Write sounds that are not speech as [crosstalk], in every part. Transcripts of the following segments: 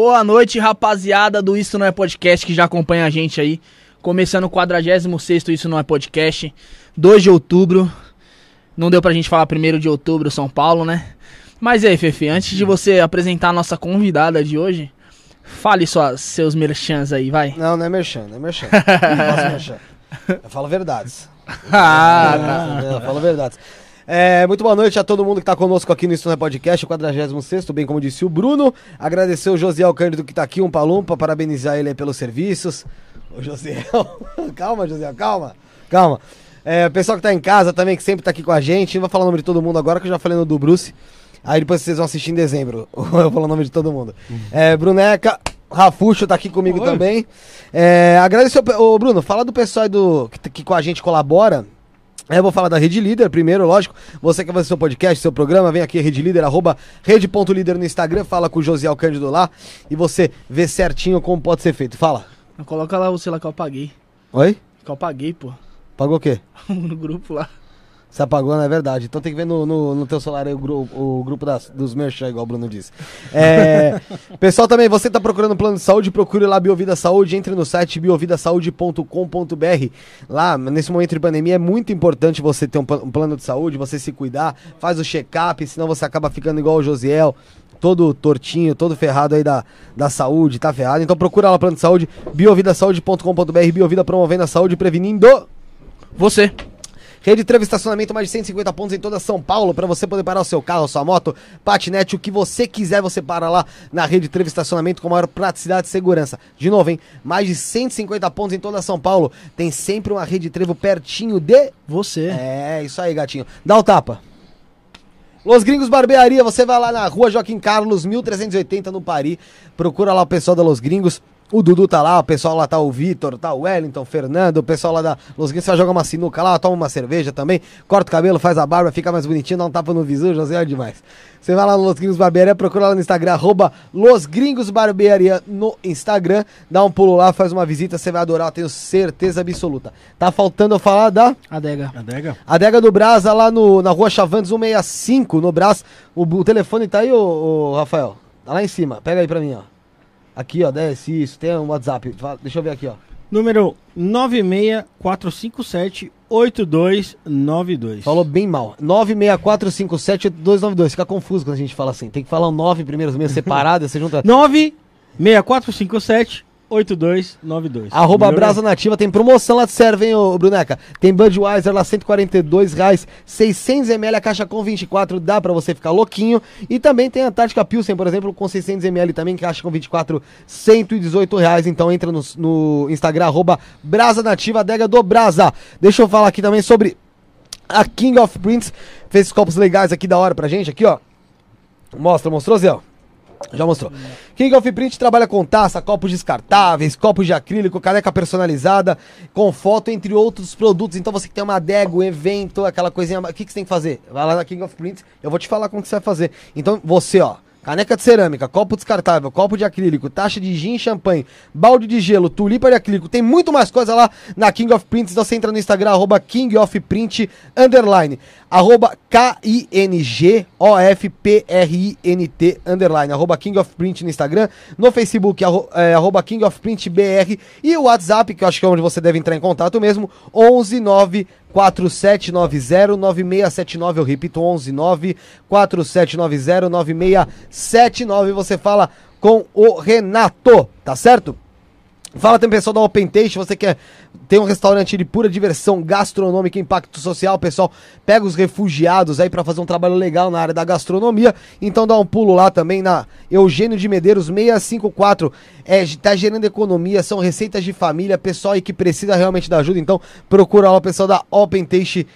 Boa noite, rapaziada do Isso Não É Podcast que já acompanha a gente aí. Começando o 46 Isso Não É Podcast, 2 de outubro. Não deu pra gente falar primeiro de outubro, São Paulo, né? Mas aí, Fefe, antes de você apresentar a nossa convidada de hoje, fale suas, seus merchans aí, vai. Não, não é merchan, não é merchan. [laughs] Não faço merchan. Eu falo verdades. Ah, tá. Eu falo verdades. É, muito boa noite a todo mundo que está conosco aqui no é Podcast, o 46 bem como disse o Bruno. Agradecer o Josiel Cândido que está aqui, um palumpa, parabenizar ele aí pelos serviços. O Josiel, [laughs] calma, Josiel, calma, calma. É, o pessoal que está em casa também, que sempre está aqui com a gente, não vou falar o nome de todo mundo agora, que eu já falei no do Bruce. Aí depois vocês vão assistir em dezembro. [laughs] Eu vou falar o nome de todo mundo. É, Bruneca, Rafuxo tá aqui comigo Oi. também. É, agradecer, o, ô, Bruno, fala do pessoal do, que, que com a gente colabora. Eu vou falar da Rede Líder primeiro, lógico. Você quer fazer seu podcast, seu programa, vem aqui, Rede Líder, arroba rede.líder no Instagram, fala com o Josiel Cândido lá e você vê certinho como pode ser feito. Fala. Coloca lá você lá que eu apaguei. Oi? Que eu apaguei, pô. Pagou o quê? [laughs] no grupo lá. Você apagou, não é verdade. Então tem que ver no, no, no teu celular aí o, gru- o grupo das, dos merchan, igual o Bruno disse. É, [laughs] pessoal, também, você tá procurando um plano de saúde, procure lá Biovida Saúde, entre no site biovidasaude.com.br. Lá, nesse momento de pandemia, é muito importante você ter um, um plano de saúde, você se cuidar, faz o check-up, senão você acaba ficando igual o Josiel. Todo tortinho, todo ferrado aí da, da saúde, tá ferrado. Então procura lá plano de saúde, biovidasaude.com.br, Biovida promovendo a saúde prevenindo. Você. Rede Trevo Estacionamento, mais de 150 pontos em toda São Paulo, para você poder parar o seu carro, sua moto, patinete, o que você quiser, você para lá na Rede Trevo Estacionamento com maior praticidade e segurança. De novo, hein? Mais de 150 pontos em toda São Paulo. Tem sempre uma Rede Trevo pertinho de. Você. É, isso aí, gatinho. Dá o tapa. Los Gringos Barbearia, você vai lá na rua Joaquim Carlos, 1380 no Paris. Procura lá o pessoal da Los Gringos. O Dudu tá lá, o pessoal lá tá o Vitor, tá o Wellington, o Fernando, o pessoal lá da Los Gringos, você vai jogar uma sinuca lá, toma uma cerveja também, corta o cabelo, faz a barba, fica mais bonitinho, dá um tapa no visu, José é demais. Você vai lá no Los Gringos Barbearia, procura lá no Instagram, arroba Los Gringos Barbearia no Instagram, dá um pulo lá, faz uma visita, você vai adorar, eu tenho certeza absoluta. Tá faltando eu falar da Adega. Adega? Adega do Brasa lá no, na rua Chavantes 165, no Brás. O, o telefone tá aí, ô, ô, Rafael? Tá lá em cima. Pega aí pra mim, ó. Aqui, ó, desce isso. Tem um WhatsApp. Deixa eu ver aqui, ó. Número 964578292. Falou bem mal. 964578292. Fica confuso quando a gente fala assim. Tem que falar o 9 primeiros meio separado, você junta. [laughs] 964578292. Arroba Melhorou? Brasa Nativa, tem promoção lá de serva, hein, ô Bruneca? Tem Budweiser lá, 142 reais, 600ml a caixa com 24, dá pra você ficar louquinho. E também tem a Tática Pilsen, por exemplo, com 600ml também, caixa com 24, 118 reais. Então entra no, no Instagram, arroba Brasa Nativa, adega do Brasa. Deixa eu falar aqui também sobre a King of Prints, fez copos legais aqui da hora pra gente, aqui ó. Mostra, mostrou, Zé? Já mostrou. King of Print trabalha com taça, copos descartáveis, copos de acrílico, caneca personalizada, com foto, entre outros produtos. Então você que tem uma adega, um evento, aquela coisinha. O que, que você tem que fazer? Vai lá na King of Print, eu vou te falar como que você vai fazer. Então você, ó. Caneca de cerâmica, copo descartável, copo de acrílico, taxa de gin e champanhe, balde de gelo, tulipa de acrílico, tem muito mais coisa lá na King of Prints. Então você entra no Instagram, arroba King of Print, underline, arroba K-I-N-G-O-F-P-R-I-N-T, underline, arroba King of Print no Instagram, no Facebook, arro, é, arroba King of Print BR, e o WhatsApp, que eu acho que é onde você deve entrar em contato mesmo, 11 9 4790-9679, eu repito, 119-4790-9679, você fala com o Renato, tá certo? Fala também pessoal da Open Taste, você quer ter um restaurante de pura diversão gastronômica, impacto social, pessoal, pega os refugiados aí pra fazer um trabalho legal na área da gastronomia, então dá um pulo lá também na Eugênio de Medeiros 654, é, tá gerando economia, são receitas de família, pessoal aí que precisa realmente da ajuda, então procura lá o pessoal da Open Taste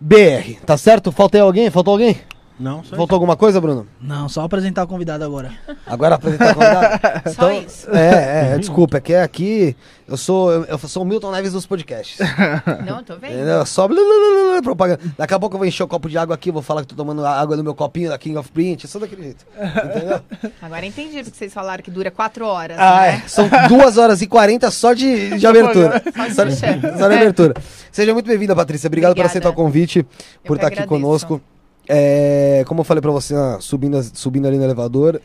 BR, tá certo? Faltou alguém? Faltou alguém? Não, só Faltou alguma coisa, Bruno? Não, só apresentar a convidada agora. Agora apresentar a convidada? [laughs] Só isso. É, é, desculpa, é que aqui eu sou, eu, eu sou o Milton Neves dos podcasts. [laughs] Não, tô vendo. Entendeu? Só blá, blá, blá, blá, propaganda. Daqui a pouco eu vou encher o copo de água aqui, vou falar que tô tomando água no meu copinho da King of Print, eu sou daquele jeito. Entendeu? [laughs] Agora entendi porque vocês falaram que dura quatro horas. Ah, né? é. São duas horas e 40 só de, de abertura. Só de Só, só de É. abertura. Seja muito bem-vinda, Patrícia. Obrigado por Obrigada. aceitar o convite, por que estar aqui agradeço. conosco. É, como eu falei pra você, ah, subindo, subindo ali no elevador,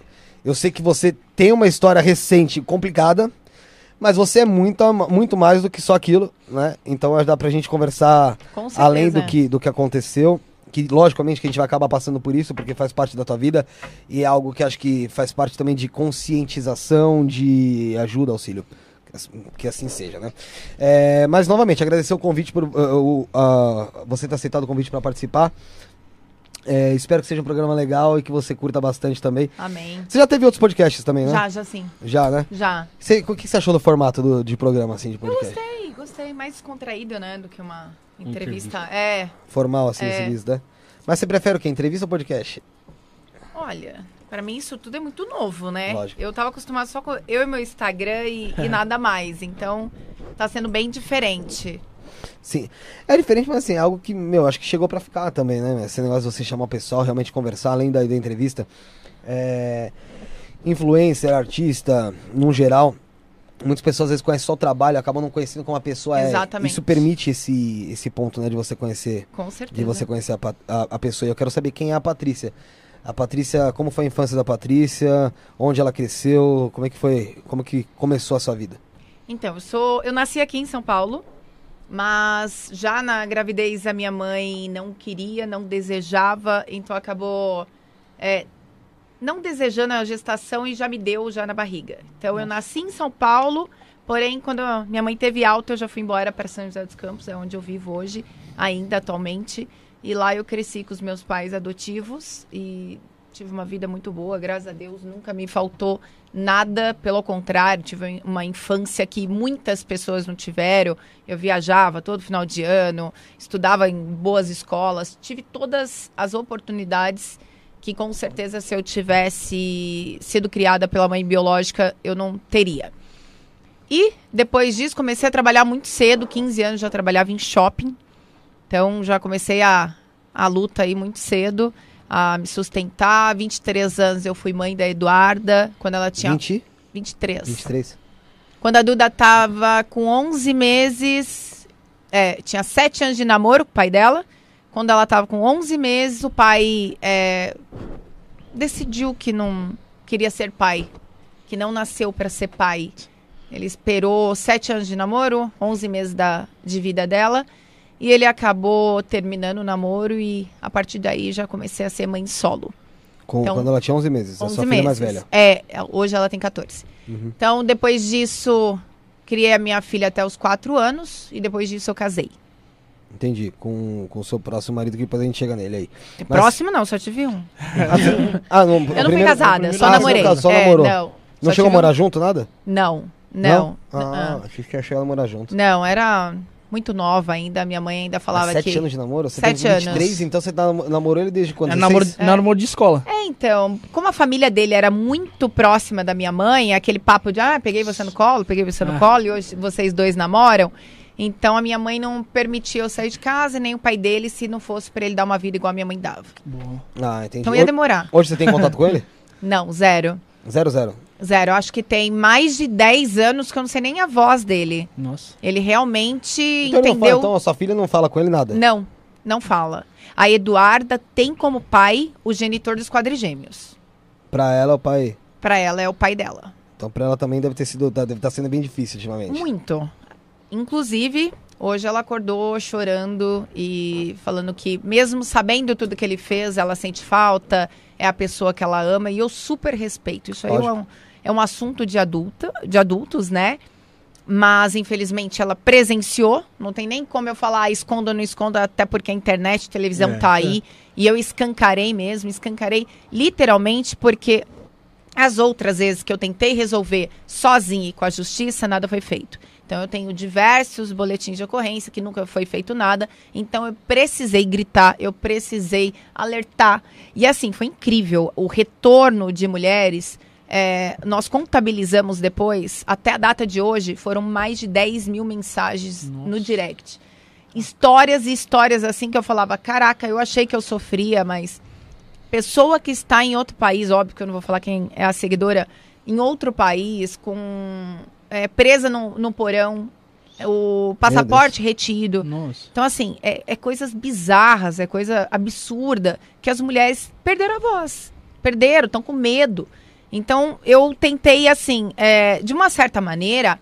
Eu sei que você tem uma história recente complicada, mas você é muito, muito mais do que só aquilo, né? Então acho que dá pra gente conversar além do que, do que aconteceu. Que logicamente que a gente vai acabar passando por isso, porque faz parte da tua vida. E é algo que acho que faz parte também de conscientização, de ajuda, auxílio. Que assim- Que assim seja, né? É, mas novamente, agradecer o convite por uh, uh, uh, você ter aceitado o convite para participar. É, espero que seja um programa legal e que você curta bastante também. Amém. Você já teve outros podcasts também, né? Já, já sim. Já, né? Já. Você, o que você achou do formato do, de programa, assim, de Eu podcast? gostei, gostei. Mais contraído, né? Do que uma entrevista. É, Formal, assim, É. esse visto, né? Mas você prefere o quê? Entrevista ou podcast? olha, pra mim isso tudo é muito novo, né? Lógico. Eu tava acostumada só com eu e meu Instagram e, e nada mais. Então, tá sendo bem diferente. Sim. É diferente, mas assim, é algo que, meu, acho que chegou pra ficar também, né? Esse negócio de você chamar o pessoal, realmente conversar, além da, da entrevista. É... Influencer, artista, no geral, muitas pessoas às vezes conhecem só o trabalho, acabam não conhecendo como a pessoa é. Exatamente. Isso permite esse, esse ponto, né, de você conhecer, Com certeza. de você conhecer a, a, a pessoa. E eu quero saber quem é a Patrícia. A Patrícia, como foi a infância da Patrícia, onde ela cresceu, como é que foi, como que começou a sua vida? Então, eu sou. Eu nasci aqui em São Paulo, mas já na gravidez a minha mãe não queria, não desejava, então acabou é, não desejando a gestação e já me deu já na barriga. Então eu nasci em São Paulo, porém quando minha mãe teve alta eu já fui embora para São José dos Campos, é onde eu vivo hoje, ainda atualmente. E lá eu cresci com os meus pais adotivos e tive uma vida muito boa, graças a Deus, nunca me faltou nada, pelo contrário, tive uma infância que muitas pessoas não tiveram. Eu viajava todo final de ano, estudava em boas escolas, tive todas as oportunidades que com certeza se eu tivesse sido criada pela mãe biológica, eu não teria. E depois disso comecei a trabalhar muito cedo, 15 anos já trabalhava em shopping. Então já comecei a, a luta aí muito cedo, a me sustentar. 23 anos eu fui mãe da Eduarda, quando ela tinha 20? 23. 23? Quando a Duda tava com 11 meses, é, tinha 7 anos de namoro com o pai dela. Quando ela tava com 11 meses, o pai é, decidiu que não queria ser pai, que não nasceu para ser pai. Ele esperou 7 anos de namoro, 11 meses da, de vida dela, e ele acabou terminando o namoro e a partir daí já comecei a ser mãe solo. Com, Então, quando ela tinha 11 meses, a 11 sua filha meses. mais velha. É, hoje ela tem 14. Uhum. Então, depois disso, criei a minha filha até os 4 anos e depois disso eu casei. Entendi. Com com o seu próximo marido, que depois a gente chega nele aí. Mas- Próximo não, só tive um. [laughs] Ah, não, Eu não fui casada, só Ah, namorei. Só, só É, namorou. não, Não chegou a tive um- morar junto, nada? Não, não. Ah, Ah. achei que ia chegar a morar junto. Não, era muito nova ainda. Minha mãe ainda falava Há sete que. anos de namoro? Você Sete tem 23, anos. então você tá, namorou ele desde quando? É namoro, 16? namoro de escola. É, então, como a família dele era muito próxima da minha mãe, aquele papo de, ah, peguei você no colo, peguei você no Ah. colo, e hoje vocês dois namoram. Então, a minha mãe não permitia eu sair de casa, nem o pai dele, se não fosse pra ele dar uma vida igual a minha mãe dava. Boa. Ah, entendi. Então, ia demorar. Hoje você tem contato com ele? [laughs] Não, zero. Zero, zero. Zero. Eu Acho que tem mais de 10 anos que eu não sei nem a voz dele. Nossa. Ele realmente Então, ele não fala, entendeu. então a sua filha não fala com ele nada? Não, não fala. A Eduarda tem como pai o genitor dos quadrigêmeos. Pra ela, o pai... Pra ela é o pai dela. Então pra ela também deve ter sido, tá- deve estar sendo bem difícil ultimamente. Muito. Inclusive, hoje ela acordou chorando e falando que, mesmo sabendo tudo que ele fez, ela sente falta, é a pessoa que ela ama, e eu super respeito. Isso aí é um, é um assunto de, adulta, de adultos, né? Mas, infelizmente, ela presenciou. Não tem nem como eu falar, ah, esconda ou não esconda, até porque a internet, a televisão É. tá aí. E eu escancarei mesmo, escancarei literalmente, porque as outras vezes que eu tentei resolver sozinha e com a justiça, nada foi feito. Então eu tenho diversos boletins de ocorrência que nunca foi feito nada. Então eu precisei gritar, eu precisei alertar. E assim, foi incrível. O retorno de mulheres, é, nós contabilizamos depois, até a data de hoje, foram mais de 10 mil mensagens Nossa. no direct. Histórias e histórias assim que eu falava, caraca, eu achei que eu sofria, mas pessoa que está em outro país, óbvio que eu não vou falar quem é a seguidora, em outro país, com é, presa no, no porão, o passaporte retido. Nossa. Então, assim, é, é coisas bizarras, é coisa absurda que as mulheres perderam a voz. Perderam, estão com medo. Então, eu tentei, assim, é, de uma certa maneira,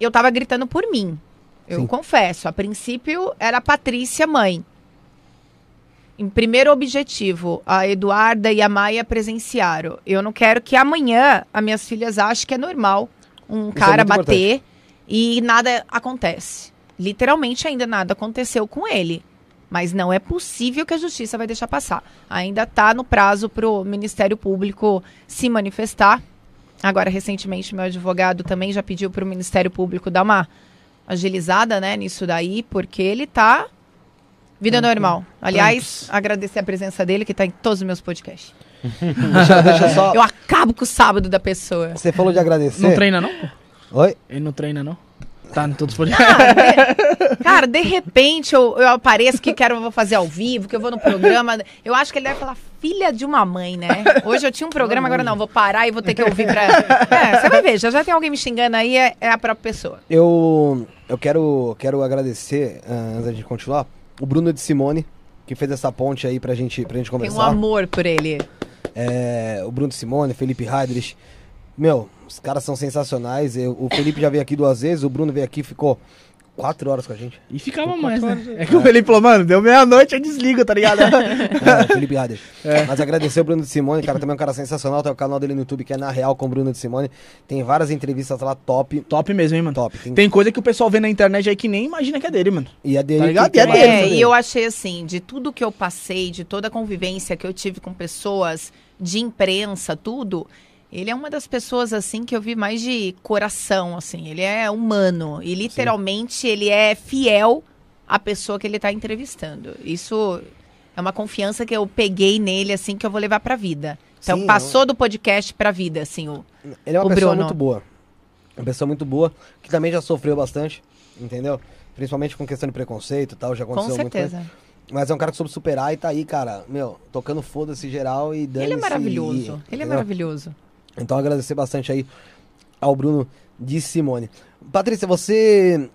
eu tava gritando por mim. Eu Sim. confesso. A princípio, era a Patrícia mãe. Em primeiro objetivo, a Eduarda e a Maia presenciaram. Eu não quero que amanhã as minhas filhas achem que é normal um é cara muito bater e nada acontece. Literalmente ainda nada aconteceu com ele. Mas não é possível que a justiça vai deixar passar. Ainda está no prazo para o Ministério Público se manifestar. Agora, recentemente, meu advogado também já pediu para o Ministério Público dar uma agilizada né, nisso daí, porque ele tá vida normal. Aliás, agradecer a presença dele, que está em todos os meus podcasts. [laughs] Deixa, deixa eu só. Eu acabo com o sábado da pessoa. Você falou de agradecer. Não treina, não? Oi? Ele não treina, não? Tá em todos os podcasts. Cara, de, de repente eu, eu apareço que quero vou fazer ao vivo, que eu vou no programa. Eu acho que ele deve falar filha de uma mãe, né? Hoje eu tinha um programa, agora não, vou parar e vou ter que ouvir pra. É, você vai ver, já já tem alguém me xingando aí, é, é a própria pessoa. Eu, eu quero, quero agradecer, ah, antes gente continuar, o Bruno de Simone, que fez essa ponte aí pra gente, pra gente Tem um conversar. amor por ele. É, o Bruno de Simone, Felipe Heidrich. Meu, os caras são sensacionais. Eu- o Felipe já veio aqui duas vezes, o Bruno veio aqui ficou quatro horas com a gente. E ficava mais, né? É que o Felipe falou, mano, deu meia-noite, eu desligo, tá ligado? [laughs] É, Felipe Heidrich. Mas agradecer o Bruno de Simone, cara, também é um cara sensacional. Tem o canal dele no YouTube que é Na Real com o Bruno de Simone. Tem várias entrevistas lá top. Top mesmo, hein, mano? Top. Tem, Tem coisa que o pessoal vê na internet aí que nem imagina que é dele, mano. E é dele. Tá ligado? E é dele, É, dele. e eu achei assim, de tudo que eu passei, de toda a convivência que eu tive com pessoas de imprensa, tudo, ele é uma das pessoas assim que eu vi mais de coração, assim, ele é humano e literalmente ele é fiel à pessoa que ele está entrevistando. Isso é uma confiança que eu peguei nele assim que eu vou levar pra vida. Então Sim, passou do podcast pra vida, assim, o Ele é uma pessoa Bruno. muito boa. Uma pessoa muito boa, que também já sofreu bastante, entendeu? Principalmente com questão de preconceito e tal, já com aconteceu muito. certeza. Mas é um cara que soube superar e tá aí, cara, meu, tocando foda-se geral e dando Ele é maravilhoso. Ele é maravilhoso. Então agradecer bastante aí ao Bruno de Simone. Patrícia, você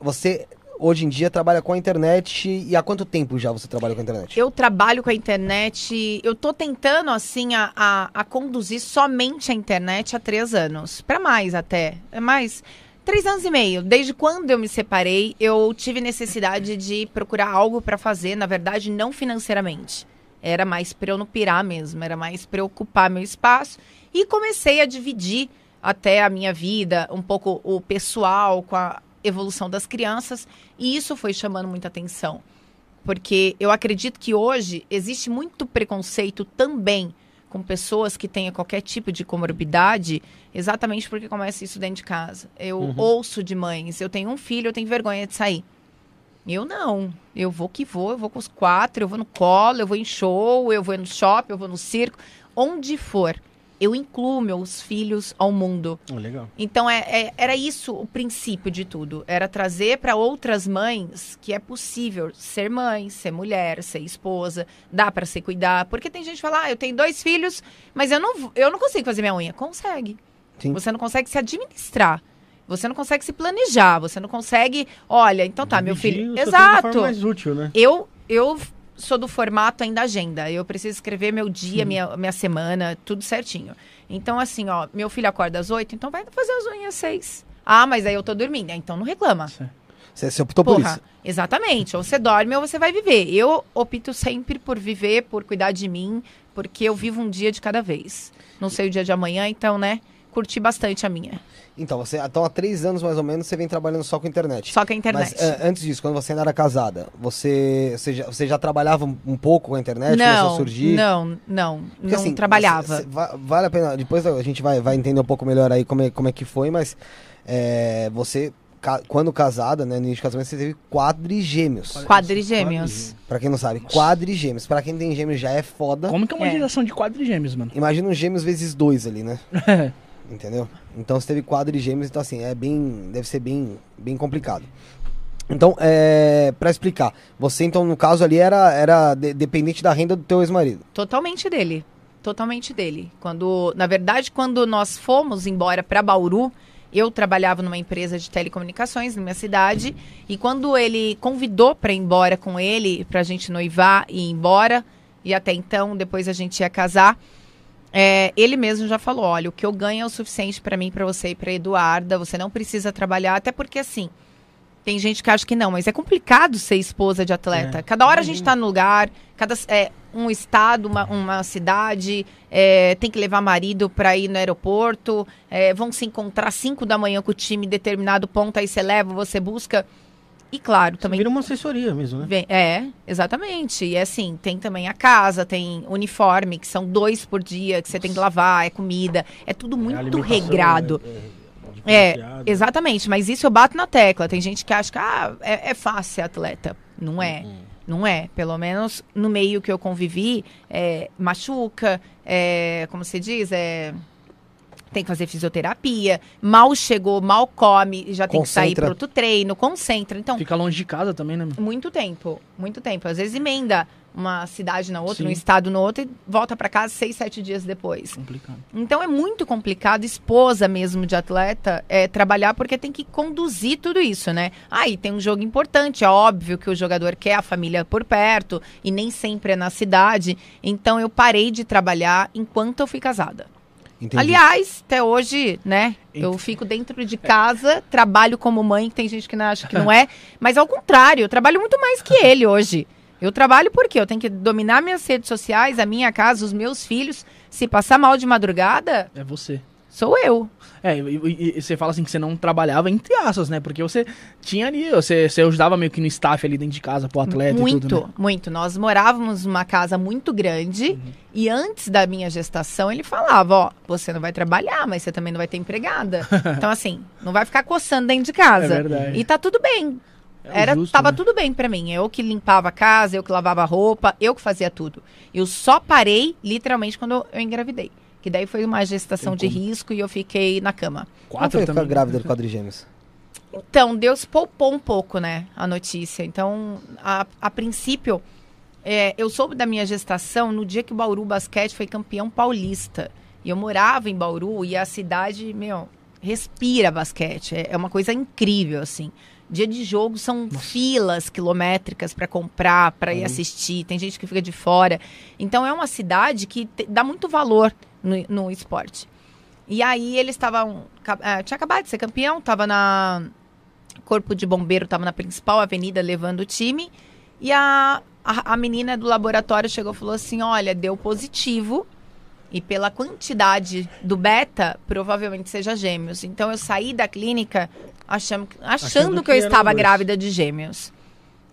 você hoje em dia trabalha com a internet e há quanto tempo já você trabalha com a internet? Eu trabalho com a internet, eu tô tentando, assim, a, a, a conduzir somente a internet há três anos. Pra mais até. É mais. Três anos e meio. Desde quando eu me separei, eu tive necessidade de procurar algo pra fazer, na verdade, não financeiramente. Era mais pra eu não pirar mesmo, era mais pra eu ocupar meu espaço. E comecei a dividir até a minha vida, um pouco o pessoal com a evolução das crianças. E isso foi chamando muita atenção porque eu acredito que hoje existe muito preconceito também com pessoas que tenham qualquer tipo de comorbidade, exatamente porque começa isso dentro de casa. Eu ouço de mães, eu tenho um filho, eu tenho vergonha de sair. Eu não. Eu vou que vou, eu vou com os quatro, eu vou no colo, eu vou em show, eu vou no shopping, eu vou no circo, onde for. Eu incluo meus filhos ao mundo. legal. Então é, é- era isso o princípio de tudo. Era trazer para outras mães que é possível ser mãe, ser mulher, ser esposa, dá para se cuidar. Porque tem gente que fala, ah, eu tenho dois filhos, mas eu não, eu não consigo fazer minha unha. Consegue. Sim. Você não consegue se administrar. Você não consegue se planejar. Você não consegue. Olha, então tá, meu filho. Exato. mais útil, né? Eu, eu sou do formato ainda agenda. Eu preciso escrever meu dia, Uhum. minha, minha semana, tudo certinho. Então, assim, ó, meu filho acorda às oito, então vai fazer as unhas às seis. Ah, mas aí eu tô dormindo. Ah, Então não reclama. Você, você optou por Porra, isso? exatamente. Ou você dorme ou você vai viver. Eu opto sempre por viver, por cuidar de mim, porque eu vivo um dia de cada vez. Não sei o dia de amanhã, então, né? Curti bastante a minha. Então, você, então há três anos mais ou menos você vem trabalhando só com a internet. Só que a internet. Mas eh, antes disso, quando você ainda era casada, você, você, já, você já trabalhava um, pouco com a internet? começou a não, surgir? não, não, Porque, não assim, trabalhava. você- você- va- vale a pena. Depois a gente vai, vai entender um pouco melhor aí como é, como é que foi, mas é, você, quando casada, né, no início de casamento, você teve quadrigêmeos. Quadrigêmeos. Pra quem não sabe, quadrigêmeos. Pra quem tem gêmeos já é foda. Como que é uma É. geração de quadrigêmeos, mano? Imagina um gêmeos vezes dois ali, né? [laughs] Entendeu? Então você teve quadrigêmeos, então assim, é bem. Deve ser bem, bem complicado. Então, é, pra explicar, você então, no caso ali, era, era de- dependente da renda do teu ex-marido. Totalmente dele. Totalmente dele. Quando, na verdade, quando nós fomos embora para Bauru, eu trabalhava numa empresa de telecomunicações na minha cidade, e quando ele convidou para ir embora com ele, pra gente noivar e ir embora, e até então depois a gente ia casar, É, ele mesmo já falou: olha, o que eu ganho é o suficiente pra mim, pra você e pra Eduarda. Você não precisa trabalhar, até porque assim. Tem gente que acha que não, mas é complicado ser esposa de atleta. É, cada hora a gente tá no lugar, cada é, um estado, uma, uma cidade, é, tem que levar marido para ir no aeroporto, é, vão se encontrar 5 da manhã com o time em determinado ponto, aí você leva, você busca. E claro, também Vira uma assessoria mesmo, né? Vem- É, exatamente. E assim, tem também a casa, tem uniforme, que são dois por dia, que você tem que lavar, é comida. É tudo É muito alimentação, regrado. é- é É, exatamente. Mas isso eu bato na tecla. Tem gente que acha que ah, é, é fácil ser atleta. Não é. Uhum. Não é. Pelo menos no meio que eu convivi, é, machuca, é, como se diz, é. Tem que fazer fisioterapia, mal chegou, mal come, já tem que sair para outro treino, concentra. Então, Fica longe de casa também, né? muito tempo, muito tempo. Às vezes emenda uma cidade na outra, Sim. um estado no outro e volta para casa seis, sete dias depois. Complicado. Então é muito complicado, esposa mesmo de atleta, é, trabalhar porque tem que conduzir tudo isso, né? Aí tem um jogo importante, é óbvio que o jogador quer a família por perto e nem sempre é na cidade. Então eu parei de trabalhar enquanto eu fui casada. Entendi. Aliás, até hoje, né? Eu Ent- fico dentro de casa, trabalho como mãe, que tem gente que não acha que não é, [laughs] mas ao contrário, eu trabalho muito mais que [laughs] ele hoje. Eu trabalho porque eu tenho que dominar minhas redes sociais, a minha casa, os meus filhos. Se passar mal de madrugada, É você. Sou eu. É, e, e- você fala assim que você não trabalhava entre aspas, né? Porque você tinha ali, você, você ajudava meio que no staff ali dentro de casa pro atleta muito, e tudo, né? muito. Nós morávamos numa casa muito grande Uhum. e antes da minha gestação ele falava, ó, você não vai trabalhar, mas você também não vai ter empregada. [laughs] então assim, não vai ficar coçando dentro de casa. É verdade. E tá tudo bem. É Era, justo, tava né? tudo bem pra mim. Eu que limpava a casa, eu que lavava a roupa, eu que fazia tudo. Eu só parei, literalmente, quando eu, eu engravidei. Que daí foi uma gestação de como. risco e eu fiquei na cama. Como Quatro foi ficar também. grávida de quadrigêmeos? Então, Deus poupou um pouco, né, a notícia. Então, a, a princípio, é, eu soube da minha gestação no dia que o Bauru Basquete foi campeão paulista. E eu morava em Bauru e a cidade, meu, respira basquete. É, é uma coisa incrível, assim. Dia de jogo são filas quilométricas para comprar, para ir assistir. Tem gente que fica de fora. Então, é uma cidade que te- dá muito valor no, no esporte. E aí eles estavam. eh, tinha acabado de ser campeão, tava na. Corpo de bombeiro tava na principal avenida levando o time. E a, a, a menina do laboratório chegou e falou assim: olha, deu positivo. E pela quantidade do beta, provavelmente seja gêmeos. Então eu saí da clínica achando, achando, Achando que eu que eram estava dois. grávida de gêmeos.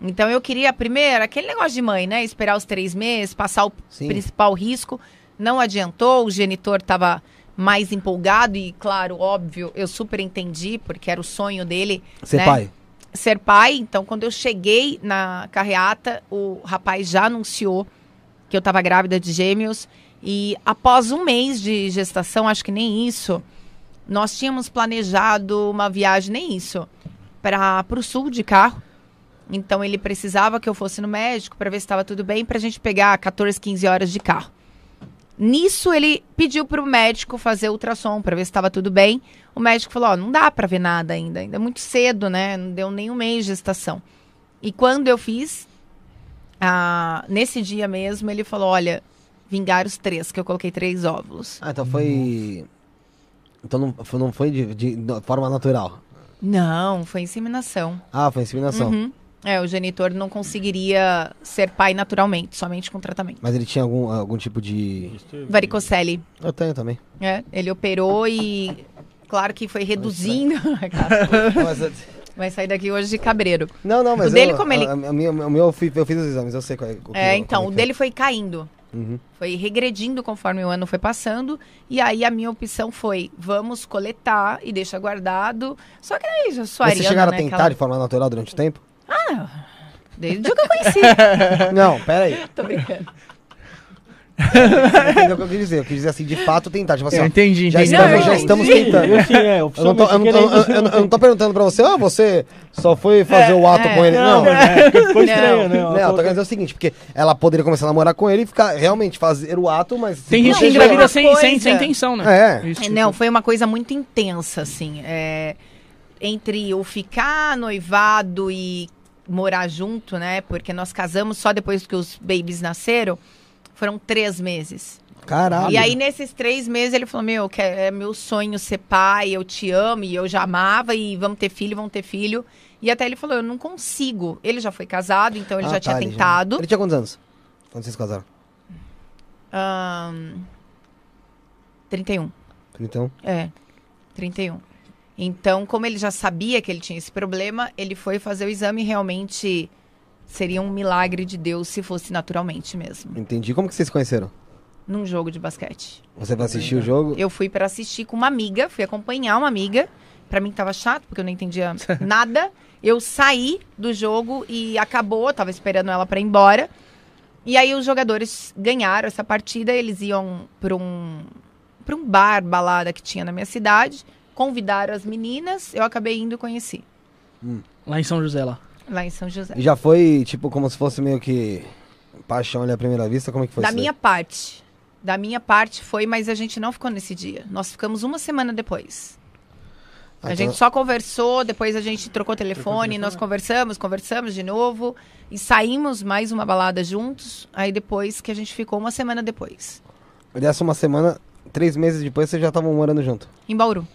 Então eu queria primeiro aquele negócio de mãe, né? Esperar os três meses, passar o Sim. principal risco. Não adiantou, o genitor estava mais empolgado e, claro, óbvio, eu super entendi, porque era o sonho dele Ser né? pai. ser pai. Então, quando eu cheguei na carreata, o rapaz já anunciou que eu estava grávida de gêmeos. E após um mês de gestação, acho que nem isso, nós tínhamos planejado uma viagem, nem isso, para o sul de carro. Então ele precisava que eu fosse no médico para ver se estava tudo bem, para a gente pegar 14, 15 horas de carro. Nisso ele pediu para o médico fazer ultrassom para ver se estava tudo bem. O médico falou: ó, não dá para ver nada ainda, ainda é muito cedo, né? Não deu nem um mês de gestação. E quando eu fiz, ah, nesse dia mesmo, ele falou: olha, vingar os três, que eu coloquei três óvulos. Ah, então foi. Então não foi, não foi de, de- de forma natural. Não, foi inseminação. Ah, foi inseminação. Uhum. É, o genitor não conseguiria ser pai naturalmente, somente com tratamento. Mas ele tinha algum, algum tipo de. Varicocele. Eu tenho também. É, ele operou e. Claro que foi reduzindo. [laughs] Vai sair daqui hoje de cabreiro. não, não, mas. O dele, eu, como ele- a- a minha- o meu, eu, fui- eu fiz os exames, eu sei qual é. o que- É, como então, é o que dele foi caindo. é. Uhum. Foi regredindo conforme o ano foi passando. E aí a minha opção foi: vamos coletar e deixa guardado. Só que aí já sou Mas vocês chegaram né, a tentar aquela- de forma natural durante o tempo? Desde o dia que eu conheci. [laughs] não, pera aí. [laughs] Tô brincando. Você entendeu o que eu quis dizer? Eu quis dizer assim, de fato tentar. Tipo assim, Eu entendi, já entendi. estamos, Não, eu já entendi. estamos Eu, tentando. é, Eu não, tô, eu, não tô, eu, eu- eu não- não tô perguntando pra você, ah, você só foi fazer o ato é. com ele. Não, Não, mas é, porque ficou estranho, né? Não, eu tô querendo dizer o seguinte, porque ela poderia começar a namorar com ele e ficar realmente fazer o ato, mas. se Tem gente que Não, proteger. engravida uma sem, sem, coisa- sem intenção, né? É. Isso, É, Não, foi uma coisa muito intensa, assim. É, entre o ficar noivado e morar junto, né? Porque nós casamos só depois que os babies nasceram. Foram três meses. Caralho. E aí, nesses três meses, ele falou: Meu, que é meu sonho ser pai, eu te amo e eu já amava, e vamos ter filho, vamos ter filho. E até ele falou: Eu não consigo. Ele já foi casado, então ele Ah, já tá, tinha ele tentado. Ele tinha quantos anos? Quando vocês casaram? Ahn, 31. Então. É, 31. Então, como ele já sabia que ele tinha esse problema, ele foi fazer o exame e realmente seria um milagre de Deus se fosse naturalmente mesmo. Entendi. Como que vocês se conheceram? Num jogo de basquete. Você vai assistir o jogo? Eu fui para assistir com uma amiga, fui acompanhar uma amiga. Pra mim tava chato, porque eu não entendia [laughs] nada. Eu saí do jogo e acabou, eu tava esperando ela pra ir embora. E aí os jogadores ganharam essa partida, eles iam pra um, pra um bar, balada que tinha na minha cidade. Convidaram as meninas, eu acabei indo e conheci. Lá em São José, lá. Lá em São José. E já foi, tipo, como se fosse meio que paixão ali à primeira vista? Como é que foi Da isso minha parte. Da minha parte foi, mas a gente não ficou nesse dia. Nós ficamos uma semana depois. Ah, a então- gente só conversou, depois a gente trocou telefone, nós conversamos, conversamos de novo e saímos mais uma balada juntos. Aí depois que a gente ficou uma semana depois, Dessa uma semana, três meses depois, vocês já estavam morando junto. em Bauru.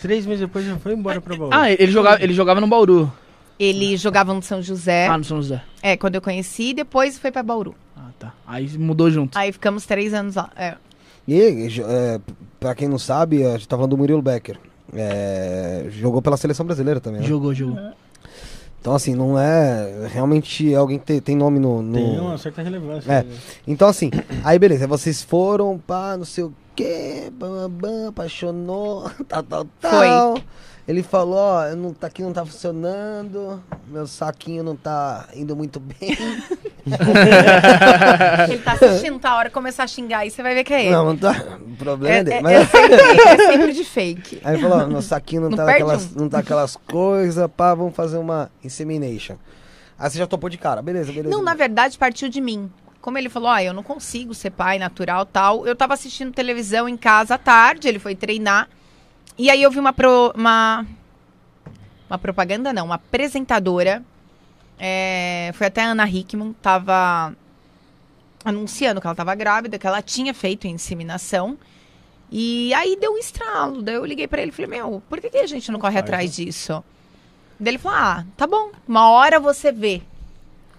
Três meses depois já foi embora pra Bauru. Ah, ele jogava, ele jogava no Bauru. Ele jogava no São José, Ah, no São José. é, quando eu conheci, e depois foi pra Bauru. Ah, tá. Aí mudou junto. Aí ficamos três anos lá. É. E, é, pra quem não sabe, a gente tá falando do Murilo Becker. É, jogou pela seleção brasileira também, né? Jogou, jogou. Então, assim, não é realmente alguém que tem, tem nome no. no- Tem uma certa relevância. É. né? Então, assim, aí beleza, vocês foram, pá, não sei o quê, bam, bam, apaixonou, [laughs] tal, tal, tal. Ele falou, ó, eu não, tá aqui não tá funcionando, meu saquinho não tá indo muito bem. [laughs] Ele tá assistindo, tá a hora de começar a xingar aí, você vai ver que é ele. não, não tá. O problema é, é, dele. é- Mas- é sempre, é sempre de fake. Aí ele falou, ó, meu saquinho não, Não tá aquelas, um. não tá aquelas coisas, pá, vamos fazer uma insemination. Aí você já topou de cara, beleza, beleza. Não, na verdade, partiu de mim. Como ele falou, ah, eu não consigo ser pai natural tal. Eu tava assistindo televisão em casa à tarde, ele foi treinar. E aí eu vi uma, pro- uma, uma propaganda, não, uma apresentadora. é, foi até a Ana Hickman, tava anunciando que ela tava grávida, que ela tinha feito inseminação. E aí deu um estralo. Daí eu liguei pra ele e falei, meu, por que, que a gente não corre atrás disso? Daí ele falou, ah, tá bom, uma hora você vê.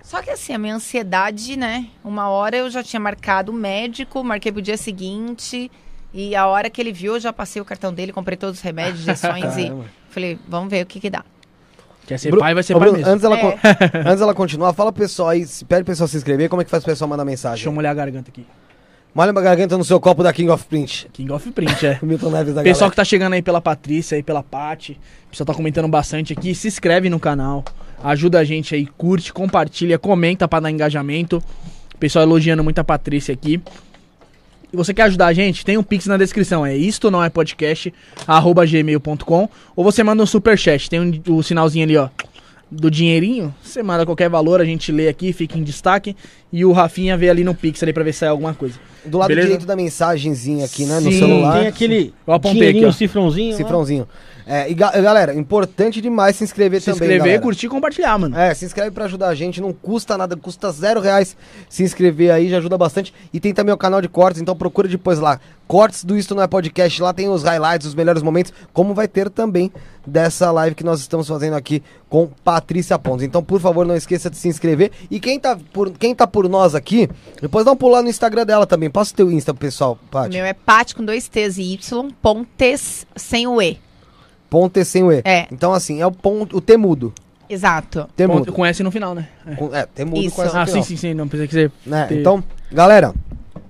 Só que assim, a minha ansiedade, né? Uma hora eu já tinha marcado o médico, marquei pro dia seguinte. E a hora que ele viu, eu já passei o cartão dele, comprei todos os remédios, injeções e falei, vamos ver o que que dá. Quer ser Bru- pai, vai ser Ô, pai Bruno, mesmo. antes, ela É. [laughs] antes ela continuar, fala pro pessoal aí, se- pede pro pessoal se inscrever, como é que faz o pessoal mandar mensagem? Deixa eu molhar a garganta aqui. Molha uma garganta no seu copo da King of Print. King of Print, é. [laughs] O Milton Neves da Pessoal que galera. tá chegando aí pela Patrícia, aí pela Paty, o pessoal tá comentando bastante aqui, se inscreve no canal, ajuda a gente aí, curte, compartilha, comenta pra dar engajamento. O pessoal elogiando muito a Patrícia aqui. E você quer ajudar a gente? Tem um pix na descrição, é isto não é podcast, arroba gmail.com, ou você manda um superchat, tem um, o sinalzinho ali, ó, do dinheirinho, você manda qualquer valor, a gente lê aqui, fica em destaque, e o Rafinha vê ali no pix ali pra ver se sai alguma coisa. Do lado Beleza? direito da mensagenzinha aqui, né? No Sim, celular. Tem aquele Eu apontei dinheirinho, aqui, ó. cifrãozinho. lá. É, e ga- galera, importante demais se inscrever Se também. inscrever, galera. curtir e compartilhar, mano. É, se inscreve pra ajudar a gente, não custa nada, custa zero reais se inscrever aí, já ajuda bastante. E tem também o canal de cortes, então procura depois lá. Cortes do Isto Não É Podcast, lá tem os highlights, os melhores momentos, como vai ter também dessa live que nós estamos fazendo aqui com Patrícia Pontes. Então, por favor, não esqueça de se inscrever. E quem tá por, quem tá por nós aqui, depois dá um pulo lá no Instagram dela também. Passa o teu Insta pro pessoal, O Paty. meu é Pat com dois T's e Y, pontes sem o E. Ponte sem o E. É. Então, assim, é o ponto, o temudo. Exato. Temudo. Com S no final, né? É. Com- É, temudo Isso. com essa Ah, final. sim, sim, sim. Não precisa que você. ter- Então, galera,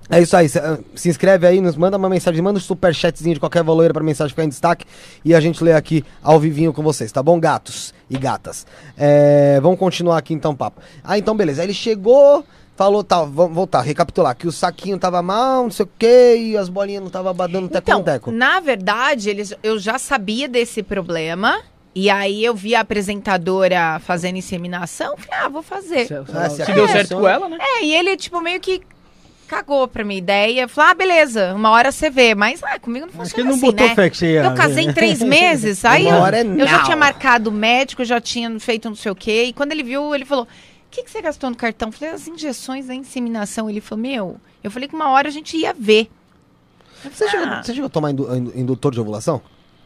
é isso aí. Se, ah, se inscreve aí, nos manda uma mensagem, manda um superchatzinho de qualquer valor aí pra mensagem ficar em destaque e a gente lê aqui ao vivinho com vocês, tá bom, gatos e gatas? É, vamos continuar aqui então, papo. Ah, então beleza. Aí ele chegou, falou, tá, vamos voltar, recapitular, que o saquinho tava mal, não sei o que, e as bolinhas não tava badando teco Então, teco. na verdade, eles, eu já sabia desse problema. E aí eu vi a apresentadora fazendo inseminação, falei, ah, vou fazer. Se, Ah, se se deu certo com ela, né? É, e ele, tipo, meio que cagou pra minha ideia. Falou, ah, beleza, uma hora você vê. Mas, ah, comigo não Acho que funciona ele não assim, botou né? fé que você ia Eu casei ver. em três [laughs] meses, aí Uma eu, hora é eu já tinha marcado o médico, já tinha feito não sei o quê. E quando ele viu, ele falou, que, que você gastou no cartão? Eu falei, as injeções da inseminação. Ele falou, meu, Eu falei que uma hora a gente ia ver. Eu Você, falei, chegou, ah, você chegou a tomar indu- indu- indutor de ovulação?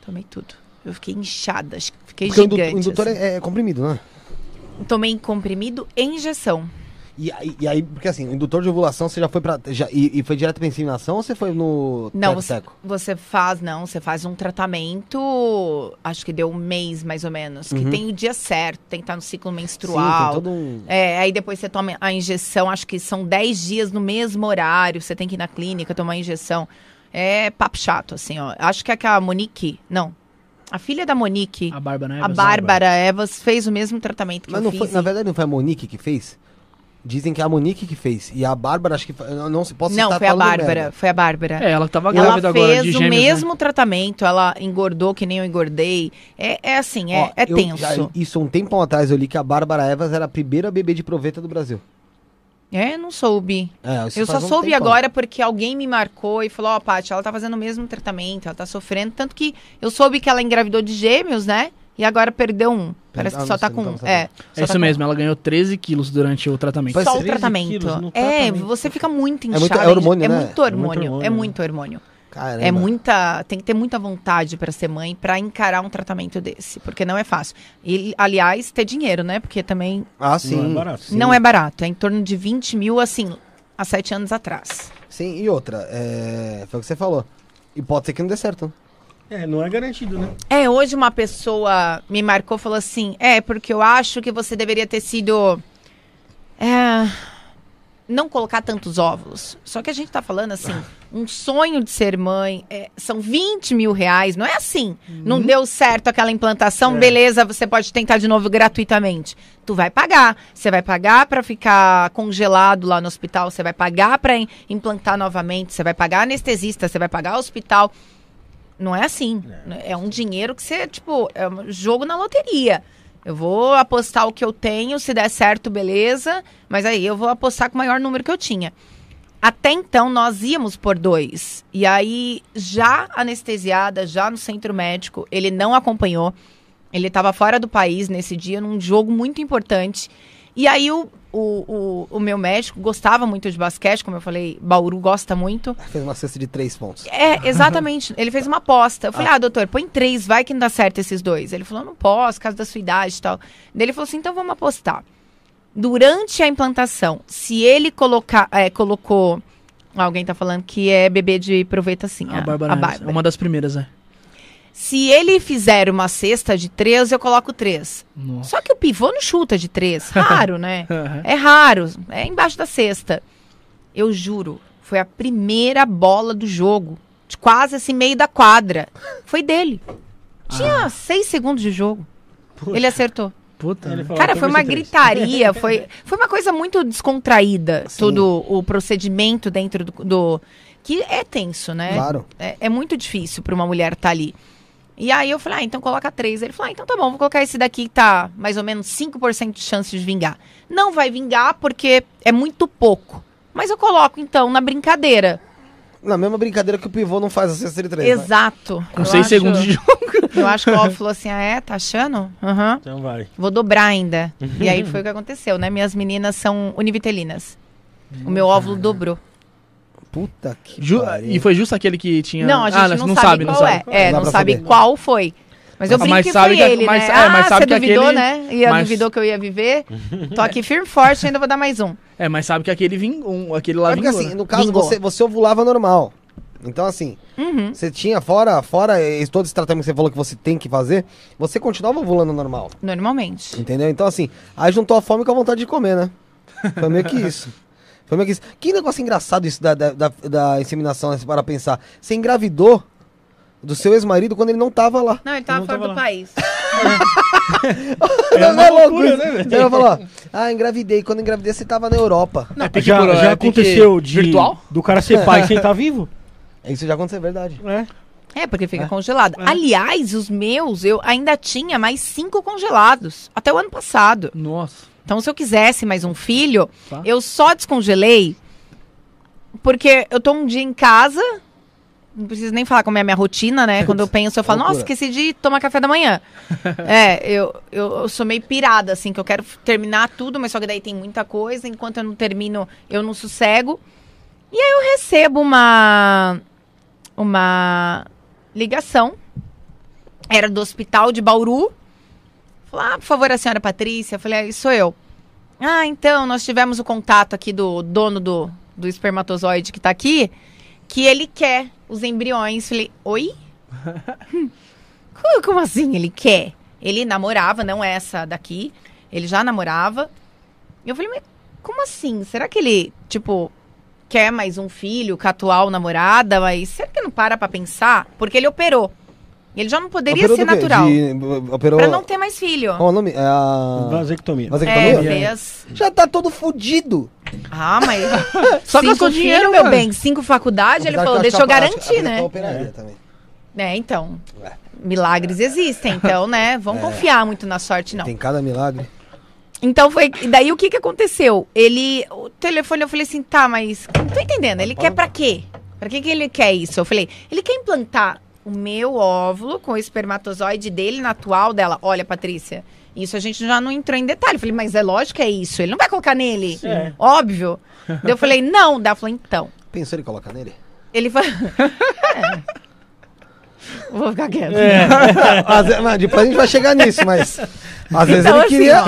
Tomei tudo. Eu fiquei inchada, acho que fiquei Porque o indu- gigante. o indutor assim. é, é comprimido, né? Tomei comprimido e injeção. E, aí- e aí, porque assim, o indutor de ovulação você já foi pra. Já, e, e foi direto pra inseminação ou você foi no Não, teco, você, teco? você faz, não, você faz um tratamento, acho que deu um mês mais ou menos, que Uhum. tem o dia certo, tem que estar no ciclo Sim, tem menstrual. todo um. É, aí depois você toma a injeção, acho que são 10 dias no mesmo horário, você tem que ir na clínica tomar a injeção. É papo chato, assim, ó. Acho que é que a Monique, não, a filha da Monique, A Bárbara, né? a Bárbara Evas, fez o mesmo tratamento que Mas eu não fiz. foi, na verdade não foi a Monique que fez? Dizem que é a Monique que fez. E a Bárbara, acho que. Não, se posso Não, foi a Bárbara, foi a Bárbara. É, ela que tava Ela grávida fez agora de o gêmeos, né? mesmo tratamento, ela engordou que nem eu engordei. É, é assim, é, Ó, é eu tenso. já- isso um tempão atrás eu li que a Bárbara Evas era a primeira bebê de proveta do Brasil. É, não soube. É, Eu só um soube tempão. agora porque alguém me marcou e falou, ó, Paty, ela tá fazendo o mesmo tratamento, ela tá sofrendo. Tanto que eu soube que ela engravidou de gêmeos, né? E agora perdeu um. Parece Ah, que só tá sei, com. sabendo. É, É isso tá mesmo, ela ganhou 13 quilos durante o tratamento. Só o 13 tratamento. É, tratamento. você fica muito muito- inchado. é hormônio, é né? muito hormônio. hormônio, É né? muito hormônio. Caramba. É muita. Tem que ter muita vontade pra ser mãe pra encarar um tratamento desse. Porque não é fácil. E, aliás, ter dinheiro, né? Porque também Ah, sim. Não é barato. Sim. não é barato. É em torno de 20 mil, assim, há sete anos atrás. Sim, e outra, é... foi o que você falou. E pode ser que não dê certo. É, não é garantido, né? É, hoje uma pessoa me marcou e falou assim: é, porque eu acho que você deveria ter sido. É, não colocar tantos óvulos. Só que a gente tá falando assim, [laughs] um sonho de ser mãe é, são 20 mil reais, não é assim. Não deu certo aquela implantação, É. beleza, você pode tentar de novo gratuitamente. Tu vai pagar. Você vai pagar pra ficar congelado lá no hospital, você vai pagar pra im- implantar novamente, você vai pagar anestesista, você vai pagar hospital. Não é assim. É um dinheiro que você, tipo, é um jogo na loteria. Eu vou apostar o que eu tenho, se der certo, beleza. Mas aí eu vou apostar com o maior número que eu tinha. Até então, nós íamos por dois. E aí, já anestesiada, já no centro médico, ele não acompanhou. Ele estava fora do país nesse dia, num jogo muito importante. E aí, o, o, o, o meu médico gostava muito de basquete, como eu falei, Bauru gosta muito. [laughs] Fez uma cesta de três pontos. É, exatamente. Ele fez uma aposta. Eu falei, ah, doutor, põe três, vai que não dá certo esses dois. Ele falou, não posso, caso da sua idade e tal. Daí ele falou assim, então vamos apostar. Durante a implantação, se ele colocar, é, colocou... Alguém tá falando que é bebê de proveta, sim. A Bárbara, é uma das primeiras, né? Se ele fizer uma cesta de três, eu coloco três. Nossa. Só que o pivô não chuta de três. [laughs] Raro, né? É raro. É embaixo da cesta. Eu juro, foi a primeira bola do jogo. De quase assim, meio da quadra. Foi dele. Tinha seis segundos de jogo. Poxa. Ele acertou. Puta. Ele né? falou, Cara, foi uma gritaria. [laughs] Foi, foi uma coisa muito descontraída. Sim. Todo o procedimento dentro do, do- Que é tenso, né? Claro. É, é muito difícil para uma mulher estar ali. E aí eu falei, ah, então coloca três. Ele falou, ah, então tá bom, vou colocar esse daqui que tá mais ou menos 5% de chance de vingar. Não vai vingar porque é muito pouco. Mas eu coloco, então, na brincadeira. Na mesma brincadeira que o pivô não faz a cesta de três. né? Exato. Com Eu 6 acho- segundos de jogo. Eu acho que o Alvo falou assim, ah, é? Tá achando? Aham. Então vai. Vou dobrar ainda. e aí foi o que aconteceu, né? Minhas meninas são univitelinas. O meu óvulo dobrou. Puta que Ju- pariu. e foi justo aquele que tinha. Não, a gente Ah, não, sabe, qual é. É, Não dá não sabe saber. qual foi. Mas eu Ah, brinco mas que sabe foi que- ele, mas- né? é, mas ah, sabe você que duvidou, aquele- né? E mas- duvidou que eu ia viver? Tô aqui firme e forte, ainda vou dar mais um. É, mas sabe que aquele vingou. Um, aquele lá É porque vingou. assim, né? no caso, Vingou. você, você ovulava normal. Então, assim, Uhum. você tinha, fora, fora todo esse tratamento que você falou que você tem que fazer, você continuava ovulando normal. Normalmente. Entendeu? Então, assim, aí juntou a fome com a vontade de comer, né? Foi meio que isso. [laughs] Foi meio que isso. Que negócio engraçado isso da, da, da, da inseminação, né? Para pensar. Você engravidou do seu ex-marido quando ele não tava lá. Não, ele tava Não fora tava do lá. país. [laughs] É não uma é louco loucura, isso? né, velho? Ela falou, ó, ah, engravidei. Quando engravidei, você tava na Europa. É pique já por- já é aconteceu de, Virtual? do cara ser pai [laughs] sem estar vivo? Isso já aconteceu, é verdade. É. É, porque fica congelado. Aliás, os meus, eu ainda tinha mais cinco congelados. Até o ano passado. Nossa. Então, se eu quisesse mais um filho, Tá. eu só descongelei porque eu tô um dia em casa. Não preciso nem falar como é a minha rotina, né? Quando eu [laughs] penso, eu falo, nossa, esqueci de tomar café da manhã. [laughs] é, eu, eu, eu sou meio pirada, assim, que eu quero terminar tudo, mas só que daí tem muita coisa. Enquanto eu não termino, eu não sossego. E aí eu recebo uma uma ligação. Era do hospital de Bauru. Falei, ah, por favor, a senhora Patrícia. Eu falei, ah, sou eu. Ah, então, nós tivemos o contato aqui do dono do, do espermatozoide que tá aqui, que ele quer os embriões. Falei, oi? [laughs] como, como assim ele quer? Ele namorava, não essa daqui. Ele já namorava. E eu falei, mas como assim? Será que ele, tipo, quer mais um filho com a atual namorada? Mas será que não para pra pensar? Porque ele operou. Ele já não poderia Operou ser natural. De- operou... Pra não ter mais filho. Qual o nome? É a... Vasectomia. É, Vasectomia? fez. Já tá todo fudido. Ah, mas. [laughs] Só gastou dinheiro, filho, meu cara. bem, cinco faculdades, ele falou, deixa eu garantir, né? operaria também. É, então. Milagres existem, então, né? Vamos [laughs] confiar muito na sorte, não. Tem cada milagre. Então foi. E daí o que que aconteceu? Ele. O telefone, eu falei assim, tá, mas. Não tô entendendo. Ele quer pra quê? Pra que, que ele quer isso? Eu falei, ele quer implantar o meu óvulo com o espermatozoide dele na atual dela. Olha, Patrícia, isso a gente já não entrou em detalhe. Eu falei, mas é lógico que é isso. Ele não vai colocar nele. É. Óbvio. [laughs] daí eu falei, não. Daí ela falou, então. Pensou ele coloca nele? Ele falou. [laughs] É. Vou ficar quieto. [laughs] Às vezes- mas depois a gente vai chegar nisso, mas... Às vezes Então, ele assim, queria...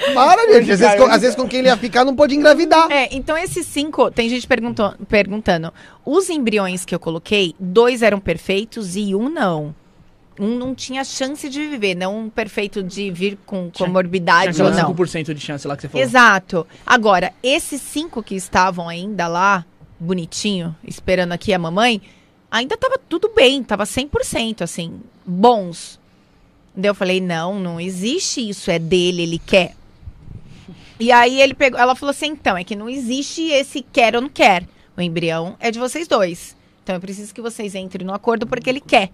gente. Às vezes, com, às vezes com quem ele ia ficar não pôde engravidar. É, então esses cinco, tem gente perguntou, perguntando. Os embriões que eu coloquei, dois eram perfeitos e um não. Um não tinha chance de viver, não um perfeito de vir com Tinha- comorbidade Tinha ou aquela não. 5% de chance lá que você falou. Exato. Agora, esses cinco que estavam ainda lá, bonitinho, esperando aqui a mamãe, ainda tava tudo bem, tava 100%, assim, bons. Daí eu falei, não, não existe isso, é dele, ele quer. E aí ele pegou, ela falou assim, então, é que não existe esse quer ou não quer. O embrião é de vocês dois. Então eu preciso que vocês entrem no acordo porque ele quer.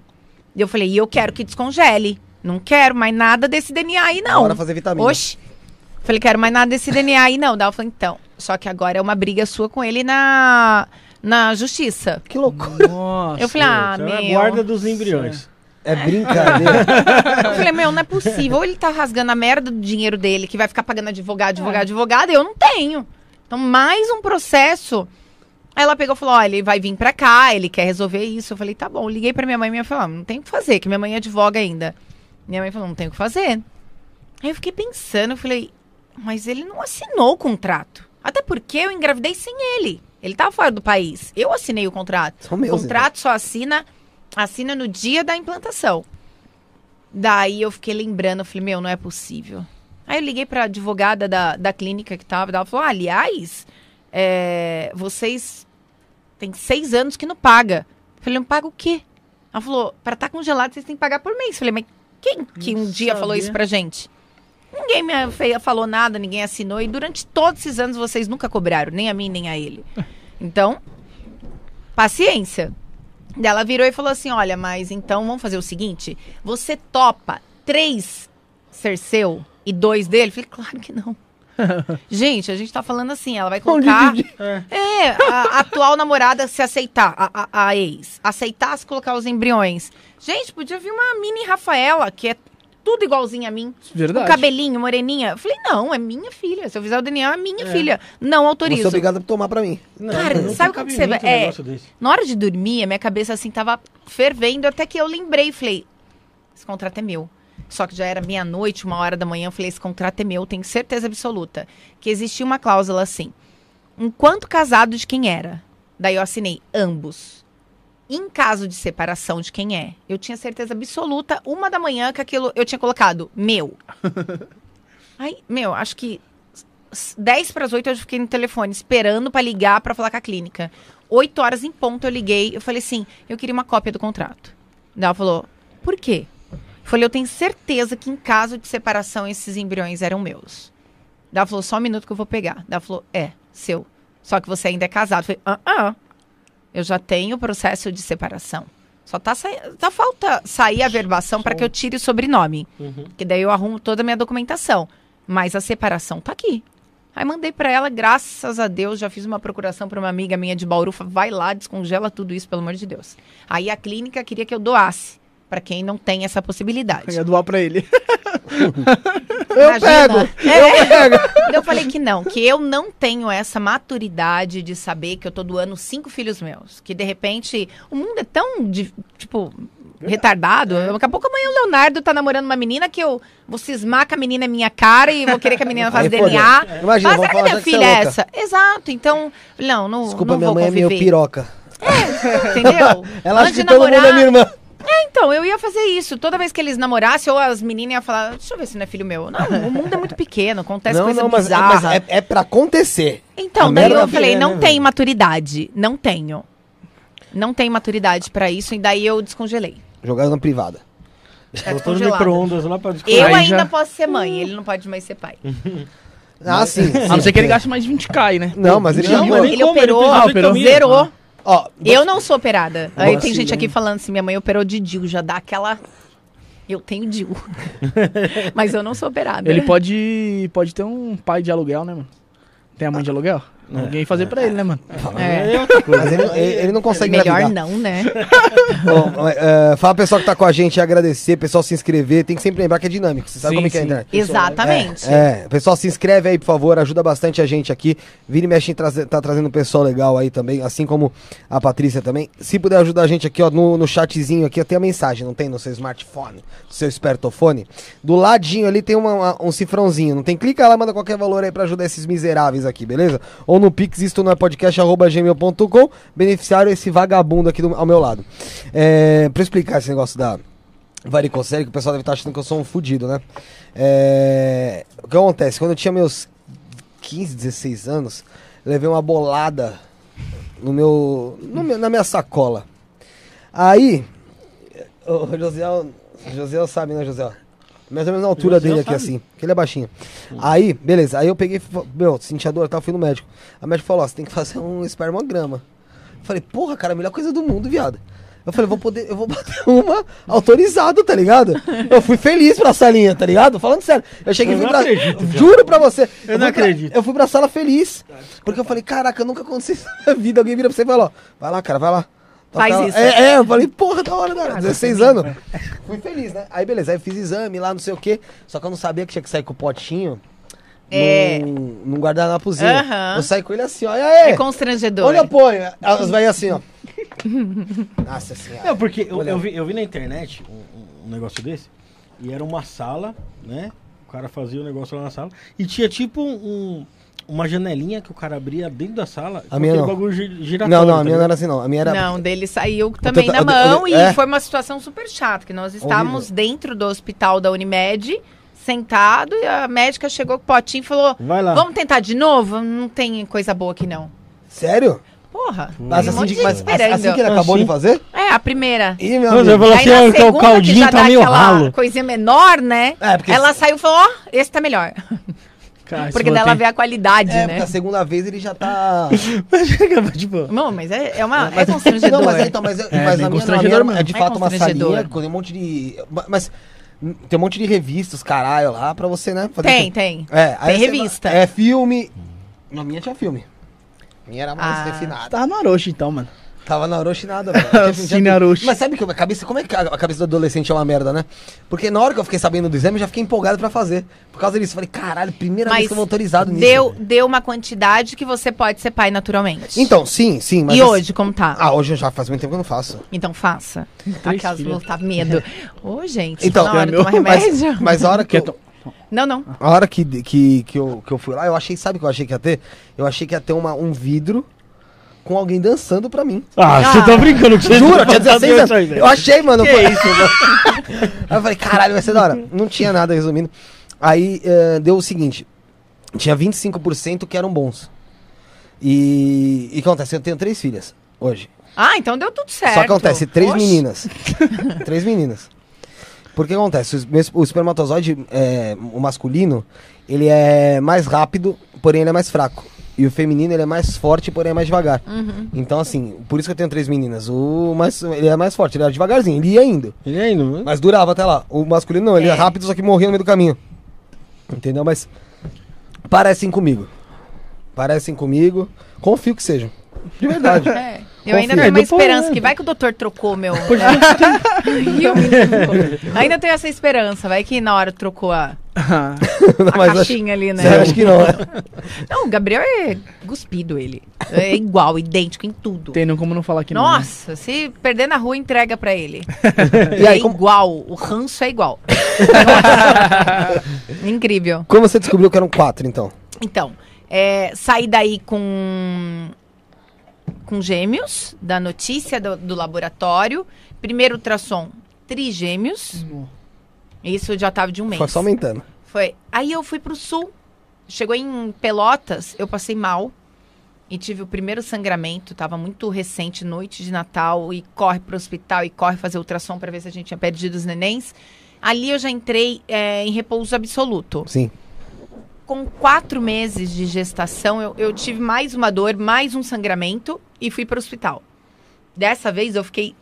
E eu falei, e eu quero que descongele. Não quero mais nada desse DNA aí, não. Bora fazer vitamina. Oxi. Falei, quero mais nada desse DNA aí, não. Daí ela falou, então. Só que agora é uma briga sua com ele na, na justiça. Que loucura. Nossa. eu falei, ah, Então é a meu. guarda dos embriões. É brincadeira. Eu falei, meu, não é possível. Ou ele tá rasgando a merda do dinheiro dele, que vai ficar pagando advogado, advogado, advogado, eu não tenho. Então, mais um processo. Aí ela pegou e falou: olha, ele vai vir pra cá, ele quer resolver isso. Eu falei, tá bom. Liguei pra minha mãe e minha mãe falou: ah, não tem o que fazer, que minha mãe advoga ainda. Minha mãe falou: não tem o que fazer. Aí eu fiquei pensando, eu falei, mas ele não assinou o contrato. Até porque eu engravidei sem ele. Ele tava fora do país. Eu assinei o contrato. São meus, o contrato só assina, assina no dia da implantação. Daí eu fiquei lembrando, eu falei, meu, não é possível. Aí eu liguei pra advogada da, da clínica que tava, ela falou, ah, aliás, é, vocês têm seis anos que não paga. Eu falei, não paga o quê? Ela falou, pra estar congelado vocês têm que pagar por mês. Eu falei, mas quem que um Não dia falou sabia. isso pra gente? Ninguém me falou nada, ninguém assinou. E durante todos esses anos vocês nunca cobraram, nem a mim, nem a ele. Então, paciência. Ela virou e falou assim: Olha, mas então vamos fazer o seguinte: você topa três ser seu e dois dele? Eu falei, claro que não. [laughs] gente, a gente tá falando assim, ela vai colocar. É, a, a atual namorada se aceitar, a, a, a ex, aceitasse colocar os embriões. Gente, podia vir uma mini Rafaela, que é tudo igualzinha a mim. Verdade. Cabelinho, moreninha. Eu falei, não, é minha filha. Se eu fizer o DNA, é minha filha. Não autorizo. ser obrigado a tomar pra mim. Não, Cara, não sabe como que você vai- é. Na hora de dormir, a minha cabeça assim tava fervendo, até que eu lembrei, falei, esse contrato é meu. Só que já era meia-noite, uma hora da manhã, eu falei, esse contrato é meu, tenho certeza absoluta. Que existia uma cláusula assim. Enquanto casado de quem era. Daí eu assinei ambos. Em caso de separação de quem é, eu tinha certeza absoluta, uma da manhã, que aquilo eu tinha colocado meu. [laughs] Aí, meu, acho que s- 10 para as 8 eu fiquei no telefone esperando para ligar para falar com a clínica. 8 horas em ponto eu liguei, eu falei assim, eu queria uma cópia do contrato. Daí ela falou, por quê? Eu falei, eu tenho certeza que em caso de separação esses embriões eram meus. Daí ela falou, só um minuto que eu vou pegar. Daí ela falou, é, seu. Só que você ainda é casado. Eu falei, ah, ah. Eu já tenho o processo de separação. Só tá, sa... tá falta sair a verbação para que eu tire o sobrenome. Uhum. Que daí eu arrumo toda a minha documentação. Mas a separação tá aqui. Aí mandei pra ela, graças a Deus, já fiz uma procuração pra uma amiga minha de Bauru, vai lá, descongela tudo isso, pelo amor de Deus. Aí a clínica queria que eu doasse, pra quem não tem essa Eu possibilidade. ia doar pra ele. [laughs] Eu Imagina. pego! É. Eu pego! Eu falei que não, que eu não tenho essa maturidade de saber que eu tô doando cinco filhos meus. Que de repente o mundo é tão, tipo, retardado. Daqui a pouco amanhã o Leonardo tá namorando uma menina que eu vou cismar que a menina é minha cara e vou querer que a menina faça DNA. fodeu. Imagina, Mas será que minha já que filha é é essa? Exato. Então, não, não, Desculpa, não minha mãe é meio piroca. Entendeu? [laughs] Ela acha que todo mundo é namorar- minha irmã. Então, eu ia fazer isso. Toda vez que eles namorassem, ou as meninas iam falar, deixa eu ver se não é filho meu. Não, o mundo é muito [laughs] pequeno, acontece Não, coisa não, mas, bizarra. mas é, é pra acontecer. Então, A daí eu falei, é, não né, tem velho? maturidade. Não tenho. Não tem maturidade pra isso, e daí eu descongelei. Jogando na privada. Tá Botou no micro-ondas lá pra descongelar. Eu Aí ainda já- posso ser mãe, ele não pode mais ser pai. Ah, sim. A não ser que ele gaste mais de 20k aí, né? Não, mas ele Não, já mas nem ele como, operou, fez ah, 18 operou. caminhos. Zerou. Ó, Eu não sou operada. Aí Nossa, tem gente sim, aqui né? falando assim, minha mãe operou de DIL, já dá aquela... Eu tenho DIL. [laughs] Mas eu não sou operada. Ele pode, pode ter um pai de aluguel, né, mano? Tem a mãe de aluguel? Alguém fazer pra ele, né, mano? É. É. Mas ele, ele- ele não consegue Melhor engravidar. não, né? [laughs] Bom, é, fala pessoal que tá com a gente, agradecer, pessoal se inscrever. Tem que sempre lembrar que é dinâmico. Você sabe Sim, como é que é a internet. Exatamente. É, é, pessoal, se inscreve aí, por favor, ajuda bastante a gente aqui. Vira e mexe trazer, tá trazendo um pessoal legal aí também, assim como a Patrícia também. Se puder ajudar a gente aqui, ó, no, no chatzinho aqui, ó, tem a mensagem, não tem no seu smartphone, no seu espertofone. Do ladinho ali tem uma- uma- um cifrãozinho, não tem? Clica lá, manda qualquer valor aí pra ajudar esses miseráveis aqui, beleza? Ou no Pix, isto não é podcast, arroba gmail.com, beneficiário esse vagabundo aqui do- ao meu lado. É, pra explicar esse negócio da varicocele, que o pessoal deve estar achando que eu sou um fudido, né? É, o que acontece? Quando eu tinha meus 15, 16 anos, levei uma bolada no meu, no meu- na minha sacola. Aí, o José, José sabe, né, José? Mais ou menos na altura dele aqui, sabe. assim, que ele é baixinho. Aí, beleza, aí eu peguei, meu, senti a dor, tá, fui no médico. A médica falou, ó, você tem que fazer um espermograma. Eu falei, porra, cara, a melhor coisa do mundo, viado. Eu falei, vou poder, eu vou [laughs] bater uma autorizado, tá ligado? Eu fui feliz pra salinha, tá ligado? Falando sério. Eu cheguei Eu pra. acredito, juro pra você. Eu fui não pra- acredito. eu fui pra sala feliz. Porque eu falei, caraca, nunca aconteceu isso na minha vida. Alguém vira pra você e fala, ó, vai lá, cara, vai lá. Faz lá. isso. É, é, eu falei, porra, da hora, da hora. 16 anos. Fui feliz, né? Aí beleza, aí eu fiz exame lá, não sei o quê. Só que eu não sabia que tinha que sair com o potinho. É. Num, num guardanapozinho. Aham. Eu saí com ele assim, ó. E aí? É constrangedor. Eu ponho? Elas vai assim, ó. [laughs] Nossa senhora. Não, porque eu, Olha. eu vi, eu vi na internet um, um- um negócio desse, e era uma sala, né? O cara fazia o negócio lá na sala, e tinha tipo um, uma janelinha que o cara abria dentro da sala, com minha não. bagulho giratório. Não, não, a tá minha não ligado? era assim, não. A minha era. Não, dele saiu também na eu- eu- mão e é. foi uma situação super chata, que nós estávamos dentro do hospital da Unimed, sentado, e a médica chegou com o potinho e falou, Vai lá. vamos tentar de novo? Não tem coisa boa aqui não. Sério? Porra, Mas um assim, monte de, mas assim que ele acabou Assim? de fazer? É, a primeira. Ih, meu falo Aí assim, na ó, o segunda, que caldinho já tá meio aquela ralo. coisinha menor, né? É, porque- Ela saiu e falou, ó, esse tá melhor. Cara, Porque dela for vê a qualidade, É, né? a segunda vez ele já tá. [laughs] Mas tipo, Não, mas é, é, uma, é Mas- constrangedor. Não, mas, é, então, mas, é, É, mas na minha, minha é de mesmo. fato É uma salinha com um monte de. Mas tem um monte de revistas, caralho, lá pra você, né? fazer Tem, tudo. tem. É, aí Tem revista. É filme. Na minha tinha filme. A minha era mais Ah. refinada. Tava no Orochi então, mano. Tava na Orochi nada, velho. [laughs] Orochi. Mas sabe que a cabeça, como é que a cabeça do adolescente é uma merda, né? Porque na hora que eu fiquei sabendo do exame, eu já fiquei empolgado pra fazer. Por causa disso, eu falei, caralho, primeira vez Mas que eu vou autorizado nisso. deu, deu uma quantidade que você pode ser pai naturalmente. Então, sim, sim. Mas e assim- hoje, como tá? Ah, hoje eu já faz muito tempo que eu não faço. Então faça. Três Aquelas filhas. vou tá medo. [laughs] Ô, gente, Então, na hora de meu- tomar remédio. Mas, [laughs] mas a hora que eu, Não, não. a hora que, que, que, eu, que eu fui lá, eu achei, sabe o que eu achei que ia ter? Eu achei que ia ter uma, um vidro com alguém dançando pra mim. ah, você Ah. tá brincando que você Juro, eu tá tinha 16 fazendo anos. aí. Eu achei, mano. Que eu- isso, mano? [laughs] Aí eu falei, caralho, vai ser da hora. Não tinha nada, resumindo. Aí eh, deu o seguinte: tinha 25% que eram bons. E. E o que acontece? Eu tenho três filhas hoje. Ah, então deu tudo certo. Só que acontece, três Oxe. meninas. [laughs] três meninas. Porque acontece, o, o espermatozoide, é, o masculino, ele é mais rápido, porém ele é mais fraco. E o feminino, ele é mais forte, porém é mais devagar. Uhum. Então, assim, por isso que eu tenho três meninas. O mais, ele é mais forte, ele era devagarzinho, ele ia indo. Ele é indo, Mas durava até lá. O masculino não, ele é, É. rápido, só que morria no meio do caminho. Entendeu? Mas parecem comigo. Parecem comigo. Confio que sejam. De verdade. [laughs] É, eu ainda tenho uma Depois, esperança né? que vai que o doutor trocou meu. E o menino- ainda tenho essa esperança, vai que na hora trocou a. [laughs] A Mas acho- caixinha ali, né? Você acha que não, né? [laughs] Não, o Gabriel é cuspido ele. É igual, idêntico em tudo. Tem não como não falar que não. né? Nossa, se perder na rua, entrega pra ele. [laughs] E aí, é como, igual, o ranço é igual. Incrível. como você descobriu que eram quatro, então? Então, é, saí daí com, com gêmeos, da notícia do, do laboratório. Primeiro ultrassom, trigêmeos. Isso já tava de um mês. Foi só aumentando. Foi. Aí eu fui pro sul. Chegou em Pelotas, eu passei mal. E tive o primeiro sangramento, tava muito recente, noite de Natal, e corre pro hospital e corre fazer ultrassom para ver se a gente tinha perdido os nenéns. Ali eu já entrei é, em repouso absoluto. Sim. Com quatro meses de gestação, eu, eu tive mais uma dor, mais um sangramento e fui para o hospital. Dessa vez eu fiquei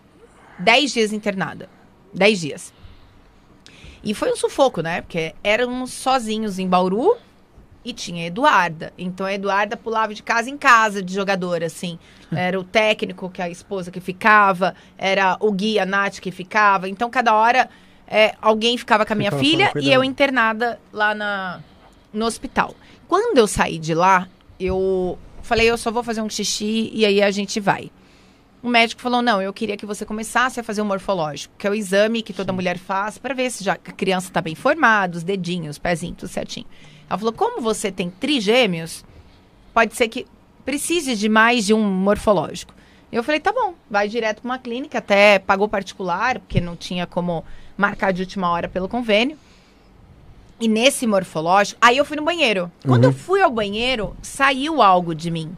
dez dias internada. Dez dias. E foi um sufoco, né? Porque éramos sozinhos em Bauru e tinha a Eduarda. Então a Eduarda pulava de casa em casa de jogador, assim. [laughs] Era o técnico, que a esposa que ficava, era o Gui, a Nath que ficava. Então cada hora é, alguém ficava com a minha Ficava filha e eu internada lá na, no hospital. Quando eu saí de lá, eu falei, eu só vou fazer um xixi e aí a gente vai. O médico falou: não, eu queria que você começasse a fazer o morfológico, que é o exame que toda mulher faz para ver se já a criança está bem formada, os dedinhos, os pezinhos, tudo certinho. Ela falou: como você tem trigêmeos, pode ser que precise de mais de um morfológico. Eu falei: tá bom, vai direto para uma clínica, até pagou particular, porque não tinha como marcar de última hora pelo convênio. E nesse morfológico, aí eu fui no banheiro. Quando eu fui ao banheiro, saiu algo de mim.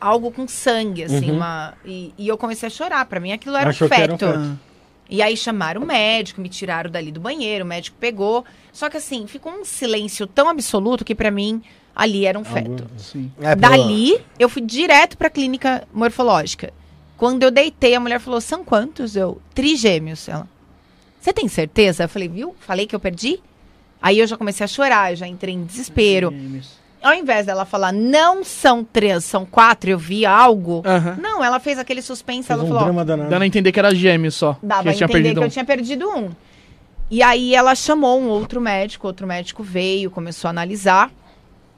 Algo com sangue, assim, Uhum. uma. E, e eu comecei a chorar. Pra mim aquilo era Achou um que era um feto. feto. E aí chamaram o médico, me tiraram dali do banheiro, o médico pegou. Só que assim, ficou um silêncio tão absoluto que pra mim ali era um feto. Sim. É, Dali, eu fui direto pra clínica morfológica. Quando eu deitei, a mulher falou: são quantos? Eu, trigêmeos. Ela, você tem certeza? Eu falei, viu? Falei que eu perdi? Aí eu já comecei a chorar, eu já entrei em desespero. Ao invés dela falar, não são três, são quatro, eu vi algo. Não, ela fez aquele suspense, Fez ela um falou. Dando a entender que era gêmeo só. Dava que a eu tinha entender perdido que um. eu tinha perdido um. E aí ela chamou um outro médico, outro médico veio, começou a analisar.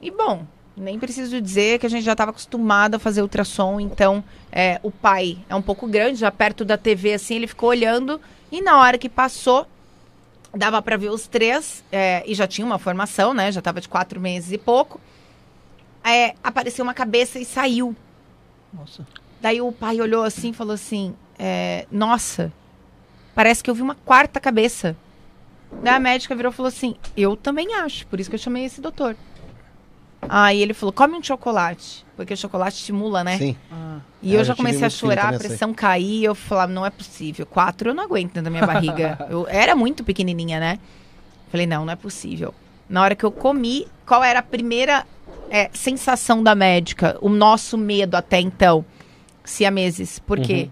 E bom, nem preciso dizer que a gente já estava acostumado a fazer ultrassom, então é, o pai é um pouco grande, já perto da TV, assim, ele ficou olhando. E na hora que passou, dava para ver os três, é, e já tinha uma formação, né? Já estava de quatro meses e pouco. É, apareceu uma cabeça e saiu. Nossa. Daí o pai olhou assim e falou assim: é, Nossa, parece que eu vi uma quarta cabeça. Daí a médica virou e falou assim: Eu também acho, por isso que eu chamei esse doutor. Aí ele falou: Come um chocolate, porque o chocolate estimula, né? Sim. Ah, E É, eu já comecei a chorar, a pressão cair. Eu falava: Não é possível. Quatro eu não aguento dentro da minha barriga. [laughs] eu era muito pequenininha, né? Falei: Não, não é possível. Na hora que eu comi, qual era a primeira é, sensação da médica? O nosso medo até então? Siameses. Por quê?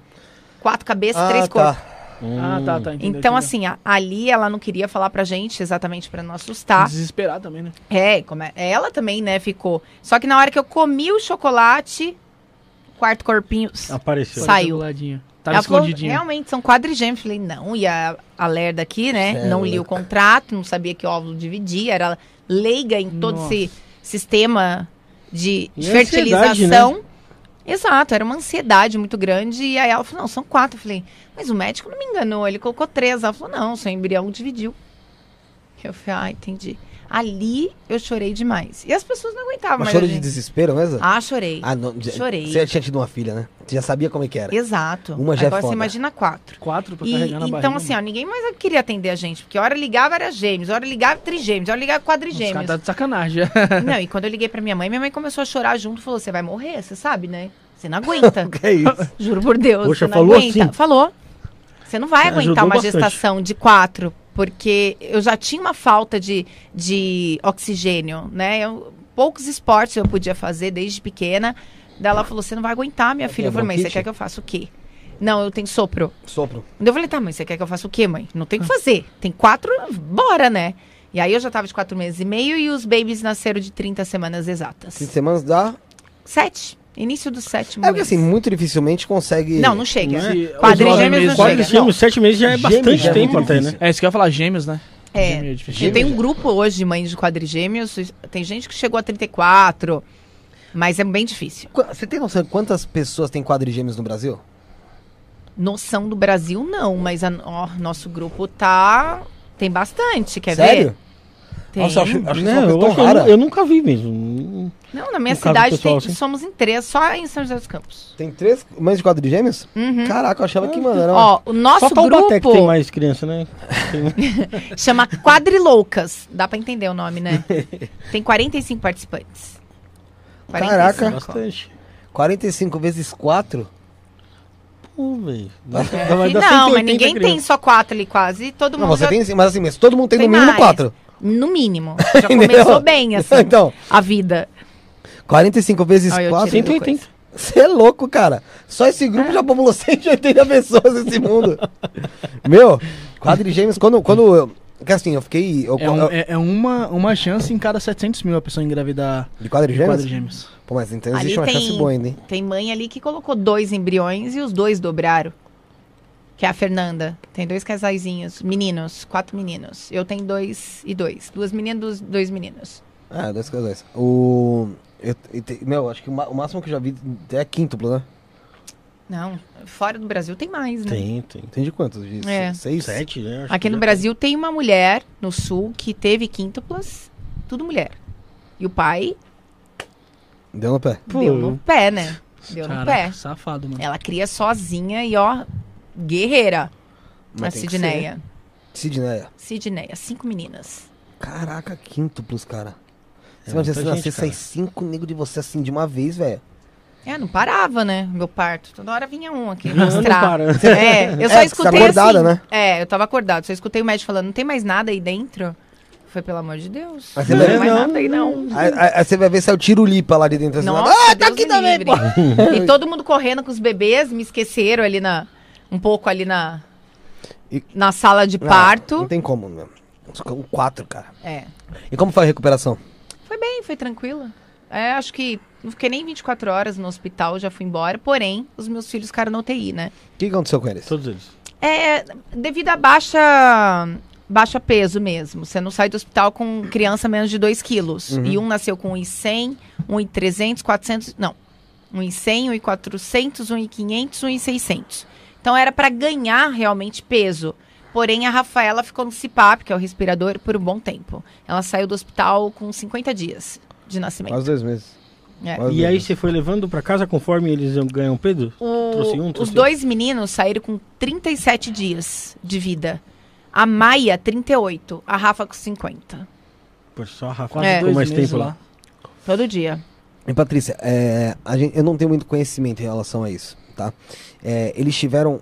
Quatro cabeças, três corpos. tá. ah, tá, tá. entendi, Então, entendi. assim, a- ali ela não queria falar pra gente exatamente pra não assustar. Desesperar também, né? É, como é- ela também, né, ficou. Só que na hora que eu comi o chocolate, o quarto corpinho Apareceu. Saiu. Tava ela falou, escondidinho. realmente, são quadrigêmeos. Falei, não, e a, a Lerda aqui, né, é não li o contrato, não sabia que óvulo dividia, era leiga em todo Nossa. esse sistema de, de ansiedade, né? fertilização. Exato, era uma ansiedade muito grande. E aí ela falou, não, são quatro. Eu falei, mas o médico não me enganou, ele colocou três. Ela falou, não, seu embrião dividiu. Eu falei, ah, entendi. Ali eu chorei demais. E as pessoas não aguentavam Mas mais. choro a de desespero mesmo? Ah, chorei. Ah, não. já- chorei. Você já tinha tido uma filha, né? Você já sabia como é que era. Exato. Uma já é Agora foda. você imagina quatro. Quatro pra E, carregar na barriga. então, assim, ó, ninguém mais queria atender a gente. Porque a hora ligava era gêmeos, a hora ligava trigêmeos, a hora ligava Os quadrigêmeos. tá de sacanagem. [laughs] Não, e quando eu liguei pra minha mãe, minha mãe começou a chorar junto. Falou, você vai morrer, você sabe, né? Você não aguenta. [laughs] que é isso? Juro por Deus. Poxa, você não falou aguenta. assim? Falou. Você não vai Você aguentar uma bastante. gestação de quatro, porque eu já tinha uma falta de, de oxigênio, né? Eu- poucos esportes eu podia fazer desde pequena. Daí ela falou: você não vai aguentar, minha filha. Eu falei, mãe, você quer que eu faça o quê? Não, eu tenho sopro. Sopro. Eu falei, tá, mãe, você quer que eu faça o quê, mãe? Não tem o que fazer. Tem quatro, bora, né? E aí eu já tava de quatro meses e meio e os babies nasceram de 30 semanas exatas. 15 semanas dá. Sete. Início do sétimo É porque mês. assim, muito dificilmente consegue. Não, não chega. Né? Se- Quadrigêmeos não chega. Quadrigêmeos, sete meses já é Gêmeos bastante já é tempo muito até, né? difícil. É isso que eu ia falar, gêmeos, né? É. Gêmeo é difícil. Eu tenho um grupo hoje de mães de quadrigêmeos. Tem gente que chegou a 34, mas é bem difícil. Qu- Você tem noção de quantas pessoas têm quadrigêmeos no Brasil? Noção do Brasil, não, mas a- ó, nosso grupo tá. Tem bastante, quer Sério? Tem. Nossa, eu acho, acho que é Não, eu, acho eu rara. nu- eu nunca vi mesmo. Não, na minha do cidade pessoal, tem- assim. somos em três, só em São José dos Campos. Tem três mães de quadrigêmeos? Uhum. Caraca, eu achava que, mano, era... Ó, o nosso Só Taubaté que tem grupo mais criança, né? [laughs] chama Quadriloucas. Dá pra entender o nome, né? [laughs] Tem 45 participantes. Caraca. Bastante. 45 vezes 4? Pô, velho. Dá- [laughs] É, não, 180 mas ninguém tem só quatro ali quase. Todo Não, mundo você já- tem sim, mas assim, mas todo mundo tem, Tem no mínimo mais. 4. No mínimo. [laughs] Já começou bem, assim, [laughs] então, a vida. 45 vezes Olha, eu 4? tirei. 180. Você é louco, cara. Só esse grupo já populou 180 pessoas nesse mundo. Meu, quadrigêmeos, quando, quando eu... Que assim, eu fiquei... Eu, É, um- eu- é- é uma, uma chance em cada 700 mil a pessoa engravidar de de quadrigêmeos? quadrigêmeos. Pô, mas então Ali existe uma tem- chance boa ainda, hein? Tem mãe ali que colocou dois embriões e os dois dobraram. Que é a Fernanda. Tem dois casaizinhos, meninos, quatro meninos. Eu tenho dois e dois. Duas meninas, dois, dois meninos. Ah, dois casais. O... eu- eu te- meu, acho que o, máximo que eu já vi é quíntuplo, né? Não, fora do Brasil tem mais, né? Tem, tem. Tem de quantos? De É. seis? Sete, né? Acho Aqui no Brasil tem uma mulher no sul que teve quíntuplas, tudo mulher. E o pai Deu no pé. Pô. deu no pé, né? Deu no pé. safado, mano. Ela cria sozinha e ó, guerreira. Mas a Sidneia. ser. Sidneia. Sidneia, cinco meninas. Caraca, quíntuplos, cara. Você É imagina muita se nascer sair cinco negros de você assim de uma vez, velho. É, não parava, né? Meu parto. Toda hora vinha um aqui Não, não mostrar. para. É, eu [laughs] só É, você escutei tá acordada, assim. né? É, eu tava acordado. Só escutei o médico falando, não tem mais nada aí dentro? Foi, pelo amor de Deus. Mas não você tem vai- mais Não, nada aí, não. Aí, aí- aí você vai ver se é o tirulipa lá de dentro. Assim, Nossa, ah, tá Deus aqui também. [laughs] E todo mundo correndo com os bebês, me esqueceram ali na. Um pouco ali na. E- Na sala de Não, parto. Não tem como, meu. Um quatro, cara. É. E como foi a recuperação? Foi bem, foi tranquila. É, acho que não fiquei nem 24 horas no hospital, já fui embora. Porém, os meus filhos ficaram na UTI, né? O que aconteceu com eles? Todos eles. É, devido a baixa, baixa peso mesmo. Você não sai do hospital com criança menos de 2 quilos. Uhum. E um nasceu com 1,100, 1,300, 400... Não. 1,100, 1,400, 1,500, 1,600. Então era para ganhar realmente peso. Porém, a Rafaela ficou no CPAP, que é o respirador, por um bom tempo. Ela saiu do hospital com 50 dias de nascimento. Quase dois meses. É. Quase E dois aí meses. você foi levando pra casa conforme eles ganham peso? O- Trouxe um, os trouxe dois meninos saíram com 37 dias de vida. A Maia, 38. A Rafa, com 50. Pô, só a Rafa Quase É. ficou dois mais meses tempo lá. lá. Todo dia. E Patrícia, é, a gente, eu não tenho muito conhecimento em relação a isso, tá? É, eles tiveram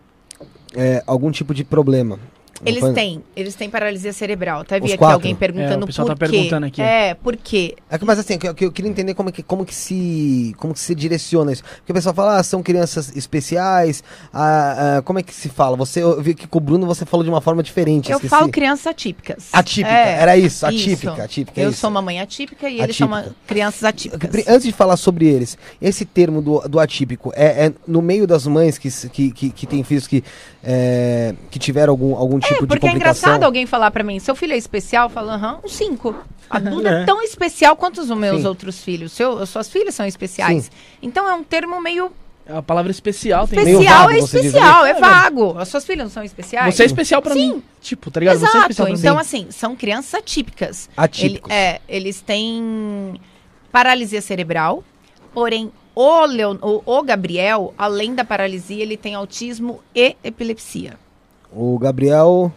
é, algum tipo de problema. Eles foi? têm, eles têm paralisia cerebral. Até vi Os aqui quatro? alguém É, perguntando o pessoal por tá quê. perguntando aqui. É, por quê? É que, mas assim, que, que eu queria entender como que, como que se como que se direciona isso. Porque o pessoal fala, ah, são crianças especiais, ah, ah, como é que se fala? Você, eu vi que com o Bruno você falou de uma forma diferente. Eu esqueci. falo crianças atípicas. Atípica, É, era isso, isso. atípica, atípica. é Eu isso. sou uma mãe atípica e eles Atípica. chamam crianças atípicas. Antes de falar sobre eles, esse termo do, do atípico é, é no meio das mães que, que, que, que têm filhos que, é, que tiveram algum, algum tipo de Porque é complicação? engraçado alguém falar pra mim, seu filho é especial? Fala, aham, um cinco. A Duda é É. tão especial quanto os meus Sim. outros filhos. Seu, suas filhas são especiais. Então é um termo meio A palavra especial tem. Meio especial, vago, é especial, é vago. As suas filhas não são especiais? Você é especial pra Sim. mim. Tipo, tá ligado? Você é Exato. especial pra então, mim. assim, são crianças atípicas. Atípicos. Ele- é, eles têm paralisia cerebral, porém, o, Leon, o, o Gabriel, além da paralisia, ele tem autismo e epilepsia. O Gabriel.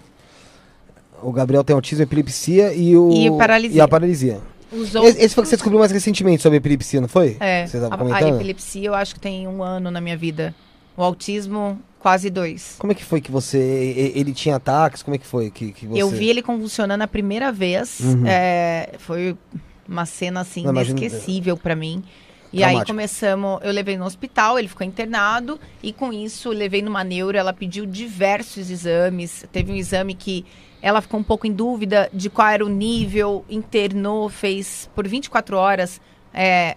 O Gabriel tem autismo, epilepsia e o. E paralisia. E a paralisia. Outros, esse foi que você descobriu mais recentemente sobre epilepsia, não foi? É, Você tava a, a comentando? epilepsia eu acho que tem um ano na minha vida. O autismo, quase dois. Como é que foi que você. Ele tinha ataques? Como é que foi que, que você. Eu vi ele convulsionando a primeira vez. Uhum. é, foi uma cena assim Não, inesquecível pra mim. E Traumático. aí começamos, eu levei no hospital, ele ficou internado e com isso levei numa neuro, ela pediu diversos exames. Teve um exame que ela ficou um pouco em dúvida de qual era o nível, internou, fez por 24 horas é,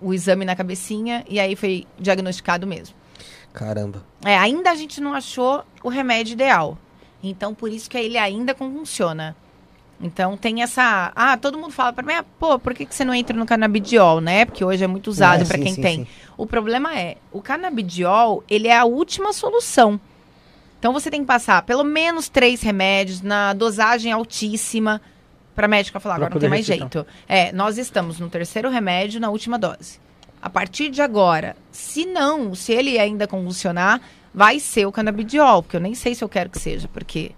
o exame na cabecinha e aí foi diagnosticado mesmo. Caramba. É, ainda a gente não achou o remédio ideal. Então, por isso que ele ainda convulsiona. Então tem essa. Ah, todo mundo fala pra mim, ah, pô, por que, que você não entra no canabidiol, né? Porque hoje é muito usado É, pra sim, quem sim, tem. sim. O problema é, o canabidiol, ele é a última solução. Então você tem que passar pelo menos três remédios na dosagem altíssima pra médica falar, Pra agora não tem mais jeito. É, nós estamos no terceiro remédio na última dose. A partir de agora, se não, se ele ainda convulsionar, vai ser o canabidiol, porque eu nem sei se eu quero que seja, porque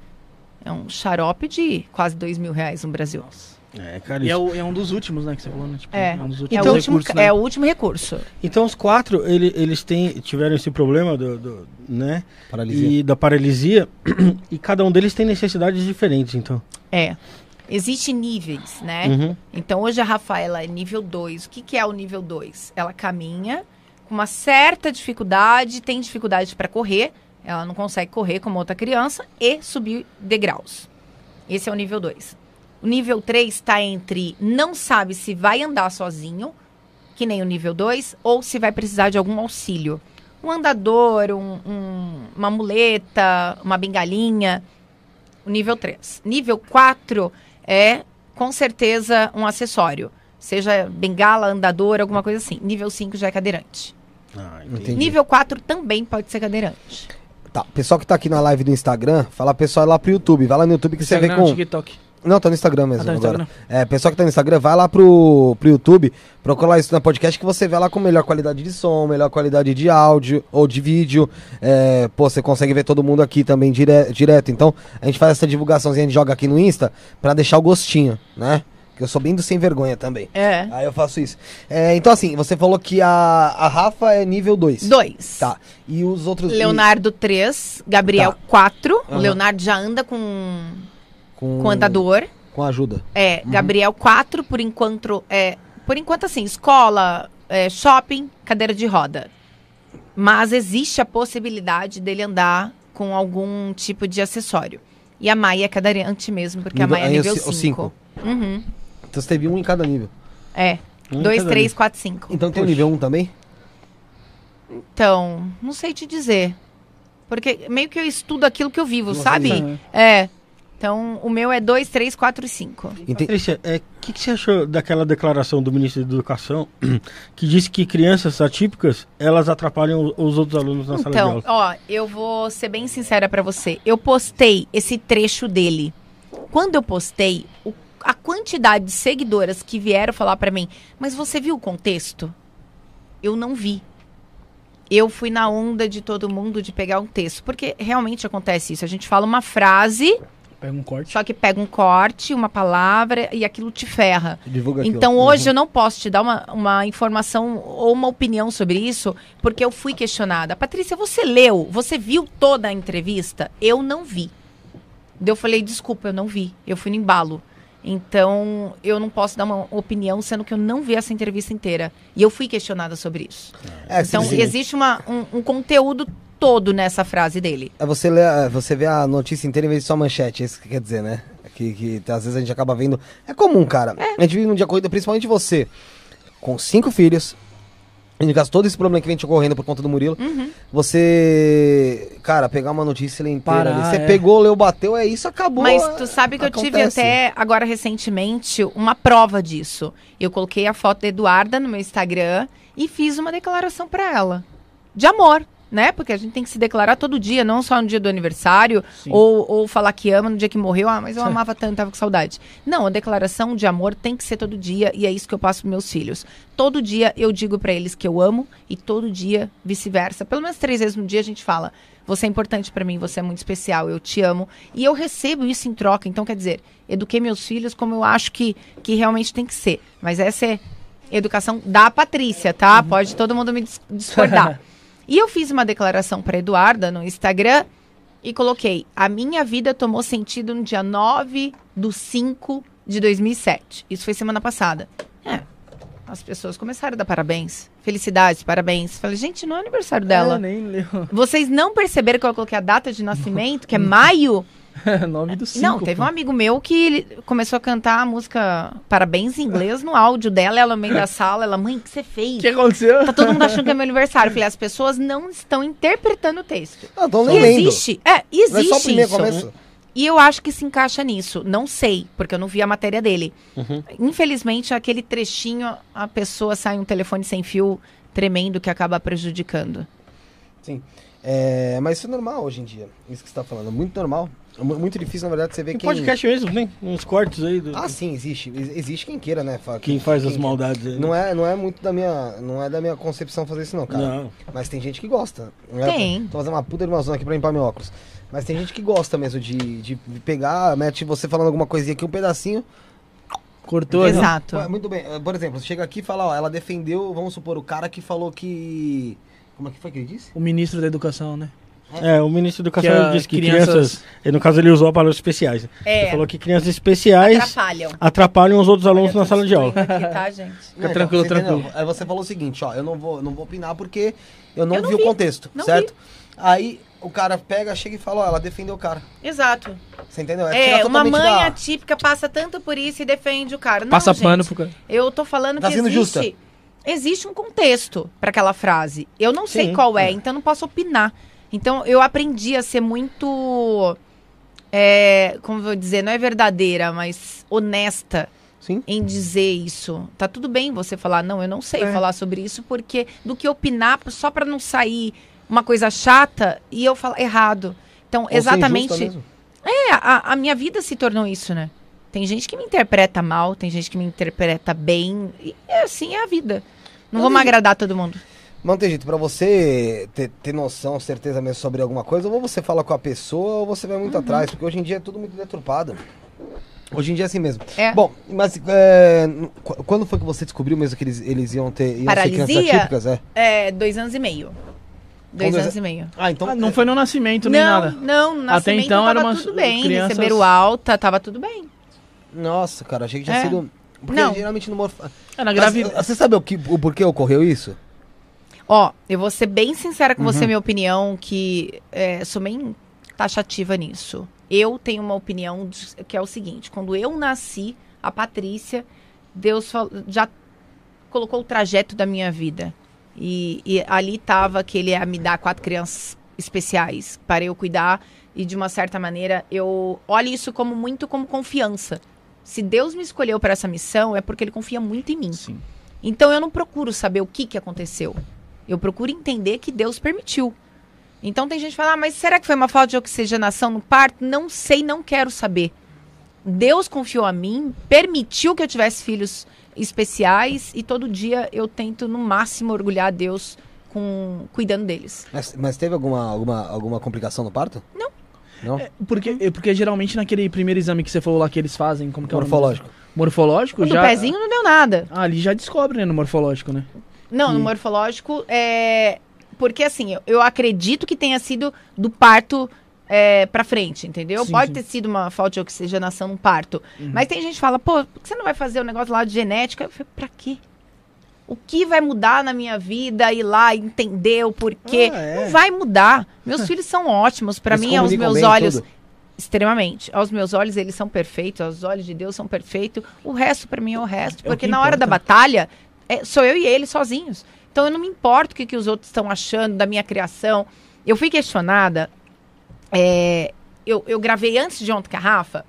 é um xarope de quase dois mil reais no Brasil. É, cara, E é, o- é um dos últimos, né, que você falou, né? Tipo, É, um dos é, últimos o último, recursos, né? é o último recurso. Então os quatro, ele- eles têm, tiveram esse problema do, do- né? Paralisia. E da paralisia. [clears throat] E cada um deles tem necessidades diferentes, então. É. Existem níveis, né? Uhum. Então hoje a Rafaela é nível 2. O que, que é o nível 2? Ela caminha com uma certa dificuldade, tem dificuldade para correr, ela não consegue correr como outra criança e subir degraus. Esse é o nível 2. O nível 3 está entre não sabe se vai andar sozinho, que nem o nível 2, ou se vai precisar de algum auxílio. Um andador, um- um- uma muleta, uma bengalinha. O nível 3. Nível 4 é, com certeza, um acessório. Seja bengala, andador, alguma coisa assim. Nível 5 já é cadeirante. Ah, Entendi. Nível 4 também pode ser cadeirante. Tá, pessoal que tá aqui na live do Instagram, fala pessoal lá pro YouTube. Vai lá no YouTube que você vê Instagram, com. TikTok. Não, tá no Instagram mesmo Ah, tá no agora. Instagram. É, pessoal que tá no Instagram, vai lá pro, pro YouTube, procura lá isso na podcast que você vê lá com melhor qualidade de som, melhor qualidade de áudio ou de vídeo. É, pô, você consegue ver todo mundo aqui também dire- direto. Então, a gente faz essa divulgaçãozinha, a gente joga aqui no Insta pra deixar o gostinho, né? Que eu sou bem do sem vergonha também. É. Aí eu faço isso. É, então, assim, você falou que a, a Rafa é nível 2. 2. Tá. E os outros. Leonardo 3, Gabriel Tá. 4. O. Leonardo já anda com, com, com andador. Com ajuda. É, Gabriel 4, por enquanto, é, por enquanto assim, escola, é, shopping, cadeira de roda. Mas existe a possibilidade dele andar com algum tipo de acessório. E a Maia é cadeirante mesmo, porque Nível- a Maia é nível ci- o 5. Uhum. Então você teve um em cada nível. É. Um 2, cada 3, nível. 4, 5. Então tem o nível 1 também? Então, não sei te dizer. Porque meio que eu estudo aquilo que eu vivo, Você sabe? vive. É. Então, o meu é 2, 3, 4 e 5. Ente- Patrícia, o que, que você achou daquela declaração do ministro da Educação [clears throat] que disse que crianças atípicas elas atrapalham os outros alunos na sala de Então, aula? ó, eu vou ser bem sincera pra você. Eu postei esse trecho dele. Quando eu postei, o- a quantidade de seguidoras que vieram falar pra mim, mas você viu o contexto? Eu não vi. Eu fui na onda de todo mundo de pegar um texto, porque realmente acontece isso. A gente fala uma frase, Pega um corte. só que pega um corte, uma palavra e aquilo te ferra. Divulga Então ó. hoje eu não posso te dar uma, uma informação ou uma opinião sobre isso, porque eu fui questionada. Patrícia, você leu? Você viu toda a entrevista? Eu não vi. Eu falei, desculpa, eu não vi. Eu fui no embalo. Então, eu não posso dar uma opinião, sendo que eu não vi essa entrevista inteira. E eu fui questionada sobre isso. É, Então, sim, sim. existe uma, um, um conteúdo todo nessa frase dele. É você, lê, é, você vê a notícia inteira em vez de só a manchete, é isso que quer dizer, né? Que, que às vezes a gente acaba vendo. É comum, cara. A gente vive num dia corrido, principalmente você, com cinco filhos. Indicasse todo esse problema que vem te ocorrendo por conta do Murilo. Uhum. Você, cara, pegar uma notícia ela inteira Parar, ali. Você é. pegou, leu, bateu, é isso, acabou. Mas tu sabe que eu tive acontece. até agora recentemente uma prova disso. Eu coloquei a foto da Eduarda no meu Instagram e fiz uma declaração pra ela. De amor, né? Porque a gente tem que se declarar todo dia, não só no dia do aniversário, Sim. ou, ou falar que ama no dia que morreu. Ah, mas eu [laughs] amava tanto, tava com saudade. Não, a declaração de amor tem que ser todo dia e é isso que eu passo pros meus filhos. Todo dia eu digo pra eles que eu amo e todo dia vice-versa. Pelo menos três vezes no dia a gente fala: você é importante pra mim, você é muito especial, eu te amo. E eu recebo isso em troca. Então, quer dizer, eduquei meus filhos como eu acho que, que realmente tem que ser. Mas essa é educação da Patrícia, tá? Pode todo mundo me dis- discordar. [laughs] e eu fiz uma declaração pra Eduarda no Instagram e coloquei: a minha vida tomou sentido no dia 9 do 5 de 2007. Isso foi semana passada. É. As pessoas começaram a dar parabéns. Felicidades, parabéns. Falei, gente, não é aniversário dela. É, nem leu. Vocês não perceberam que eu coloquei a data de nascimento, que é maio? [laughs] 9 do 5. não, teve um amigo meu que ele começou a cantar a música Parabéns em inglês no áudio dela, ela no meio da [laughs] sala, ela, mãe, o que você fez? O que aconteceu? Tá todo mundo achando que é meu [laughs] aniversário. Eu falei, as pessoas não estão interpretando o texto. Não, tô E nem lendo. existe, é, Não é existe só o primeiro isso. começo. E eu acho que se encaixa nisso. Não sei, porque eu não vi a matéria dele. Uhum. Infelizmente, aquele trechinho, a pessoa sai um telefone sem fio tremendo que acaba prejudicando. Sim. É, mas isso é normal hoje em dia. Isso que você tá falando. Muito normal. É mu- Muito difícil, na verdade, você ver Tem quem. podcast mesmo, tem uns cortes aí do, Ah, sim, existe. Ex- Existe quem queira, né? Fa- quem faz as quem- maldades aí. Não é, não é muito da minha, não é da minha concepção fazer isso não, cara. Não. Mas tem gente que gosta. Não é? Tem. Tô fazendo uma puta de uma zona aqui pra limpar meu óculos. Mas tem gente que gosta mesmo de, de pegar, mete você falando alguma coisinha aqui, um pedacinho. Cortou, né? Exato. Ué, Muito bem. Por exemplo, chega aqui e fala, ó, ela defendeu, vamos supor, o cara que falou que. Como é que foi que ele disse? O ministro da Educação, né? É, o ministro da Educação Que disse que crianças- crianças... e no caso ele usou a palavra especiais. É. Ele falou que crianças especiais Atrapalham. atrapalham os outros alunos na sala de aula. Aqui, tá, [laughs] gente? Não, tranquilo, você entendeu? tranquilo. Aí você falou o seguinte, ó, eu não vou, não vou opinar porque eu não, Eu não vi, vi. o contexto, Não certo? Aí o cara pega, chega e fala, ó, ela defendeu o cara. Exato. Você entendeu? É, tirar uma mãe da- atípica passa tanto por isso e defende o cara. Não, Passa gente, pano pro cara. Eu tô falando Tá que existe, justa. existe um contexto pra aquela frase. Eu não sei Sim. qual é, então eu não posso opinar. Então eu aprendi a ser muito, é, como eu vou dizer, não é verdadeira, mas honesta Sim. em dizer isso. Tá tudo bem você falar, não, eu não sei É. falar sobre isso, porque do que opinar só pra não sair uma coisa chata e eu falar errado. Então, Ou exatamente. É, a, a minha vida se tornou isso, né? Tem gente que me interpreta mal, tem gente que me interpreta bem. E é assim é a vida. Não Mas vamos e- agradar todo mundo. Mas não tem jeito, pra você ter, ter noção, certeza mesmo sobre alguma coisa, ou você fala com a pessoa ou você vai Uhum. muito atrás, porque hoje em dia é tudo muito deturpado. Hoje em dia é assim mesmo. É. Bom, mas é, qu- quando foi que você descobriu mesmo que eles, eles iam ter iam ser crianças Paralisia? atípicas? É. É, dois anos e meio. Dois anos e meio. Ah, então. Ah, não foi no nascimento nem não, nada. não, no nascimento então tava era umas tudo bem. crianças- Receberam alta, tava tudo bem. Nossa, cara, achei que tinha É. sido. Porque Não. geralmente no morfo. É, na gravidez. Você sabe o, que, o porquê ocorreu isso? Ó, eu vou ser bem sincera com Uhum. você, minha opinião, que é, sou bem taxativa nisso. Eu tenho uma opinião de- que é o seguinte: quando eu nasci, a Patrícia, Deus já colocou o trajeto da minha vida. E, e ali estava que ele ia me dar quatro crianças especiais para eu cuidar. E de uma certa maneira, eu olho isso como muito como confiança. Se Deus me escolheu para essa missão, é porque ele confia muito em mim. Sim. Então eu não procuro saber o que, que aconteceu. Eu procuro entender que Deus permitiu. Então tem gente que fala, ah, mas será que foi uma falta de oxigenação no parto? Não sei, não quero saber. Deus confiou a mim, permitiu que eu tivesse filhos especiais e todo dia eu tento no máximo orgulhar a Deus com cuidando deles. Mas, mas teve alguma, alguma, alguma complicação no parto? Não. Não? Porque, é porque geralmente naquele primeiro exame que você falou lá que eles fazem, como que é o Morfológico. Morfológico, O já. pezinho não deu nada. Ah, ali já descobre, né, no morfológico, né? Não, no Que- morfológico é. Porque assim, eu, eu acredito que tenha sido do parto é, pra frente, entendeu? Sim, Pode sim. ter sido uma falta de oxigenação no parto. Mas tem gente que fala, pô, por que você não vai fazer o negócio lá de genética? Eu falei, pra quê? O que vai mudar na minha vida? Ir lá entender o porquê? Ah, é. Não vai mudar. Meus filhos são ótimos. Pra Eles mim, aos meus olhos. tudo? Extremamente. Aos meus olhos, eles são perfeitos. Aos olhos de Deus, são perfeitos. O resto, pra mim, é o resto. É Porque que na hora da batalha, é, sou eu e ele sozinhos. Então, eu não me importo o que, que os outros estão achando da minha criação. Eu fui questionada. é, eu, eu gravei antes de ontem com a Rafa,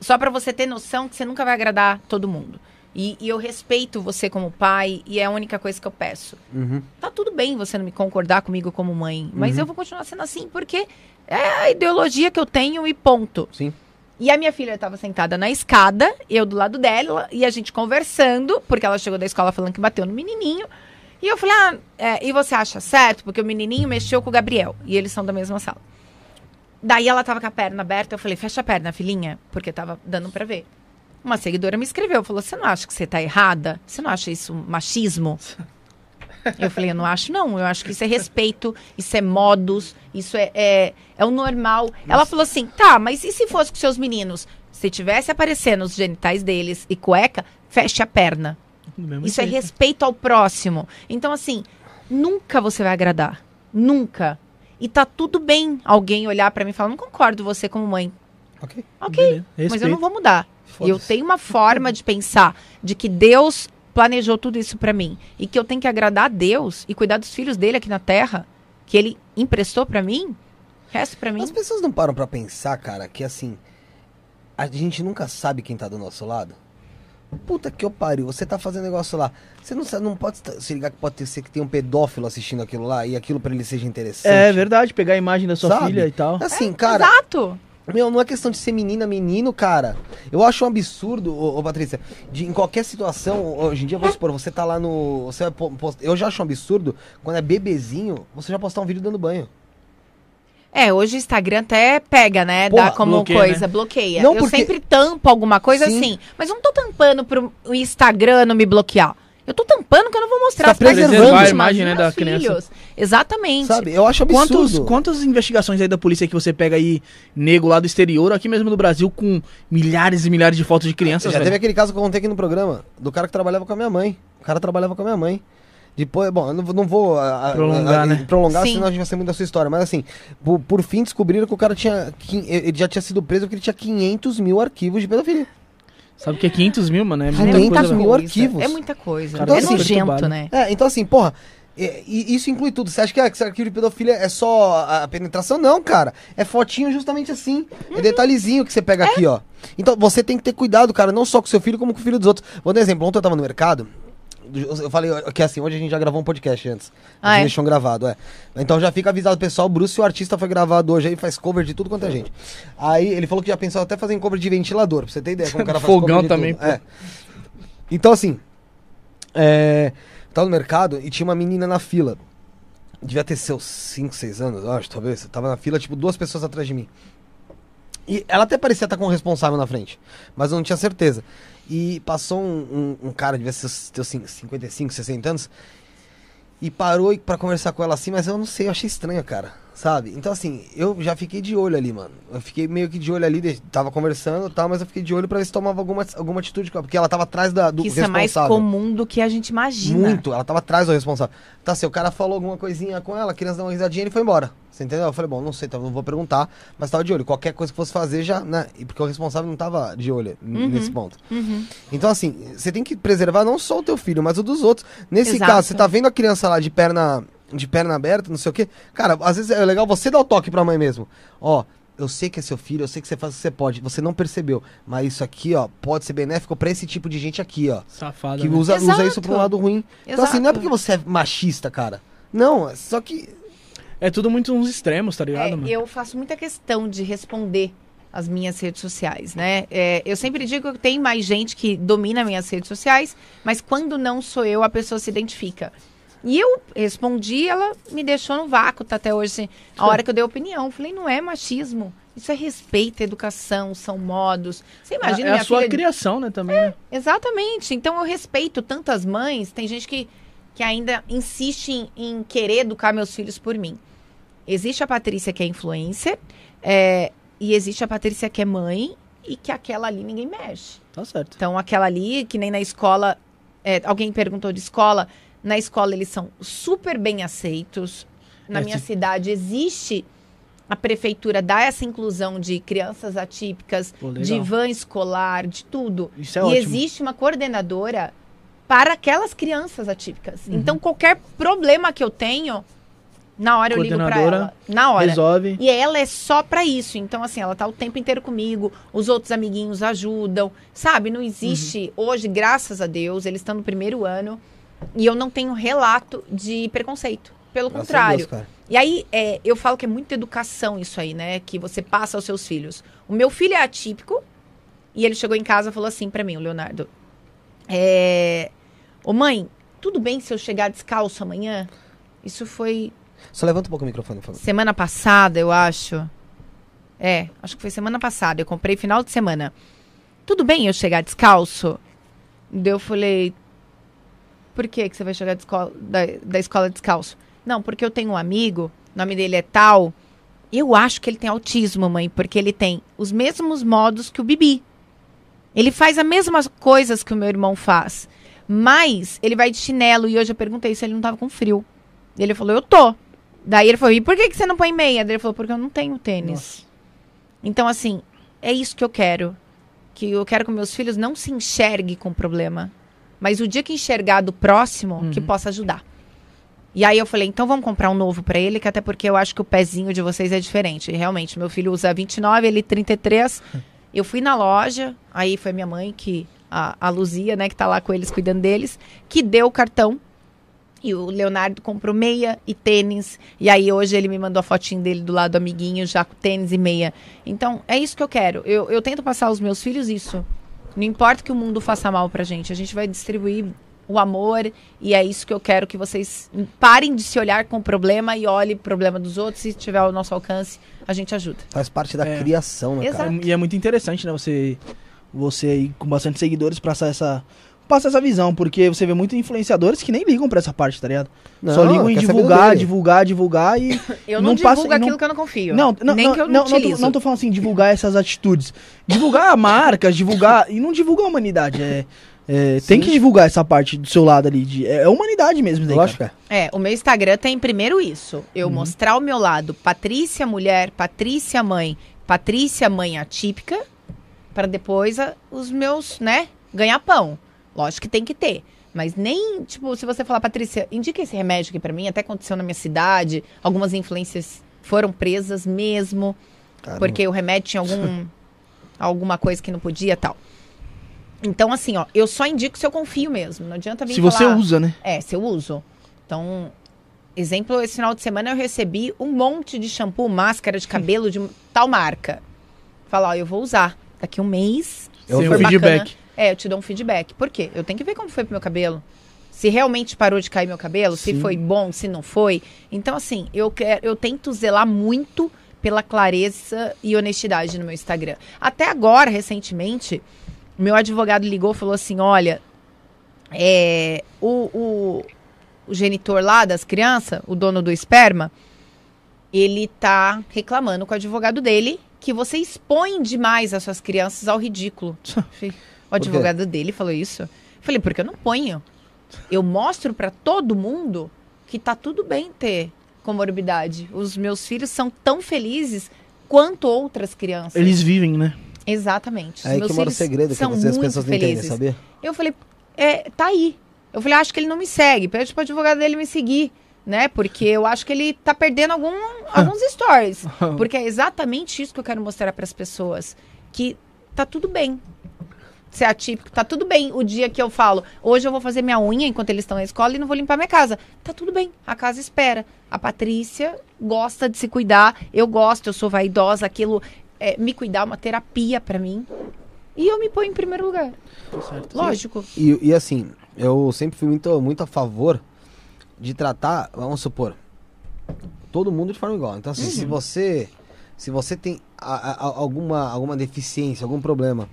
só pra você ter noção que você nunca vai agradar todo mundo. E, e eu respeito você como pai, e é a única coisa que eu peço. Uhum. Tá tudo bem você não me concordar comigo como mãe, mas Uhum. eu vou continuar sendo assim, porque é a ideologia que eu tenho e ponto. Sim. E a minha filha estava sentada na escada, eu do lado dela, e a gente conversando, porque ela chegou da escola falando que bateu no menininho. E eu falei, ah, é, e você acha certo? Porque o menininho mexeu com o Gabriel, e eles são da mesma sala. Daí ela tava com a perna aberta, eu falei, fecha a perna, filhinha, porque tava dando pra ver. Uma seguidora me escreveu, falou, você não acha que você tá errada? Você não acha isso machismo? [laughs] Eu falei, eu não acho não, eu acho que isso é respeito, isso é modus, isso é, é, é o normal. Ela falou assim, tá, mas e se fosse com seus meninos? Se tivesse aparecendo os genitais deles e cueca, feche a perna. Isso é jeito. respeito ao próximo. Então, assim, nunca você vai agradar. Nunca. E tá tudo bem alguém olhar pra mim e falar, não concordo você como mãe. Ok. Ok, mas eu não vou mudar. Eu Foda-se. tenho uma forma de pensar de que Deus planejou tudo isso pra mim e que eu tenho que agradar a Deus e cuidar dos filhos dele aqui na terra, que ele emprestou pra mim. Resto pra mim. As pessoas não param pra pensar, cara, que assim, a gente nunca sabe quem tá do nosso lado. Puta que eu pariu, você tá fazendo negócio lá. Você não, sabe, não pode se ligar que pode ter, ser que tem um pedófilo assistindo aquilo lá e aquilo pra ele seja interessante. É verdade, pegar a imagem da sua Sabe? filha e tal. Assim, cara, Exato. Meu, não é questão de ser menina, menino, cara. Eu acho um absurdo, ô, ô, Patrícia, de em qualquer situação, hoje em dia, vamos supor, você tá lá no. Você vai po- post- eu já acho um absurdo, quando é bebezinho, você já postar um vídeo dando banho. É, hoje o Instagram até pega, né? Porra, Dá como bloqueia, coisa, né? bloqueia. Não, eu porque- sempre tampo alguma coisa Sim. assim. Mas eu não tô tampando pro o Instagram não me bloquear. Eu tô tampando que eu não vou mostrar Tá preservando a imagem, né, da criança. filhos. Exatamente. Sabe? Eu acho absurdo. Quantos, quantas investigações aí da polícia que você pega aí, nego lá do exterior, aqui mesmo do Brasil, com milhares e milhares de fotos de crianças, Já velho? teve aquele caso que eu contei aqui no programa, do cara que trabalhava com a minha mãe. O cara trabalhava com a minha mãe. Depois, bom, eu não, vou- não vou a- a- Prolongar, a- né? prolongar Sim. senão a gente vai ser muito da sua história. Mas assim, por, por fim descobriram que o cara tinha. Ele já tinha sido preso porque ele tinha 500 mil arquivos de pedofilia. Sabe o que é 500 mil, mano? É É muita Quinhentos coisa, mil velho. arquivos. É muita coisa. Cara, é assim, nojento, né? É, então assim, porra, é, e isso inclui tudo. Você acha que, é, que esse arquivo de pedofilia é só a penetração? Não, cara. É fotinho justamente assim. É detalhezinho que você pega aqui, ó. Então você tem que ter cuidado, cara, não só com seu filho, como com o filho dos outros. Vou dar um exemplo. Ontem eu tava no mercado. Eu falei que assim, hoje a gente já gravou um podcast antes. Ah, a gente é? deixou um gravado, é. Então já fica avisado, pessoal. O Bruce, o artista, foi gravado hoje aí, faz cover de tudo quanto é gente. Aí ele falou que já pensou até fazer cover de ventilador, pra você ter ideia. Como o cara faz Fogão cover de também, pô. É. Então assim, é, tava no mercado e tinha uma menina na fila. Devia ter seus 5, 6 anos, eu acho, talvez. Tava na fila, tipo, duas pessoas atrás de mim. E ela até parecia estar com um responsável na frente, mas eu não tinha certeza. E passou um, um, um cara, devia ser ter 55, 60 anos, e parou pra conversar com ela assim, mas eu não sei, eu achei estranho, cara. Sabe? Então, assim, eu já fiquei de olho ali, mano. Eu fiquei meio que de olho ali, tava conversando e tal, mas eu fiquei de olho pra ver se tomava alguma, alguma atitude, porque ela tava atrás da, do Que isso é mais responsável. comum do que a gente imagina. Muito, ela tava atrás do responsável. Tá, se o cara falou alguma coisinha com ela, a criança deu uma risadinha e ele foi embora. Você entendeu? Eu falei, bom, não sei, então não vou perguntar, mas tava de olho. Qualquer coisa que fosse fazer já, né? E porque o responsável não tava de olho Uhum. nesse ponto. Uhum. Então, assim, você tem que preservar não só o teu filho, mas o dos outros. Nesse Exato. caso, você tá vendo a criança lá de perna, de perna aberta, não sei o quê. Cara, às vezes é legal você dar o toque pra mãe mesmo. Ó, eu sei que é seu filho, eu sei que você faz o que você pode. Você não percebeu. Mas isso aqui, ó, pode ser benéfico pra esse tipo de gente aqui, ó. Safado, Que né? usa, usa isso Exato. pra um lado ruim. Então, assim, não é Exato. porque você é machista, cara. Não, é só que. É tudo muito uns extremos, tá ligado, É, mano? eu faço muita questão de responder as minhas redes sociais, né? É, eu sempre digo que tem mais gente que domina minhas redes sociais, mas quando não sou eu, a pessoa se identifica. E eu respondi, ela me deixou no vácuo, tá até hoje, assim, a hora que eu dei opinião. Falei, não é machismo, isso é respeito, educação, são modos. Você imagina é a minha sua filha... criação, né, também, né? Exatamente. Então eu respeito tantas mães. Tem gente que, que ainda insiste em, em querer educar meus filhos por mim. Existe a Patrícia que é influencer, é, e existe a Patrícia que é mãe, e que aquela ali ninguém mexe. Tá certo. Então aquela ali, que nem na escola, é, alguém perguntou de escola, na escola eles são super bem aceitos. Na É, minha se- cidade existe a prefeitura dá essa inclusão de crianças atípicas, Pô, de van escolar, de tudo. Isso é e ótimo. existe uma coordenadora para aquelas crianças atípicas. Uhum. Então, qualquer problema que eu tenho, na hora eu ligo para ela. Na hora. Resolve. E ela é só pra isso. Então, assim, ela tá o tempo inteiro comigo, os outros amiguinhos ajudam, sabe? Não existe. Uhum. Hoje, graças a Deus, eles estão no primeiro ano e eu não tenho relato de preconceito. Pelo Graças contrário. Deus. E aí, é, eu falo que é muita educação isso aí, né? Que você passa aos seus filhos. O meu filho é atípico e ele chegou em casa e falou assim pra mim, o Leonardo. É... Ô mãe, tudo bem se eu chegar descalço amanhã? Isso foi Só levanta um pouco o microfone, por favor. semana passada, eu acho. É, acho que foi semana passada. Eu comprei final de semana. Tudo bem eu chegar descalço? Daí eu falei, por que, que você vai chegar de escola- da, da escola descalço? Não, porque eu tenho um amigo, o nome dele é tal. Eu acho que ele tem autismo, mãe, porque ele tem os mesmos modos que o Bibi. Ele faz as mesmas coisas que o meu irmão faz. Mas ele vai de chinelo e hoje eu perguntei se ele não tava com frio. E ele falou, eu tô. Daí ele falou, e por que, que você não põe meia? Daí ele falou, porque eu não tenho tênis. Nossa. Então, assim, é isso que eu quero. Que eu quero que meus filhos não se enxerguem com problema. Mas o dia que enxergar do próximo, que Uhum. possa ajudar. E aí eu falei, então vamos comprar um novo pra ele, que até porque eu acho que o pezinho de vocês é diferente. E realmente, meu filho usa 29, ele 33. [laughs] Eu fui na loja, aí foi minha mãe que a, a Luzia, né, que tá lá com eles cuidando deles, que deu o cartão. E o Leonardo comprou meia e tênis. E aí hoje ele me mandou a fotinho dele do lado do amiguinho, já com tênis e meia. Então, é isso que eu quero. Eu, eu tento passar aos meus filhos isso. Não importa que o mundo faça mal pra gente, a gente vai distribuir o amor e é isso que eu quero que vocês parem de se olhar com o problema e olhem o problema dos outros. Se tiver ao nosso alcance, a gente ajuda. Faz parte da É. criação, né, cara? Exato. E é muito interessante, né? Você, você aí com bastante seguidores passar essa, passar essa visão, porque você vê muitos influenciadores que nem ligam pra essa parte, tá ligado? Só Não, ligam em divulgar, divulgar, divulgar e. [laughs] Eu não, Não divulgo passa- aquilo não- que eu não confio. Não, não, Nem não, que eu não, não, não, tô, utilizo. não tô falando assim, divulgar essas atitudes. Divulgar [laughs] marcas, divulgar. E não divulgar a humanidade. É, é, tem que divulgar essa parte do seu lado ali. De, é, é humanidade mesmo, daí, Lógico, cara. é. É, o meu Instagram tem primeiro isso. Eu Uhum. mostrar o meu lado, Patrícia mulher, Patrícia mãe, Patrícia mãe atípica, para depois a- os meus, né, ganhar pão. Lógico que tem que ter. Mas nem, tipo, se você falar, Patrícia, indica esse remédio aqui pra mim, até aconteceu na minha cidade, algumas influências foram presas mesmo, Caramba. porque o remédio tinha algum, [laughs] alguma coisa que não podia tal. Então, assim, ó, eu só indico se eu confio mesmo. Não adianta vir Se você falar... usa, né? É, se eu uso. Então, exemplo, esse final de semana eu recebi um monte de shampoo, máscara de [laughs] cabelo de tal marca. Falar, ó, eu vou usar. Daqui um mês. Eu for um feedback. É, eu te dou um feedback. Por quê? Eu tenho que ver como foi pro meu cabelo. Se realmente parou de cair meu cabelo, se Sim. foi bom, se não foi. Então, assim, eu, quero, eu tento zelar muito pela clareza e honestidade no meu Instagram. Até agora, recentemente, meu advogado ligou e falou assim: olha, é, o, o, o genitor lá das crianças, o dono do esperma, ele tá reclamando com o advogado dele que você expõe demais as suas crianças ao ridículo. [laughs] [laughs] O advogado dele falou isso. Falei, porque eu não ponho. Eu mostro pra todo mundo que tá tudo bem ter comorbidade. Os meus filhos são tão felizes quanto outras crianças. Eles vivem, né? Exatamente. Os É aí meus que mora o segredo, que vezes as pessoas não entendem, felizes. sabia? Eu falei, é, tá aí. Eu falei, acho que ele não me segue. Pede pro advogado dele me seguir, né? Porque eu acho que ele tá perdendo algum, [laughs] alguns stories. [laughs] Porque é exatamente isso que eu quero mostrar pras pessoas. Que tá tudo bem. Ser atípico, tá tudo bem. O dia que eu falo, hoje eu vou fazer minha unha enquanto eles estão na escola e não vou limpar minha casa. Tá tudo bem, a casa espera. A Patrícia gosta de se cuidar, eu gosto, eu sou vaidosa, aquilo, é, me cuidar é uma terapia pra mim. E eu me ponho em primeiro lugar. Certo. Lógico. E, e assim, eu sempre fui muito, muito a favor de tratar, vamos supor, todo mundo de forma igual. Então, assim, se você se você tem a- a- alguma, alguma deficiência, algum problema,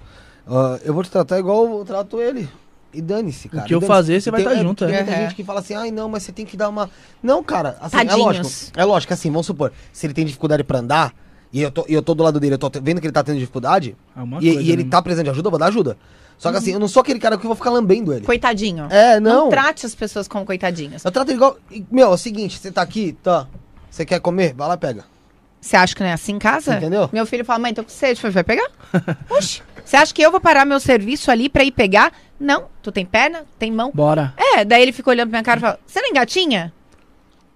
ah, eu vou te tratar igual eu trato ele. E dane-se, cara. que eu fazer, você vai Tem- tá junto, Tem é. muita Uhum. gente que fala assim, ai não, mas você tem que dar uma. Não, cara, assim, é lógico. É lógico, assim, vamos supor, se ele tem dificuldade pra andar, e eu tô, e eu tô do lado dele, eu tô vendo que ele tá tendo dificuldade, É uma e, coisa, e ele né? tá precisando de ajuda, eu vou dar ajuda. Só que assim, eu não sou aquele cara que eu vou ficar lambendo ele. Coitadinho. É, não. trate as pessoas como coitadinhos. Eu trato ele igual. Meu, é o seguinte, você tá aqui, tá. Você quer comer? Vai lá, pega. Você acha que não é assim em casa? Entendeu? Meu filho fala, mãe, tô com sede. Eu falei, vai pegar? [laughs] Oxi. Você acha que eu vou parar meu serviço ali pra ir pegar? Não. Tu tem perna? Tem mão? Bora. É, daí ele fica olhando pra minha cara e fala, você não engatinha?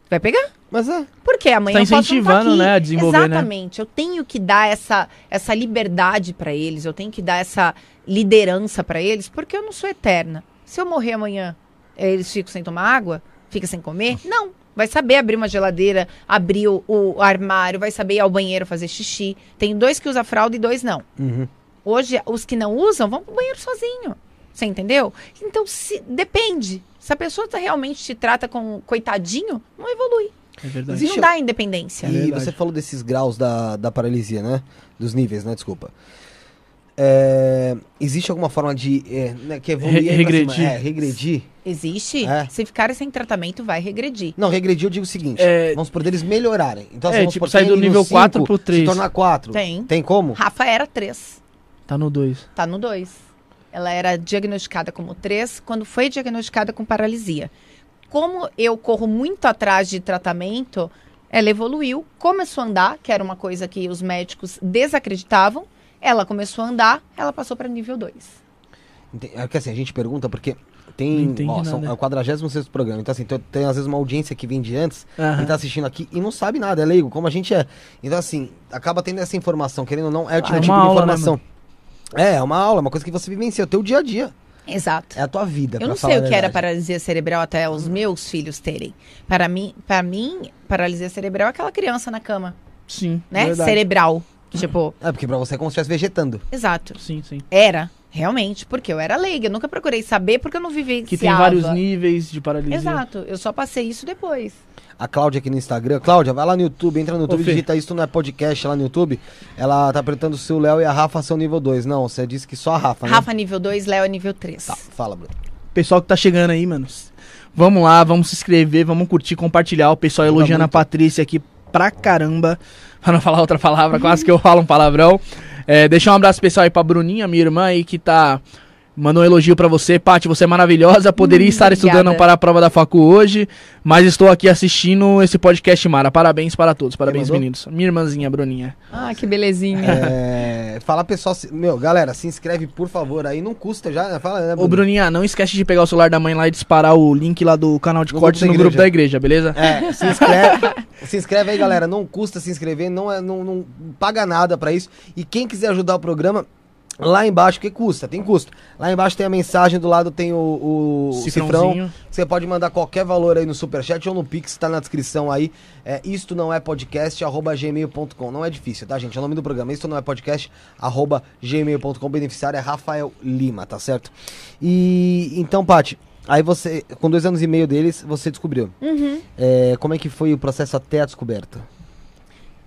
Vai pegar? Mas é. Por quê? Amanhã Tá eu posso não tá incentivando, aqui. né, a desenvolver, né? Exatamente. Eu tenho que dar essa, essa liberdade pra eles, eu tenho que dar essa liderança pra eles, porque eu não sou eterna. Se eu morrer amanhã, eles ficam sem tomar água? Fica sem comer? Não. Vai saber abrir uma geladeira, abrir o, o armário, vai saber ir ao banheiro fazer xixi. Tem dois que usam fralda e dois não. Uhum. Hoje, os que não usam vão pro banheiro sozinho. Você entendeu? Então, se, depende. Se a pessoa tá, realmente te trata com coitadinho, não evolui. É verdade. Existe- Não dá independência. É e verdade. você falou desses graus da, da paralisia, né? Dos níveis, né? Desculpa. É, existe alguma forma de. É, né, que evoluir Re- regredir. cima? É, regredir. Existe. É. Se ficar sem tratamento, vai regredir. Não, regredir eu digo o seguinte: É- vamos por eles melhorarem. Então, É, vamos tipo, supor, sair do nível cinco, 4 pro Se 3. tornar 4. Tem. Tem como? Rafa era 3. Tá no 2. Tá no 2. Ela era diagnosticada como 3 quando foi diagnosticada com paralisia. Como eu corro muito atrás de tratamento, ela evoluiu, começou a andar, que era uma coisa que os médicos desacreditavam. Ela começou a andar, ela passou para nível 2. Ente- É que assim, a gente pergunta porque Tem, ó, são- é o 46 programa. Então, assim, tem, tem às vezes uma audiência que vem de antes Aham. e tá assistindo aqui e não sabe nada, é leigo, como a gente é. Então, assim, acaba tendo essa informação, querendo ou não, é o tipo, Ah, é tipo de aula, né, informação. é, é uma aula, uma coisa que você vivencia, é o teu dia a dia. Exato. É a tua vida. Eu não sei o que era paralisia cerebral até os meus filhos terem. Para mim, para mim, paralisia cerebral é aquela criança na cama, Sim, né? verdade. Cerebral. Tipo, É, porque pra você é como se estivesse vegetando. exato. Sim, sim. Era, realmente, porque eu era leiga. Eu nunca procurei saber porque eu não vivenciava. Que tem vários níveis de paralisia. Exato. Eu só passei isso depois. A Cláudia aqui no Instagram. Cláudia, vai lá no YouTube, entra no YouTube, Fê. digita isso não é podcast lá no YouTube. Ela tá perguntando se o Léo e a Rafa são nível 2. Não, você disse que só a Rafa, né? Rafa nível 2, Léo é nível 3. Tá, fala, Bruno. Pessoal que tá chegando aí, mano. Vamos lá, vamos se inscrever, vamos curtir, compartilhar. O pessoal elogiando a. Patrícia aqui pra caramba. Pra não falar outra palavra, quase que eu falo um palavrão. É, deixar um abraço especial aí pra Bruninha, minha irmã aí, que tá. Mandou um elogio pra você. Paty, você é maravilhosa. Poderia Hum, estar estudando obrigada. para a prova da facu hoje, mas estou aqui assistindo esse podcast, Mara. Parabéns para todos. Parabéns, meninos. Minha irmãzinha, Bruninha. Ah, que belezinha. É, fala pessoal, se- meu, galera, se inscreve por favor aí, não custa já, né? Fala, né, Ô, Bruninha, não esquece de pegar o celular da mãe lá e disparar o link lá do canal de No cortes grupo no grupo da igreja, beleza? É, se inscreve, se inscreve aí, galera. Não custa se inscrever, não, é, não, não paga nada pra isso. E quem quiser ajudar o programa, lá embaixo, que custa, tem custo. Lá embaixo tem a mensagem, do lado tem o, o cifrão. Você pode mandar qualquer valor aí no Superchat ou no Pix, tá na descrição aí. É, isto não é podcast, arroba gmail.com. Não é difícil, tá, gente? É o nome do programa. Isto não é podcast, arroba gmail.com. Beneficiário é Rafael Lima, tá certo? E então, Paty, aí você, com dois anos e meio deles, você descobriu. Uhum. É, como é que foi o processo até a descoberta?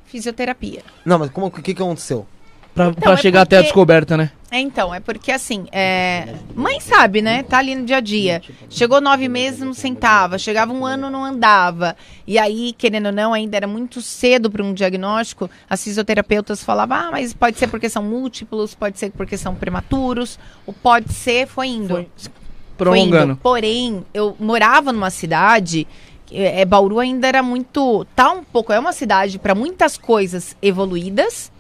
Fisioterapia. Não, mas como, o que, que aconteceu? Pra, pra é chegar até a porque- descoberta, né? É, então, é porque assim, é... mãe sabe, né? Tá ali no dia a dia. Chegou nove meses, não sentava. Chegava um ano, não andava. E aí, querendo ou não, ainda era muito cedo para um diagnóstico. As fisioterapeutas falavam, ah, mas pode ser porque são múltiplos, pode ser porque são prematuros. O pode ser foi indo. Foi Foi indo. Porém, eu morava numa cidade. É, é, Bauru ainda era muito. Tá um pouco. É uma cidade para muitas coisas evoluídas,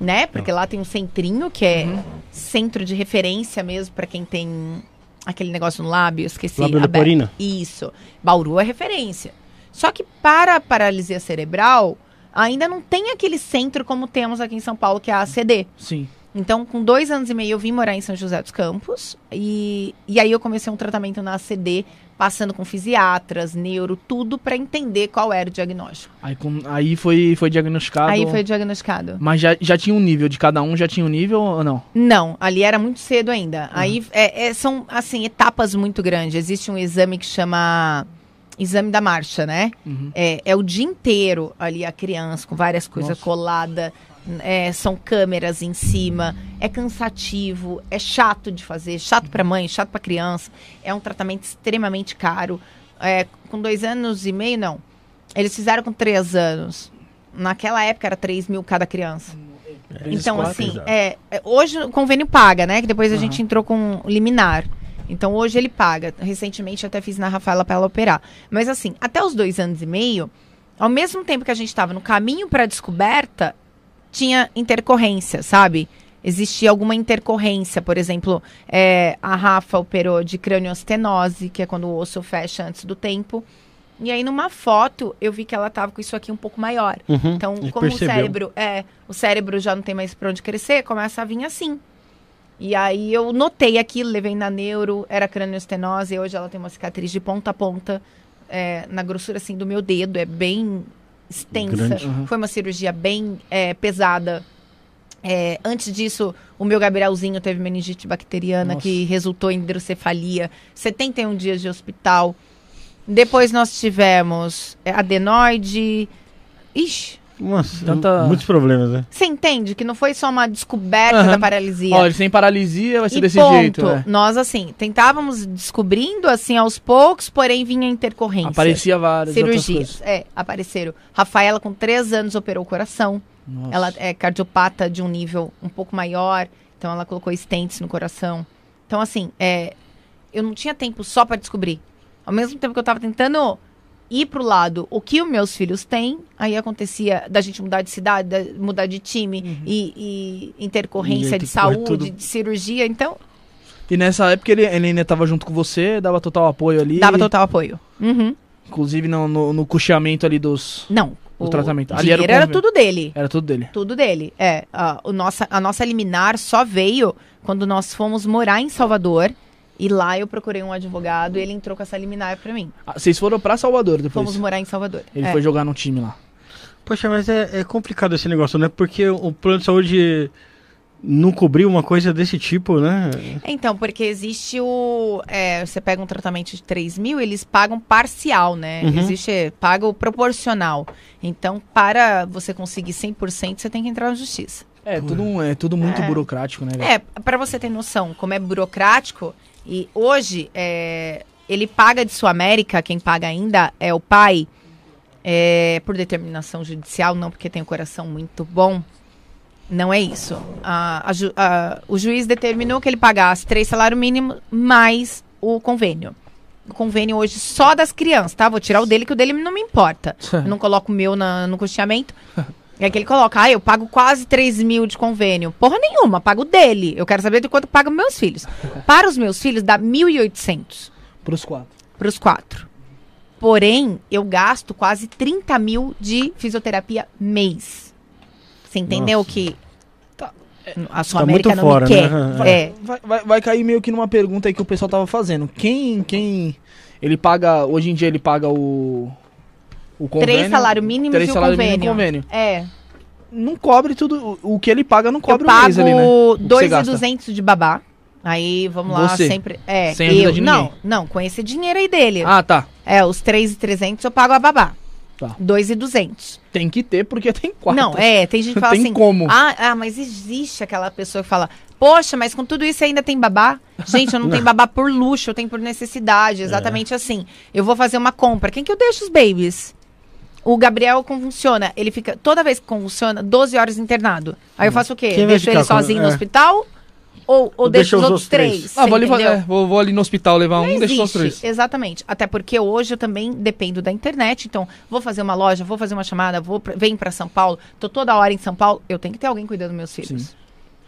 né? Porque lá tem um centrinho que é centro de referência mesmo para quem tem aquele negócio no lábio, eu esqueci. Lábio aberto. leporino? Isso. Bauru é referência. Só que para a paralisia cerebral, ainda não tem aquele centro como temos aqui em São Paulo, que é a ACD. Sim. Então, com dois anos e meio, eu vim morar em São José dos Campos. E, e aí eu comecei um tratamento na ACD, passando com fisiatras, neuro, tudo para entender qual era o diagnóstico. Aí, com- aí foi, foi diagnosticado. Aí foi diagnosticado. Mas já, já tinha um nível de cada um, já tinha um nível ou não? Não, ali era muito cedo ainda. Aí é- é- são, assim, etapas muito grandes. Existe um exame que chama exame da marcha, né? Uhum. É, é o dia inteiro ali a criança, com várias coisas Nossa. coladas. É, são câmeras em cima. É cansativo, é chato de fazer, chato pra mãe, chato pra criança. É um tratamento extremamente caro. É, com dois anos e meio, não. Eles fizeram com três anos. Naquela época era 3 mil cada criança. Três, Então, quatro. assim, é, é, hoje o convênio paga, né? Que depois a Aham. gente entrou com liminar. Então, hoje ele paga. Recentemente, eu até fiz na Rafaela para ela operar. Mas, assim, até os dois anos e meio, ao mesmo tempo que a gente estava no caminho para a descoberta, tinha intercorrência, sabe? Existia alguma intercorrência. Por exemplo, é, a Rafa operou de craniostenose, que é quando o osso fecha antes do tempo. E aí, numa foto, eu vi que ela tava com isso aqui um pouco maior. Uhum. Então, como percebeu. o cérebro é, o cérebro já não tem mais pra onde crescer, começa a vir assim. E aí eu notei aquilo, levei na neuro, era craniostenose, e hoje ela tem uma cicatriz de ponta a ponta, é, na grossura assim do meu dedo, é bem extensa. Grande. Uhum. Foi uma cirurgia bem é, pesada. É, antes disso, o meu Gabrielzinho teve meningite bacteriana Nossa. que resultou em hidrocefalia, 71 dias de hospital. Depois nós tivemos é, adenoide. Ixi, Nossa, Tanta- muitos problemas, né? você entende que não foi só uma descoberta Aham. da paralisia. Olha, sem paralisia vai ser e desse ponto. jeito, né? Nós, assim, tentávamos descobrindo, assim, aos poucos, porém vinha intercorrência. Aparecia várias outras Cirurgias, é, apareceram. Rafaela, com três anos, operou o coração. Nossa. Ela é cardiopata de um nível um pouco maior, então ela colocou stents no coração. Então, assim, é, eu não tinha tempo só para descobrir. Ao mesmo tempo que eu tava tentando ir pro lado o que os meus filhos têm, aí acontecia da gente mudar de cidade, da- mudar de time e, e E intercorrência aí de que correr saúde, tudo. de cirurgia. Então, E nessa época ele, ele ainda tava junto com você, dava total apoio ali. Dava total apoio. Uhum. Inclusive no, no, no custeamento ali dos. Não. O tratamento. Ali era era, tudo dele. Era tudo dele. Tudo dele. É. A, o nossa, a nossa liminar só veio quando nós fomos morar em Salvador. E lá eu procurei um advogado e ele entrou com essa liminar pra mim. Ah, vocês foram pra Salvador depois. Fomos morar em Salvador. Ele É. foi jogar no time lá. Poxa, mas é, é complicado esse negócio, né? Porque o plano de saúde não cobriu uma coisa desse tipo, né? Então, porque existe o. é, você pega um tratamento de 3 mil, eles pagam parcial, né? Uhum. Existe. Paga o proporcional. Então, para você conseguir 100%, você tem que entrar na justiça. É, tudo, é tudo muito É. burocrático, né? velho? É, para você ter noção como é burocrático, e hoje é, ele paga de sua América, quem paga ainda é o pai, é, por determinação judicial, não porque tem o coração muito bom. Não é isso. A- a a- o juiz determinou que ele pagasse três salários mínimos mais o convênio. O convênio hoje só das crianças, tá? Vou tirar o dele, que o dele não me importa. Eu [laughs] não coloco o meu na- no custeamento. [laughs] É que ele coloca, ah, eu pago quase 3 mil de convênio. Porra nenhuma, pago dele. Eu quero saber de quanto pago meus filhos. [laughs] Para os meus filhos, dá 1.800 Pros quatro. para os quatro. Porém, eu gasto quase 30 mil de fisioterapia mês. Você entendeu Nossa. que Tá. a sua Tá América muito não fora, me quer? né? É. Vai, vai, vai cair meio que numa pergunta aí que o pessoal tava fazendo. Quem. quem ele paga. Hoje em dia ele paga o. O convênio. Três salários mínimos três e o salários convênio. convênio. É. Não cobre tudo. O o que ele paga não Eu cobre o pago mês ali, né? O que você gasta. 2.200 de babá. Aí, vamos lá, Você. sempre... É, Sem eu, de não, ninguém. não, com esse dinheiro aí dele. Ah, tá. É, os 3.300 eu pago a babá. Tá. 2.200. Tem que ter porque tem quatro. Não, é, tem gente que fala Tem assim... como. Ah, ah, mas existe aquela pessoa que fala... Poxa, mas com tudo isso ainda tem babá? Gente, eu não tenho [laughs] babá por luxo, eu tenho por necessidade. Exatamente assim. Eu vou fazer uma compra. Quem que eu deixo os babies? O Gabriel convulsiona. Ele fica, toda vez que convulsiona, 12 horas internado. Aí eu faço o quê? Quem Deixo ele ficar com- sozinho no é. hospital? Ou, ou deixo deixa os os outros três? três? Ah, vou ali, é, vou, vou ali no hospital levar um, Não deixa só os existe. três. Exatamente. Até porque hoje eu também dependo da internet. Então, vou fazer uma loja, vou fazer uma chamada, vou pra, vem para São Paulo, tô toda hora em São Paulo, eu tenho que ter alguém cuidando dos meus filhos. Sim.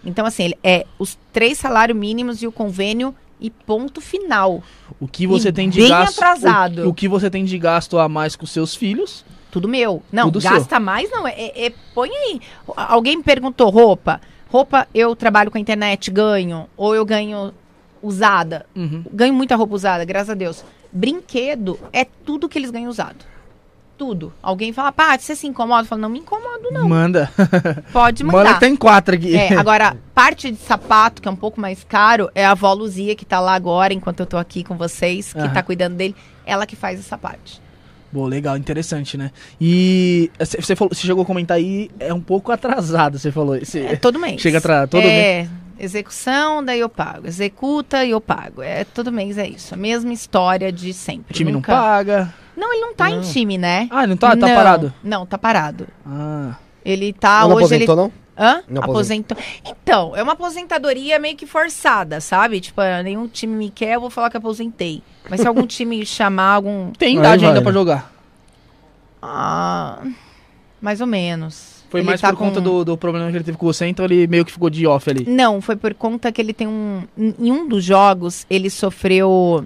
Então, assim, ele é os três salários mínimos e o convênio e ponto final. O que você E tem de bem gasto. atrasado. O, o que você tem de gasto a mais com seus filhos. Tudo meu. Não, Tudo gasta mais, não. É, é- é- põe aí. Alguém me perguntou, roupa. Roupa, eu trabalho com a internet, ganho. Ou eu ganho usada. Uhum. Ganho muita roupa usada, graças a Deus. Brinquedo é tudo que eles ganham usado. Tudo. Alguém fala, pá, você se incomoda? Eu falo, não me incomodo, não. Manda. [laughs] Pode Manda mandar. que tem quatro aqui. É, [laughs] agora, parte de sapato, que é um pouco mais caro, é a avó Luzia, que tá lá agora, enquanto eu tô aqui com vocês, que Aham. tá cuidando dele. Ela que faz essa parte. Bom, legal, interessante, né? E você você falou, você chegou a comentar aí, é um pouco atrasado, você falou. Esse- É todo mês. Chega atrás, todo é, execução, daí eu pago. Executa e eu pago. É, todo mês é isso. A mesma história de sempre. o time Nunca- não paga. Não, ele não tá em time, né? Ah, não tá? Tá Não, parado? Não, tá parado. Ah. Ele tá Não hoje ele aposentou, não? Hã? Não aposentou. Então, é uma aposentadoria meio que forçada, sabe? Tipo, ah, nenhum time me quer, eu vou falar que aposentei. Mas se algum [laughs] time chamar algum. Tem idade ainda né? pra jogar. Ah, mais ou menos. Foi Ele mais tá por conta com- do, do problema que ele teve com você, então ele meio que ficou de off ali. Não, foi por conta que ele tem um. Em um dos jogos, ele sofreu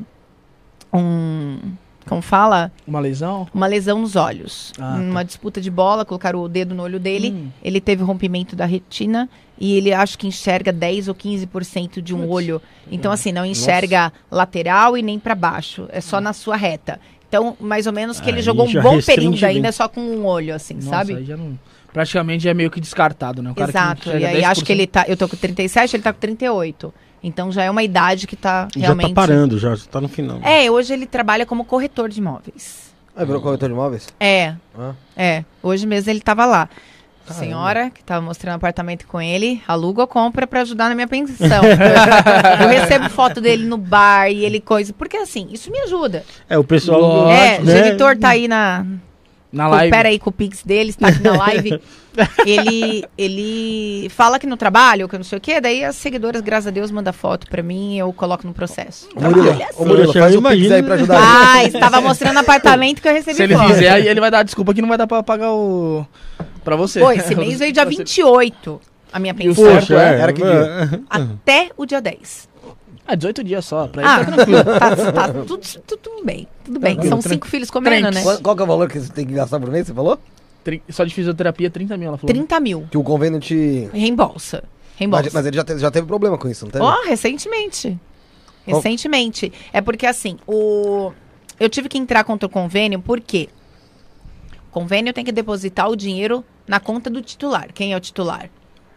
um. Como fala? Uma lesão? Uma lesão nos olhos. Ah, tá. Numa disputa de bola, colocaram o dedo no olho dele. Hum. Ele teve rompimento da retina e ele acho que enxerga 10 ou 15% de um Putz. olho. Então, assim, não enxerga lateral e nem para baixo. É só na sua reta. Então, mais ou menos que ele Aí jogou um bom período bem. ainda só com um olho, assim, Nossa, sabe? aí já não... Praticamente já é meio que descartado, né? O cara que Exato. enxerga E aí acho 10%. que ele tá. Eu tô com 37, ele tá com 38. Então já é uma idade que tá Já realmente. tá parando, já, já tá no final. É, hoje ele trabalha como corretor de imóveis. Ah, virou corretor de imóveis? É, Ah. é. Hoje mesmo ele tava lá. Caramba. Senhora, que tava mostrando apartamento com ele, aluga ou compra pra ajudar na minha pensão. [laughs] eu recebo foto dele no bar e ele coisa. Porque assim, isso me ajuda. É, o pessoal. Lógico, é, o né? Genitor tá aí na. Na live. Coopera aí com o Pix dele, está aqui na live. [laughs] ele, ele fala que no trabalho, que não sei o quê, daí as seguidoras, graças a Deus, mandam foto pra mim e eu coloco no processo. Ô, Murilo, Olha ô, Murilo, faz eu o pix aí pra ajudar. Ah, estava mostrando apartamento que eu recebi Se ele foto. fizer, aí ele vai dar desculpa que não vai dar pra pagar o... Pra você. Pô, esse mês veio dia [laughs] Você- 28 a minha pensão. certo Poxa, é? é, Era que é, Até o dia 10. Ah, 18 dias só, pra ele Ah, tá tranquilo. [laughs] tá, tá tudo, tudo, tudo bem. Tudo bem. Tranquilo, São tranquilo. cinco filhos comendo, né? Qual, qual que é o valor que você tem que gastar por mês, você falou? Tri- Só de fisioterapia, 30 mil, ela falou. 30 mil. Que o convênio te... Reembolsa. Reembolsa. Mas, mas ele já, te- já teve problema com isso, não teve? Ó, recentemente. Qual- Recentemente. É porque assim, o eu tive que entrar contra o convênio porque o convênio tem que depositar o dinheiro na conta do titular. Quem é o titular?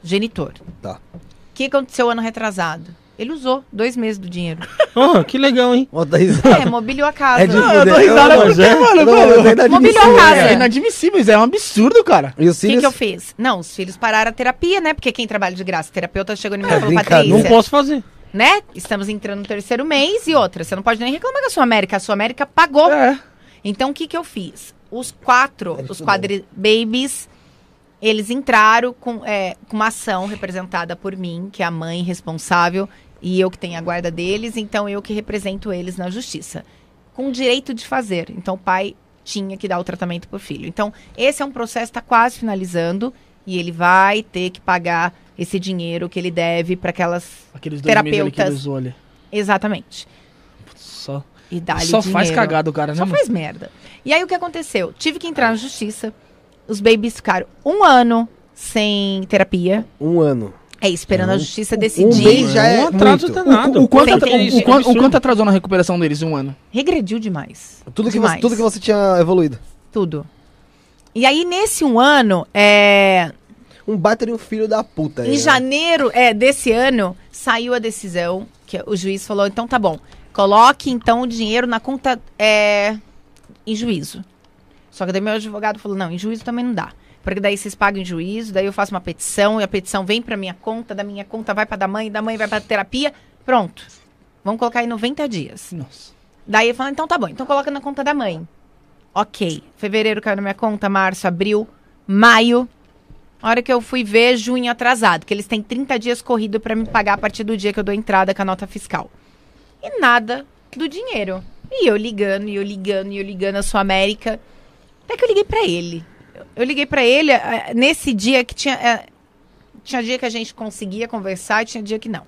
Genitor. Tá. O que aconteceu ano retrasado? Ele usou dois meses do dinheiro. [laughs] Oh, que legal, hein? Ó, tá risada. É, mobiliou a casa. É de Não, eu tô fuder. risada porque, mas é- mano, não, mano, é mobiliou a casa. É né? inadmissível, isso é um absurdo, cara. E os O que, que eu fiz? Não, os filhos pararam a terapia, né? Porque quem trabalha de graça, terapeuta chegou em mim e É falou, brincadeira. Não Patrícia, posso fazer. né? Estamos entrando no terceiro mês e outra. Você não pode nem reclamar com a sua América. A sua América pagou. É. Então, o que, que eu fiz? Os quatro, É os quadri babies, eles entraram com, é, com uma ação representada por mim, que é a mãe responsável, e eu que tenho a guarda deles, então eu que represento eles na justiça. Com o direito de fazer. Então, o pai tinha que dar o tratamento pro filho. Então, esse é um processo que está quase finalizando, e ele vai ter que pagar esse dinheiro que ele deve para aquelas. Aqueles dois meses ali que ele Terapeutas. usou ali. Exatamente. Só, E dá só faz cagada o cara, né, Só faz merda. E aí o que aconteceu? Tive que entrar na justiça. Os babies ficaram um ano sem terapia. Um ano. É, esperando a Um- justiça um decidir. mês já é um atraso muito. danado. O, o, quanto, o, quanto, o quanto atrasou na recuperação deles? Um ano. Regrediu demais. Tudo que, demais. você, tudo que você tinha evoluído. Tudo. E aí, nesse um ano, é, Um baita de um filho da puta. em né? janeiro é, desse ano, saiu a decisão que o juiz falou, então tá bom, coloque então o dinheiro na conta é, em juízo. Só que daí meu advogado falou, não, em juízo também não dá. Porque daí vocês pagam em juízo, daí eu faço uma petição, e a petição vem pra minha conta, da minha conta vai pra da mãe, da mãe vai pra terapia, pronto. Vamos colocar aí 90 dias. Nossa. Daí eu falei, então tá bom, então coloca na conta da mãe. Ok. Fevereiro caiu na minha conta, março, abril, maio. A hora que eu fui ver, junho atrasado, que eles têm 30 dias corrido pra me pagar a partir do dia que eu dou entrada com a nota fiscal. E nada do dinheiro. E eu ligando, e eu ligando, e eu ligando a sua América. Até que eu liguei pra ele. Eu- liguei pra ele eh, nesse dia que tinha. eh, tinha dia que a gente conseguia conversar e tinha dia que não.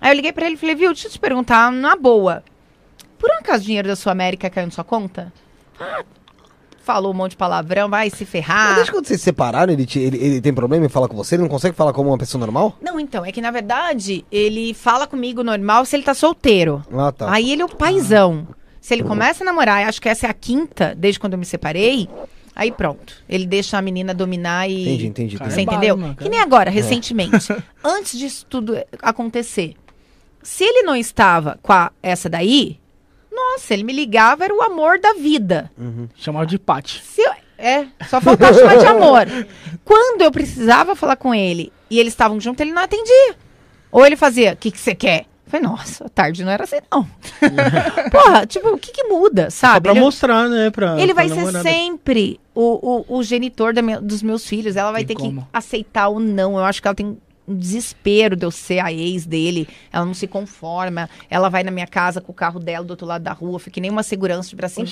Aí eu liguei pra ele e falei, viu, deixa eu te perguntar, na boa. Por um acaso o dinheiro da sua América caiu na sua conta? Ah, falou um monte de palavrão, vai se Mas ferrar. desde quando vocês se separaram, ele, te- ele, ele tem problema em falar com você? Ele não consegue falar como uma pessoa normal? Não, então, é que na verdade ele fala comigo normal se ele tá solteiro. Ah, tá. Aí ele é o paizão. Se ele começa a namorar, acho que essa é a quinta, desde quando eu me separei, aí pronto. Ele deixa a menina dominar e. Entendi, entendi. Cara, Você é entendeu? barra, que cara. nem agora, recentemente. [laughs] antes disso tudo acontecer. Se ele não estava com a- essa daí, nossa, ele me ligava, era o amor da vida. Chamava de Pati. É, só faltava chamar de amor. [laughs] Quando eu precisava falar com ele e eles estavam juntos, ele não atendia. Ou ele fazia, o que que você quer? Eu falei, nossa, tarde não era assim, não. [laughs] Porra, tipo, o que que muda, Só sabe? pra Ele, mostrar, né? Pra, ele pra vai ser namorada. sempre o, o, o genitor da me- dos meus filhos. Ela vai Tem ter como. que aceitar ou não. Eu acho que ela tem um desespero de eu ser a ex dele. Ela não se conforma. Ela vai na minha casa com o carro dela do outro lado da rua. Fica nem uma segurança de bracinho.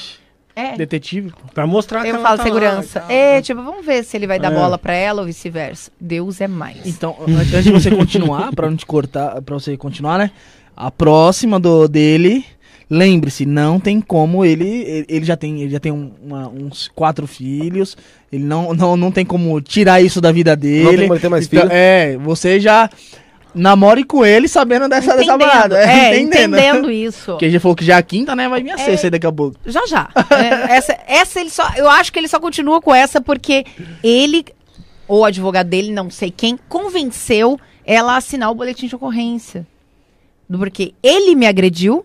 É. Detetive. Pra mostrar que Eu falo tá lá segurança. tal, é, né? tipo, vamos ver se ele vai dar É. bola pra ela ou vice-versa. Deus é mais. Então, an- antes de você continuar, pra não te cortar, pra você continuar, né? A próxima do dele, lembre-se, não tem como ele, ele, já tem, ele já tem um- uma- uns quatro filhos, ele não, não, não tem como tirar isso da vida dele. Não tem como ele ter mais Então, filho. É, você já namore com ele sabendo dessa, dessa parada. é, [laughs] entendendo. entendendo isso. Porque ele já falou que já é a quinta, né? Vai vir a É. sexta aí daqui a pouco. Já já. É, essa, essa ele só. Eu acho que ele só continua com essa porque ele, ou o advogado dele, não sei quem, convenceu ela a assinar o boletim de ocorrência. Do- Porque ele me agrediu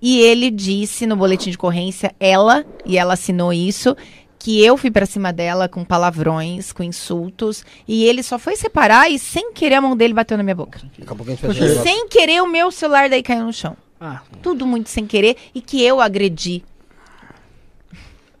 e ele disse no boletim de ocorrência, ela, e ela assinou isso, que eu fui pra cima dela com palavrões, com insultos, e ele só foi separar e sem querer a mão dele bateu na minha boca. Daqui a pouco a gente fecha Poxa, o E sem querer o meu celular daí caiu no chão. Ah, Tudo muito sem querer e que eu agredi.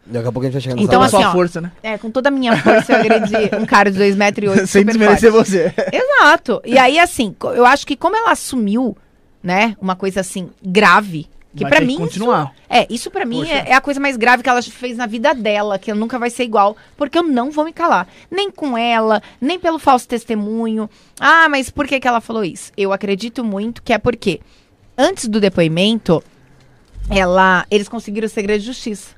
Daqui a pouco a gente vai chegar Então, nessa toda a assim, sua ó, força, né? É, com toda a minha força eu agredi um cara de 2,8 metros e oito, [laughs] Sem desmerecer forte. você. [laughs] Exato. E aí, assim, eu acho que como ela assumiu, né, uma coisa assim, grave, Que que mim continuar. Isso, é, isso para mim é, é a coisa mais grave que ela fez na vida dela, que nunca vai ser igual, porque eu não vou me calar, nem com ela, nem pelo falso testemunho. Ah, mas por que que ela falou isso? Eu acredito muito que é porque antes do depoimento, ela, eles conseguiram o segredo de justiça.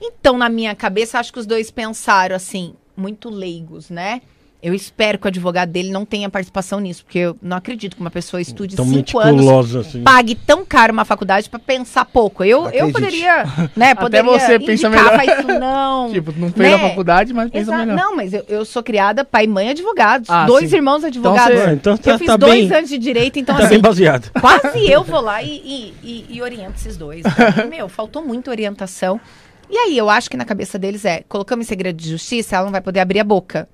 Então, na minha cabeça, acho que os dois pensaram assim, muito leigos, né? Eu espero que o advogado dele não tenha participação nisso, porque eu não acredito que uma pessoa estude Tão cinco anos assim. pague tão caro uma faculdade pra pensar pouco. Eu, eu poderia, [laughs] né, Até poderia você pensa melhor. faz isso [laughs] não. Tipo, não fez a Né? faculdade, mas pensa melhor. Não, mas eu, eu sou criada pai e mãe advogados. Ah, dois sim. irmãos advogados. você- Ah, então tá- eu fiz tá dois bem- anos de direito, então Tá assim, bem baseado. [laughs] quase eu vou lá e, e, e- e oriento esses dois. Então, Meu, faltou muita orientação. E aí, eu acho que na cabeça deles é, colocamos em segredo de justiça, ela não vai poder abrir a boca.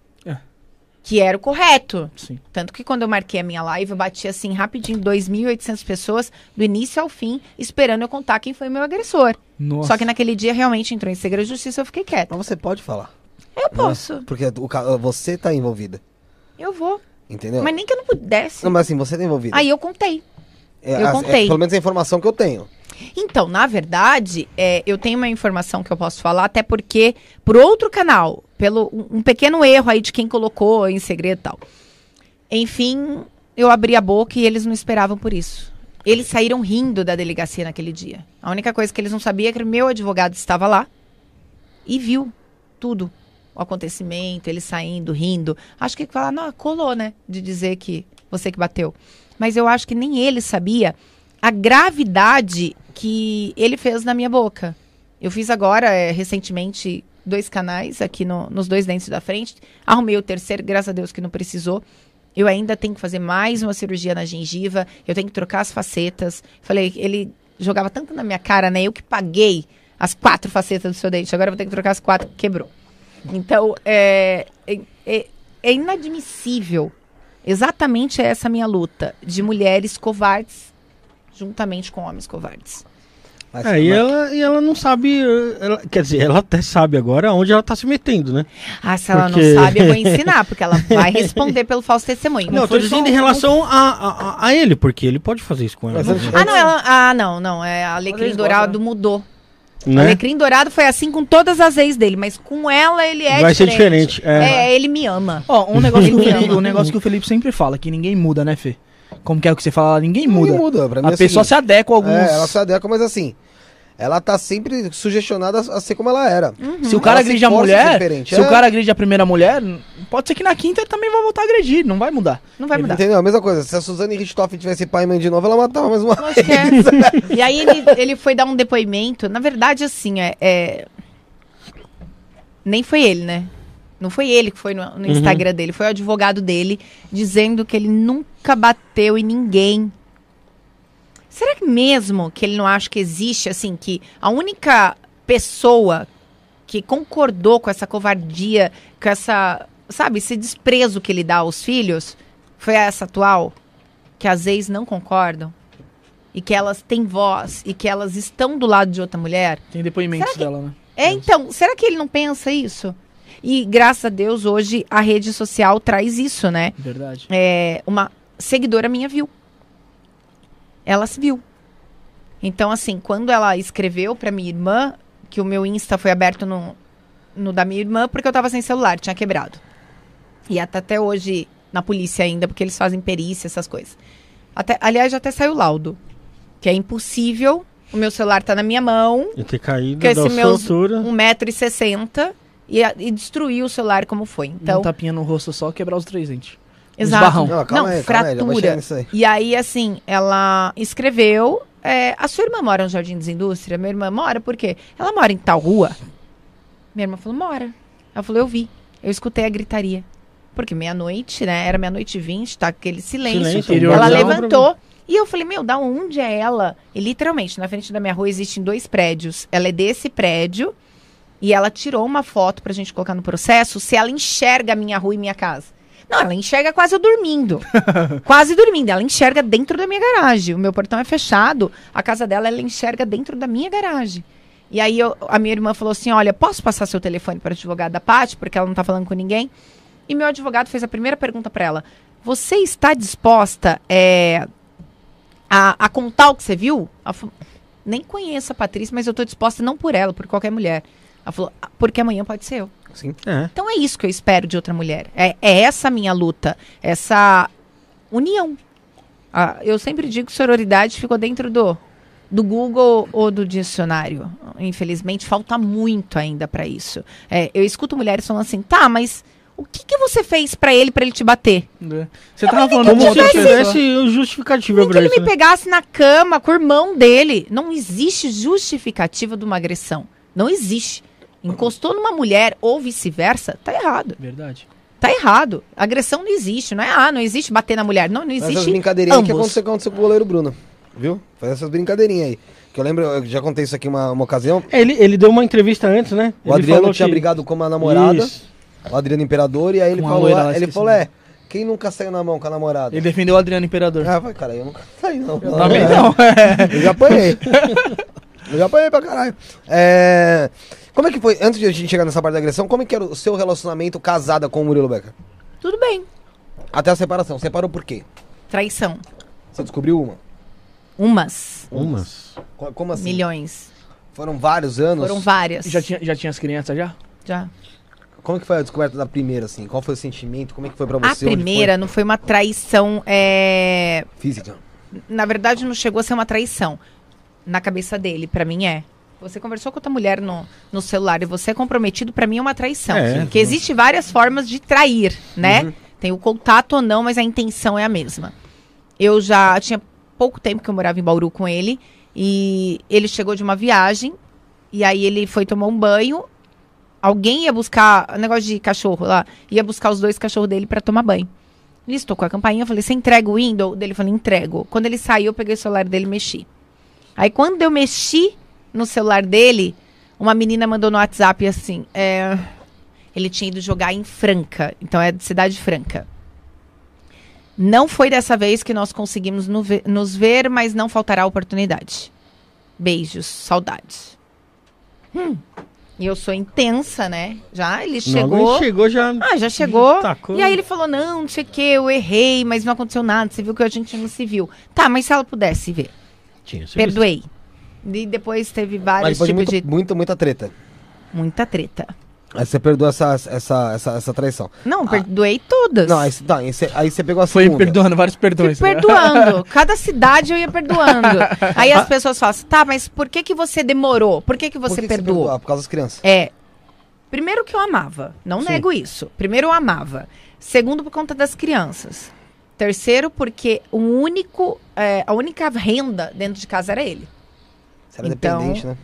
É. Que era o correto. Sim. Tanto que quando eu marquei a minha live, eu bati assim rapidinho 2.800 pessoas, do início ao fim, esperando eu contar quem foi meu agressor. Nossa. Só que naquele dia realmente entrou em segredo de justiça, eu fiquei quieta. Mas você pode falar. Eu posso, Porque o, você tá envolvida. eu vou. Entendeu? Mas nem que eu não pudesse. Não, mas assim, você tá envolvida. Aí eu contei. É, eu a- é, contei. pelo menos a informação que eu tenho. Então, na verdade, é, eu tenho uma informação que eu posso falar, até porque, por outro canal, pelo um, um pequeno erro aí de quem colocou em segredo e tal. Enfim, eu abri a boca e eles não esperavam por isso. Eles saíram rindo da delegacia naquele dia. A única coisa que eles não sabiam é que o meu advogado estava lá e viu tudo. O acontecimento, ele saindo, rindo. Acho que falar, não, colou, né? De dizer que você que bateu. Mas eu acho que nem ele sabia a gravidade que ele fez na minha boca. Eu fiz agora, é, recentemente, dois canais aqui no- nos dois dentes da frente. Arrumei o terceiro, graças a Deus que não precisou. Eu ainda tenho que fazer mais uma cirurgia na gengiva. Eu tenho que trocar as facetas. Falei, ele jogava tanto na minha cara, né? Eu que paguei as quatro facetas do seu dente. Agora eu vou ter que trocar as quatro, quebrou. Então, é, é, é- é inadmissível. Exatamente essa minha luta de mulheres covardes juntamente com homens covardes. Mas, É, e ela, e ela não sabe. ela- quer dizer, ela até sabe agora onde ela tá se metendo, né? Ah, se ela Porque- não sabe, eu vou [laughs] ensinar, porque ela vai responder pelo falso testemunho. Não, eu tô foi dizendo só em um- relação a, a, a- ele, porque ele pode fazer isso com ela. Mas né? Ah, não, ela, ah, não, não. É, a Alecrim Dourado gostam, mudou. Né? Alecrim Dourado foi assim com todas as ex dele, mas com ela ele é Vai ser diferente. diferente, é. É, ele me ama. Ó, um negócio, que o Felipe, um negócio que o Felipe sempre fala, que ninguém muda, né, Fê? Como que é o que você fala? Ninguém Ninguém muda. muda. Pra mim A é pessoa seguinte, se adequa a alguns. É, ela se adequa, mas assim, ela tá sempre sugestionada a ser como ela era. Se o cara Ela agride a mulher, diferente, se é. o cara agride a primeira mulher, pode ser que na quinta ele também vai voltar a agredir, não vai mudar. Não vai mudar. Entendeu? A mesma coisa. Se a Suzane Richthofen tivesse pai e mãe de novo, ela matava mais uma Acho que é. E aí ele, ele foi dar um depoimento. Na verdade, assim, é, é- Nem foi ele, né? Não foi ele que foi no, no Instagram dele, foi o advogado dele dizendo que ele nunca bateu em ninguém. Será que mesmo que ele não acha que existe, assim, que a única pessoa que concordou com essa covardia, com essa, sabe, esse desprezo que ele dá aos filhos, foi essa atual? Que as ex não concordam? E que elas têm voz e que elas estão do lado de outra mulher? Tem depoimentos que- dela, né? É, então, será que ele não pensa isso? E graças a Deus, hoje a rede social traz isso, né? Verdade. É, uma seguidora minha viu. Ela se viu. Então, assim, quando ela escreveu pra minha irmã, que o meu Insta foi aberto no, no da minha irmã, porque eu tava sem celular, tinha quebrado. E até, até hoje na polícia ainda, porque eles fazem perícia, essas coisas. Até, aliás, já até saiu o laudo. Que é impossível. O meu celular tá na minha mão, E ter caído que da esse meus altura. 1,60m e, e destruir o celular como foi. Então, um tapinha no rosto só, quebrar os três dentes. Exato. esbarrão. Não, calma calma aí, fratura. aí. E aí, assim, ela escreveu. é, a sua irmã mora no Jardim das Indústrias? Minha irmã mora por quê? Ela mora em tal rua? Minha irmã falou, mora. Ela falou, eu vi. Eu escutei a gritaria. Porque meia-noite, né? Era meia-noite e vinte, tá aquele silêncio. Silêncio, ela levantou. E eu falei, meu, da onde é ela? E literalmente, na frente da minha rua existem dois prédios. Ela é desse prédio. E ela tirou uma foto pra gente colocar no processo se ela enxerga a minha rua e minha casa. Não, ela enxerga quase eu dormindo. [laughs] quase dormindo. Ela enxerga dentro da minha garagem. O meu portão é fechado. A casa dela, ela enxerga dentro da minha garagem. E aí eu- a minha irmã falou assim: olha, posso passar seu telefone para a advogada da Paty, porque ela não tá falando com ninguém? E meu advogado fez a primeira pergunta para ela: Você está disposta é, a, a contar o que você viu? Ela falou, nem conheço a Patrícia, mas eu tô disposta não por ela, por qualquer mulher. Ela falou, "Ah, porque amanhã pode ser eu. Sim. É. Então é isso que eu espero de outra mulher. É, é essa a minha luta, essa união. Ah, eu sempre digo que sororidade ficou dentro do, do Google ou do dicionário. Infelizmente, falta muito ainda para isso. É, eu escuto mulheres falando assim, tá, mas o que, que você fez para ele para ele te bater? É. Você tava falando Como com se tivesse justificativa Nem que pra ele isso. me né? pegasse na cama com o irmão dele. Não existe justificativa de uma agressão. Não existe. Encostou numa mulher ou vice-versa, tá errado. Verdade. Tá errado. Agressão não existe. Não é, ah, não existe bater na mulher. Não, não Essas existe. brincadeirinhas que aconteceu, aconteceu com o goleiro Bruno. Viu? Faz essas brincadeirinhas aí. Que eu lembro, eu já contei isso aqui uma, uma ocasião. É, Ele, ele deu uma entrevista antes, né? O Ele Adriano falou tinha que- brigado com uma namorada, Isso. o Adriano Imperador, e aí ele falou, loira lá, ele falou, é, quem nunca saiu na mão com a namorada? Ele defendeu o Adriano Imperador. Ah, vai, cara, eu nunca [laughs] saí não. Eu também não. [laughs] Eu já apanhei. [laughs] eu já apanhei pra caralho. É... Como é que foi, antes de a gente chegar nessa parte da agressão, como é que era o seu relacionamento casada com o Murilo Becker? Tudo bem. Até a separação. Separou por quê? Traição. Você descobriu uma? Umas. Umas. Co- Como assim? Milhões. Foram vários anos? Foram várias. Já tinha, já tinha as crianças já? Já. Como que foi a descoberta da primeira, assim? Qual foi o sentimento? Como é que foi pra A você? Onde primeira não foi uma traição. É... foi? Física. Na verdade, não chegou a ser uma traição. Na cabeça dele, pra mim é. Você conversou com outra mulher no, no celular e você é comprometido, pra mim é uma traição. É, Porque existe várias formas de trair, né? Tem o contato ou não, mas a intenção é a mesma. Eu já tinha pouco tempo que eu morava em Bauru com ele e ele chegou de uma viagem e aí ele foi tomar um banho. Alguém ia buscar, negócio de cachorro lá, ia buscar os dois cachorros dele pra tomar banho. Ele tocou a campainha, eu falei, você entrega o window? Dele falou, entrego. Quando ele saiu, eu peguei o celular dele e mexi. Aí quando eu mexi no celular dele, uma menina mandou no WhatsApp assim, é, ele tinha ido jogar em Franca, então é de Cidade Franca. Não foi dessa vez que nós conseguimos no ve- nos ver, mas não faltará oportunidade. Beijos, saudades. Hum. E eu sou intensa, né? Já ele Não, chegou. ele chegou já. Ah, já chegou. Tacou. E aí ele falou: não, não sei o que, eu errei, mas não aconteceu nada. Você viu que a gente não se viu. Tá, mas se ela pudesse ver, Tinha, perdoei. E depois teve vários tipos muito, de. muita, muita treta. Muita treta. Aí você perdoou essa, essa, essa, essa traição. Não, perdoei todas. Não, aí, você- tá, aí, você, aí você pegou a Foi segunda. perdoando vários Fui perdões. né? perdoando. [laughs] Cada cidade eu ia perdoando. [laughs] Aí as pessoas falam assim, tá, mas por que, que você demorou? Por que, que Por você que que perdoou? perdoou? Ah, por causa das crianças. É. Primeiro que eu amava. Não Sim. nego isso. Primeiro eu amava. Segundo, por conta das crianças. Terceiro, porque o único, é, a única renda dentro de casa era ele. Você era Então, dependente, né?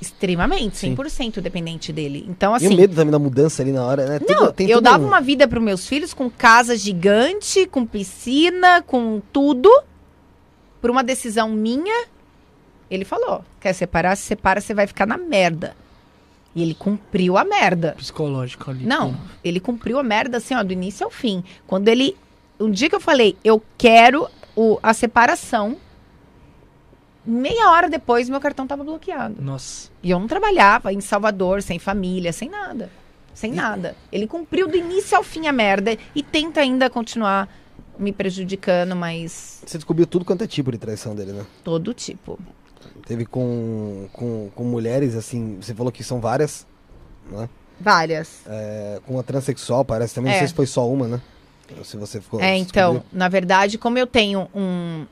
Extremamente, Sim. 100% dependente dele. Então, e assim. o medo também da mudança ali na hora, né? Não, Tudo- tem eu tudo dava um- uma vida para meus filhos com casa gigante, com piscina, com tudo. Por uma decisão minha, ele falou: quer separar? Se separa, você vai ficar na merda. E ele cumpriu a merda. Psicológico ali. Não, ele cumpriu a merda assim, ó, do início ao fim. Quando ele. Um dia que eu falei, eu quero o, a separação. Meia hora depois, meu cartão tava bloqueado. Nossa. E eu não trabalhava em Salvador, sem família, sem nada. Sem nada. Ele cumpriu do início ao fim a merda e tenta ainda continuar me prejudicando, mas Você descobriu tudo quanto é tipo de traição dele, né? todo tipo. Teve com, com, com mulheres, assim, você falou que são várias, né? Várias. É, com a transexual, parece também. Não É. sei se foi só uma, né? Se você ficou. É, então, descobriu. na verdade, como eu tenho um.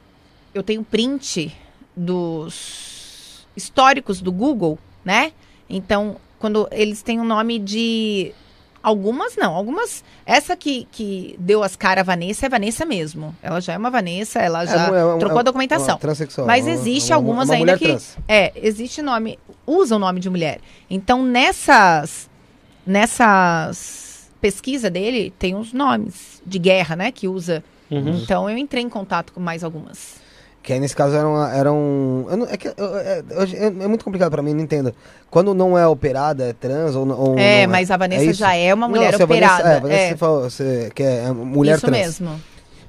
Eu tenho print dos históricos do Google, né? Então, quando eles têm o nome de. Algumas não, algumas. Essa que, que deu as caras a Vanessa é Vanessa mesmo. Ela já é uma Vanessa, ela já É, é uma- trocou é a documentação. uma transexual, Mas é existe é uma- algumas uma ainda que. trans. É, existe nome. Usa o nome de mulher. Então, nessas. Nessas pesquisa dele, tem uns nomes de guerra, né? Que usa. Uhum. Então, eu entrei em contato com mais algumas. Que aí nesse caso era, uma, era um. eu não- é, que, eu- é, eu- é- é muito complicado pra mim, não entendo. Quando não é operada, é trans ou, ou é, não mas a Vanessa isso? já é uma Não, mulher Vanessa- operada. é, a Vanessa é, você, falou, você que é mulher isso trans. mesmo.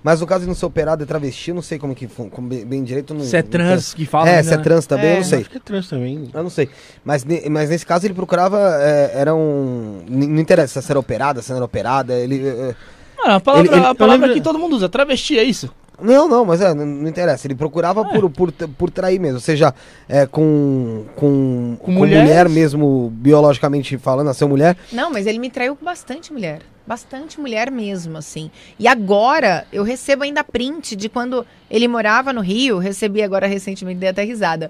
Mas no caso de não ser operada é travesti, eu não sei como que como bem, bem direito. Não, Se é não trans que fala. É, ainda, se é né? trans também, eu É. não sei. Acho que é trans também. Eu não sei. Mas, mas nesse caso ele procurava. é, era um. Não interessa se era operada, se não era operada. Ele. é, Mano, a palavra, Ele- ele- a eu palavra lembro- que todo mundo usa, travesti, é isso? Não, não, mas é, não, não interessa. Ele procurava por, por, por trair mesmo. Ou seja, é, com, com, com, mulheres? mulher mesmo, biologicamente falando, a ser mulher. Não, mas ele me traiu com bastante mulher. Bastante mulher mesmo, assim. E agora, eu recebo ainda print de quando ele morava no Rio, recebi agora recentemente, dei até risada.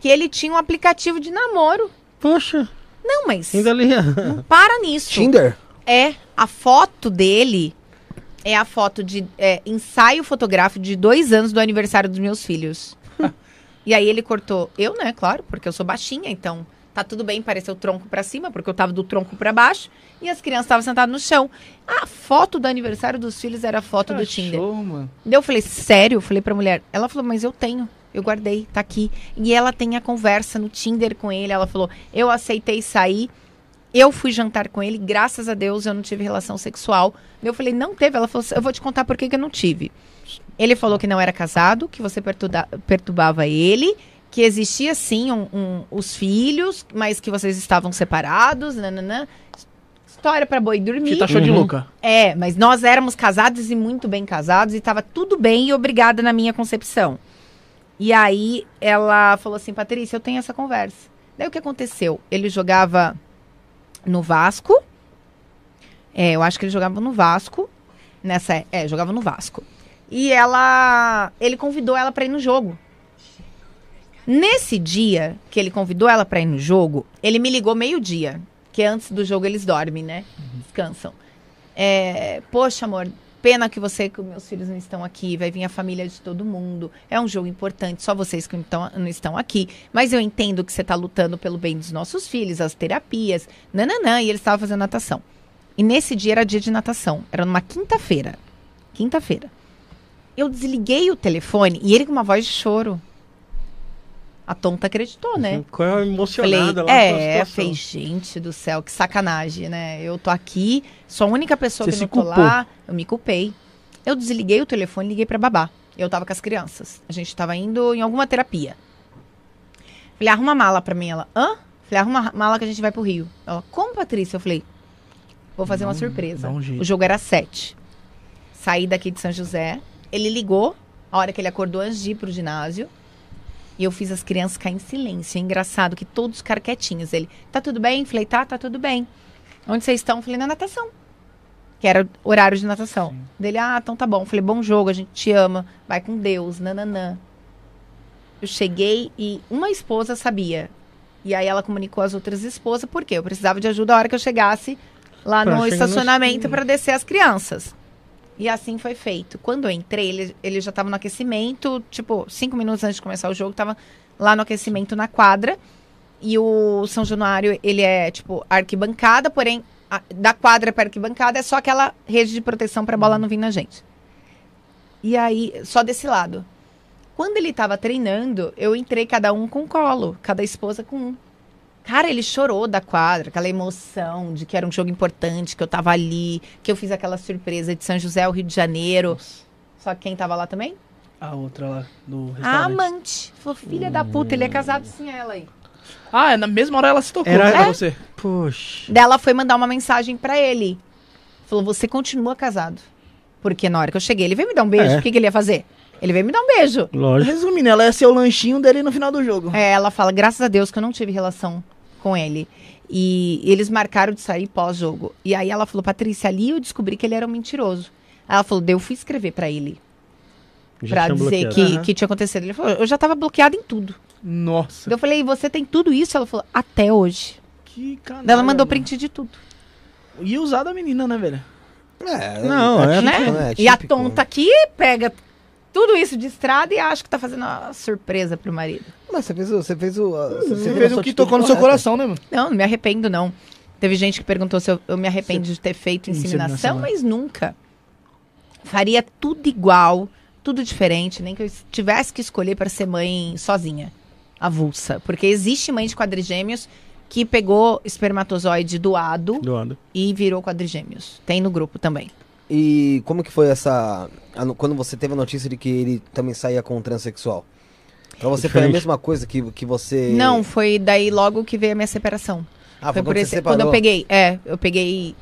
Que ele tinha um aplicativo de namoro. Poxa, Não, mas ainda ali. não para nisso. Tinder? É, a foto dele é a foto de é, ensaio fotográfico de dois anos do aniversário dos meus filhos. [laughs] e aí ele cortou. Eu, né, claro, porque eu sou baixinha, então tá tudo bem parecer o tronco pra cima, porque eu tava do tronco pra baixo e as crianças estavam sentadas no chão. A foto do aniversário dos filhos era a foto do Tinder. Mano. Daí eu falei, sério? Eu falei pra mulher. Ela falou, mas eu tenho. Eu guardei, tá aqui. E ela tem a conversa no Tinder com ele. Ela falou, eu aceitei sair. Eu fui jantar com ele. Graças a Deus eu não tive relação sexual. Eu falei, não teve. Ela falou, eu vou te contar por que, que eu não tive. Ele falou que não era casado, que você perturba- perturbava ele, que existia sim um- um- os filhos, mas que vocês estavam separados. Nananã. História pra boi dormir. Fita show de Uhum. louca. É, mas nós éramos casados e muito bem casados e tava tudo bem e obrigada na minha concepção. E aí ela falou assim, Patrícia, eu tenho essa conversa. Daí o que aconteceu? Ele jogava no Vasco. É, eu acho que ele jogava no Vasco. Nessa, é, jogava no Vasco. E ela, ele convidou ela pra ir no jogo. Nesse dia que ele convidou ela pra ir no jogo, ele me ligou meio-dia, que antes do jogo eles dormem, né? Descansam. É, poxa, amor, pena que você que meus filhos não estão aqui, vai vir a família de todo mundo. É um jogo importante, só vocês que não estão, não estão aqui. Mas eu entendo que você está lutando pelo bem dos nossos filhos, as terapias, nananã, e ele estava fazendo natação. E nesse dia era dia de natação, era numa quinta-feira. Quinta-feira. Eu desliguei o telefone e ele com uma voz de choro. A tonta acreditou, né? Qual é a Falei, emocionada lá é, falei, gente do céu, que sacanagem, né? Eu tô aqui, sou a única pessoa Você que não tô culpou. lá, eu me culpei. Eu desliguei o telefone e liguei pra babá. Eu tava com as crianças. A gente tava indo em alguma terapia. Falei, arruma mala pra mim. Ela, hã? Falei, arruma mala que a gente vai pro Rio. Ela, como, Patrícia? Eu falei, vou fazer uma Dá um- surpresa. um o jogo era sete. Saí daqui de São José. Ele ligou, a hora que ele acordou antes de ir pro ginásio. E eu fiz as crianças cair em silêncio. É engraçado que todos ficaram quietinhos. Ele, tá tudo bem? Falei, tá, tá tudo bem. Onde vocês estão? Falei, na natação. Que era horário de natação. Dele, ah, então tá bom. Falei, bom jogo, a gente te ama. Vai com Deus, nananã. Eu cheguei e uma esposa sabia. E aí ela comunicou às outras esposas, por quê? Eu precisava de ajuda a hora que eu chegasse lá Pra no estacionamento para descer as crianças. E assim foi feito. Quando eu entrei, ele, ele já estava no aquecimento, tipo, cinco minutos antes de começar o jogo, tava lá no aquecimento na quadra. E o São Januário, ele é, tipo, arquibancada, porém, a- da quadra para arquibancada é só aquela rede de proteção para a bola não vir na gente. E aí, só desse lado. Quando ele tava treinando, eu entrei cada um com um colo, cada esposa com um. Cara, ele chorou da quadra, aquela emoção de que era um jogo importante, que eu tava ali, que eu fiz aquela surpresa de São José ao Rio de Janeiro. Só que quem tava lá também? A outra lá do A restaurante. amante. Falou, filha da puta, ele é casado sim, ela aí. Ah, é, na mesma hora ela se tocou Era- pra É? você. Poxa. Daí ela foi mandar uma mensagem pra ele. Falou, você continua casado. Porque na hora que eu cheguei, ele veio me dar um beijo. É. O que, que ele ia fazer? Ele veio me dar um beijo. Lógico. Resumindo, ela ia ser o lanchinho dele no final do jogo. É, ela fala, graças a Deus que eu não tive relação com ele. E eles marcaram de sair pós-jogo. E aí ela falou, Patrícia, ali eu descobri que ele era um mentiroso. Aí ela falou, daí eu fui escrever pra ele. Já pra dizer bloqueado. que, Aham. que tinha acontecido. Ele falou, eu já tava bloqueada em tudo. Nossa. Daí eu falei, e você tem tudo isso? Ela falou, até hoje. Que canalha. Daí ela mandou print de tudo. E usar da menina, né, velho? É, Não, é né? típico, né? e a tonta aqui pega tudo isso de estrada e acha que tá fazendo uma surpresa pro marido. Mas você fez o. Você fez o. Você teve fez o que tocou no seu coração, né, mano? Não, não me arrependo, não. Teve gente que perguntou se eu, eu me arrependo de ter feito inseminação, Inseminação, né? mas nunca. Faria tudo igual, tudo diferente, nem que eu tivesse que escolher para ser mãe sozinha, avulsa. Porque existe mãe de quadrigêmeos que pegou espermatozoide doado Doado. e virou quadrigêmeos. Tem no grupo também. E como que foi essa. quando você teve a notícia de que ele também saía com um transexual? Pra você foi a Diferente. mesma coisa que, que você. Não, foi daí logo que veio a minha separação. Ah, foi foi por esse, separou. quando eu peguei, é, eu peguei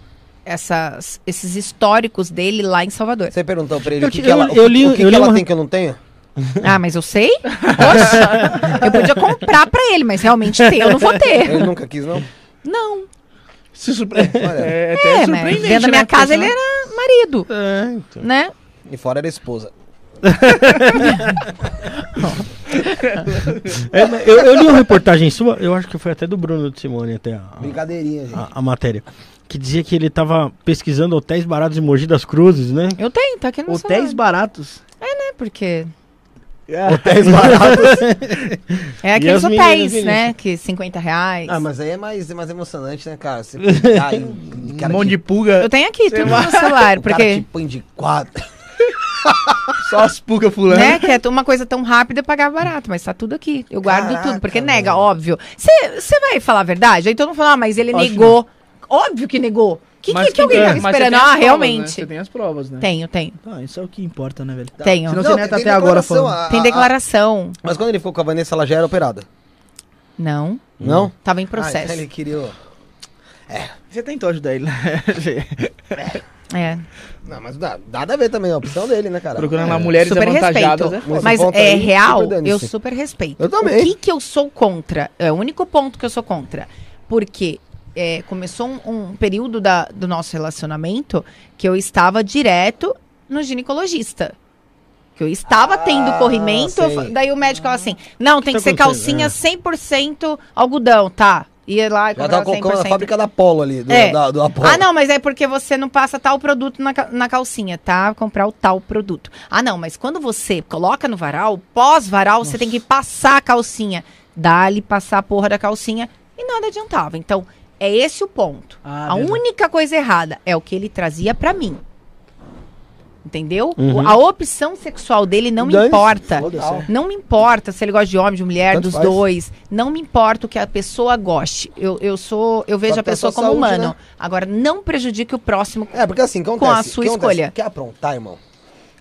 essas, esses históricos dele lá em Salvador. Você perguntou pra ele Eu o que, te- que ela, eu- eu li- o que, eu que ela uma- tem que eu não tenho? Ah, mas eu sei? Poxa, eu podia comprar pra ele, mas realmente ter, eu não vou ter. Ele nunca quis, não? Não. Se surpreende. [laughs] É, É, mas surpreendente, dentro da né? minha casa ele era marido, É, então. né? E fora era esposa. [laughs] É, eu, eu li uma reportagem sua, eu acho que foi até do Bruno de Simone, até a, Brincadeirinha, gente. a, a matéria. Que dizia que ele tava pesquisando hotéis baratos em Mogi das Cruzes, né? Eu tenho, tá aqui no Hotéis celular. baratos. É, porque Hotéis baratos. [laughs] é aqueles meninas, hotéis, né? Que 50 reais. ah, mas aí é mais, é mais emocionante, né, cara? Você pegar Um cara monte te- de pulga. Eu tenho aqui, tudo no celular, [laughs] o cara porque... te põe de quatro. [laughs] Só as pulgas pulando. Né? Que é uma coisa tão rápida pagar barato, mas tá tudo aqui. Eu guardo Caraca, tudo, porque mano. nega, óbvio. Você vai falar a verdade? Aí todo mundo fala, ah, mas ele Lógico negou. Óbvio que negou. O que, Mas que, que alguém tem- tava esperando? tem as Ah, provas, né? realmente. Você tem as provas, né? Tenho, tenho. Ah, isso é o que importa, né, velho? Tenho. Senão Não, você tem- neta tem até agora falando. a- Tem a- declaração. Mas quando ele ficou com a Vanessa, ela já era operada. Não, Não? tava em Ah, processo. então ele queria... o- Você tentou ajudar ele, né? [laughs] É. Não, mas dá, nada a ver também, é a opção dele, né, cara? Procurando lá É. mulheres super avantajadas, respeito. né? Esse Mas é aí, real, super eu super respeito. Eu também. O que, que eu sou contra? É o único ponto que eu sou contra. Porque é, começou um, um período da- do nosso relacionamento que eu estava direto no ginecologista. Que eu estava Ah, tendo corrimento, sei. daí o médico falou assim: não, tem Tá que ser acontecendo, calcinha 100% algodão, tá? Ia lá e Já tava colocando na 100%. fábrica da Polo ali, do, É. da, do Apollo. Ah, não, mas é porque você não passa tal produto na, na calcinha, tá? Comprar o tal produto. Ah, não, mas quando você coloca no varal, pós-varal, você tem que passar a calcinha. Dá-lhe passar a porra da calcinha e nada adiantava. Então, é esse o ponto. Ah, a verdade. única coisa errada é o que ele trazia pra mim. Entendeu? Uhum. A opção sexual dele não me importa. foda-se. Não me importa se ele gosta de homem, de mulher, Tanto dos faz. dois. Não me importa o que a pessoa goste. Eu, eu sou, eu vejo Só a a pessoa como saúde, humano. né? Agora, não prejudique o próximo. É, porque assim, que Com a acontece? sua que acontece? escolha. Quer aprontar, irmão?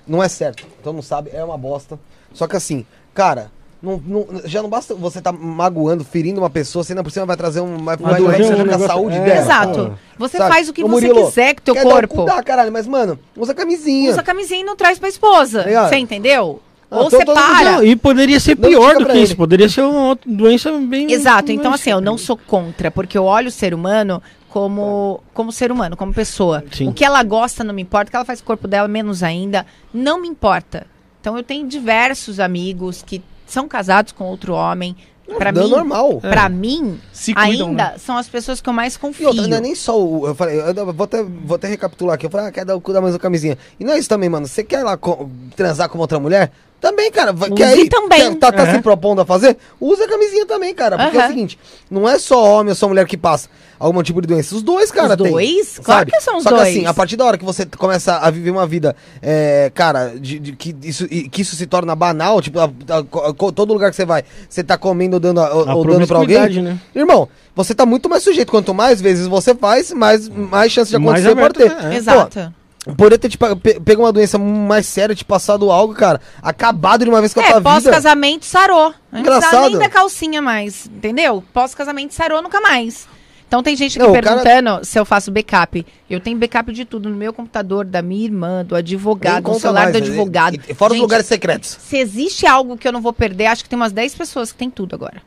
Não é certo. Então não sabe, é uma bosta. Só que assim, cara, não, não- já não basta você tá magoando, ferindo uma pessoa, você ainda por cima vai trazer um, vai, vai, vai um a saúde é, dela. Exato. Você Sabe? faz o que Ô, você Murilo, quiser com o teu dar corpo. cu, dá, caralho, mas mano, usa camisinha. Usa camisinha e não traz pra esposa. Aí, ó. Você entendeu? Ah, Ou então separa. Não, e poderia ser Não pior do que ele. isso. Poderia ser uma outra doença bem. Exato. Então, assim, eu não sou contra, porque eu olho o ser humano como, como ser humano, como pessoa. Sim. O que ela gosta não me importa, o que ela faz com o corpo dela, menos ainda, não me importa. Então, eu tenho diversos amigos que são casados com outro homem. Pra Dá mim, normal. pra mim Se cuidam, ainda né? são as pessoas que eu mais E confio. outra, não é nem só o. Eu falei, eu vou até, vou até recapitular aqui. Eu falei, ah, quer dar o cu da mesma camisinha. E não é isso também, mano. Você quer lá co- transar com outra mulher? Também, cara. Use quer ir, também. tá tá É. se propondo a fazer? Usa a camisinha também, cara. Porque é o seguinte: não é só homem ou só mulher que passa algum tipo de doença. Os dois, cara, Os tem. dois? Claro que são os Só dois. que assim, a partir da hora que você começa a viver uma vida, é, cara, de, de que, isso, que isso se torna banal, tipo, a- a- co- todo lugar que você vai, você tá comendo ou dando, a- ou, A ou dando pra alguém. né? Irmão, você tá muito mais sujeito. Quanto mais vezes você faz, mais, mais chance de Mais acontecer pode aberto, ter. né? É. Exato. Pô, poderia ter te pe- pego uma doença mais séria, te passado algo, cara, acabado de uma vez com a É, tua vida. pós-casamento sarou. Não Engraçado. nem da calcinha mais, entendeu? Pós-casamento sarou nunca mais. Então tem gente aqui Não, o cara- perguntando se eu faço backup. Eu tenho backup de tudo no meu computador, da minha irmã, do advogado, conta celular mais, do né? advogado. E- e Fora os Gente, lugares secretos. Se existe algo que eu não vou perder, acho que tem umas 10 pessoas que tem tudo agora.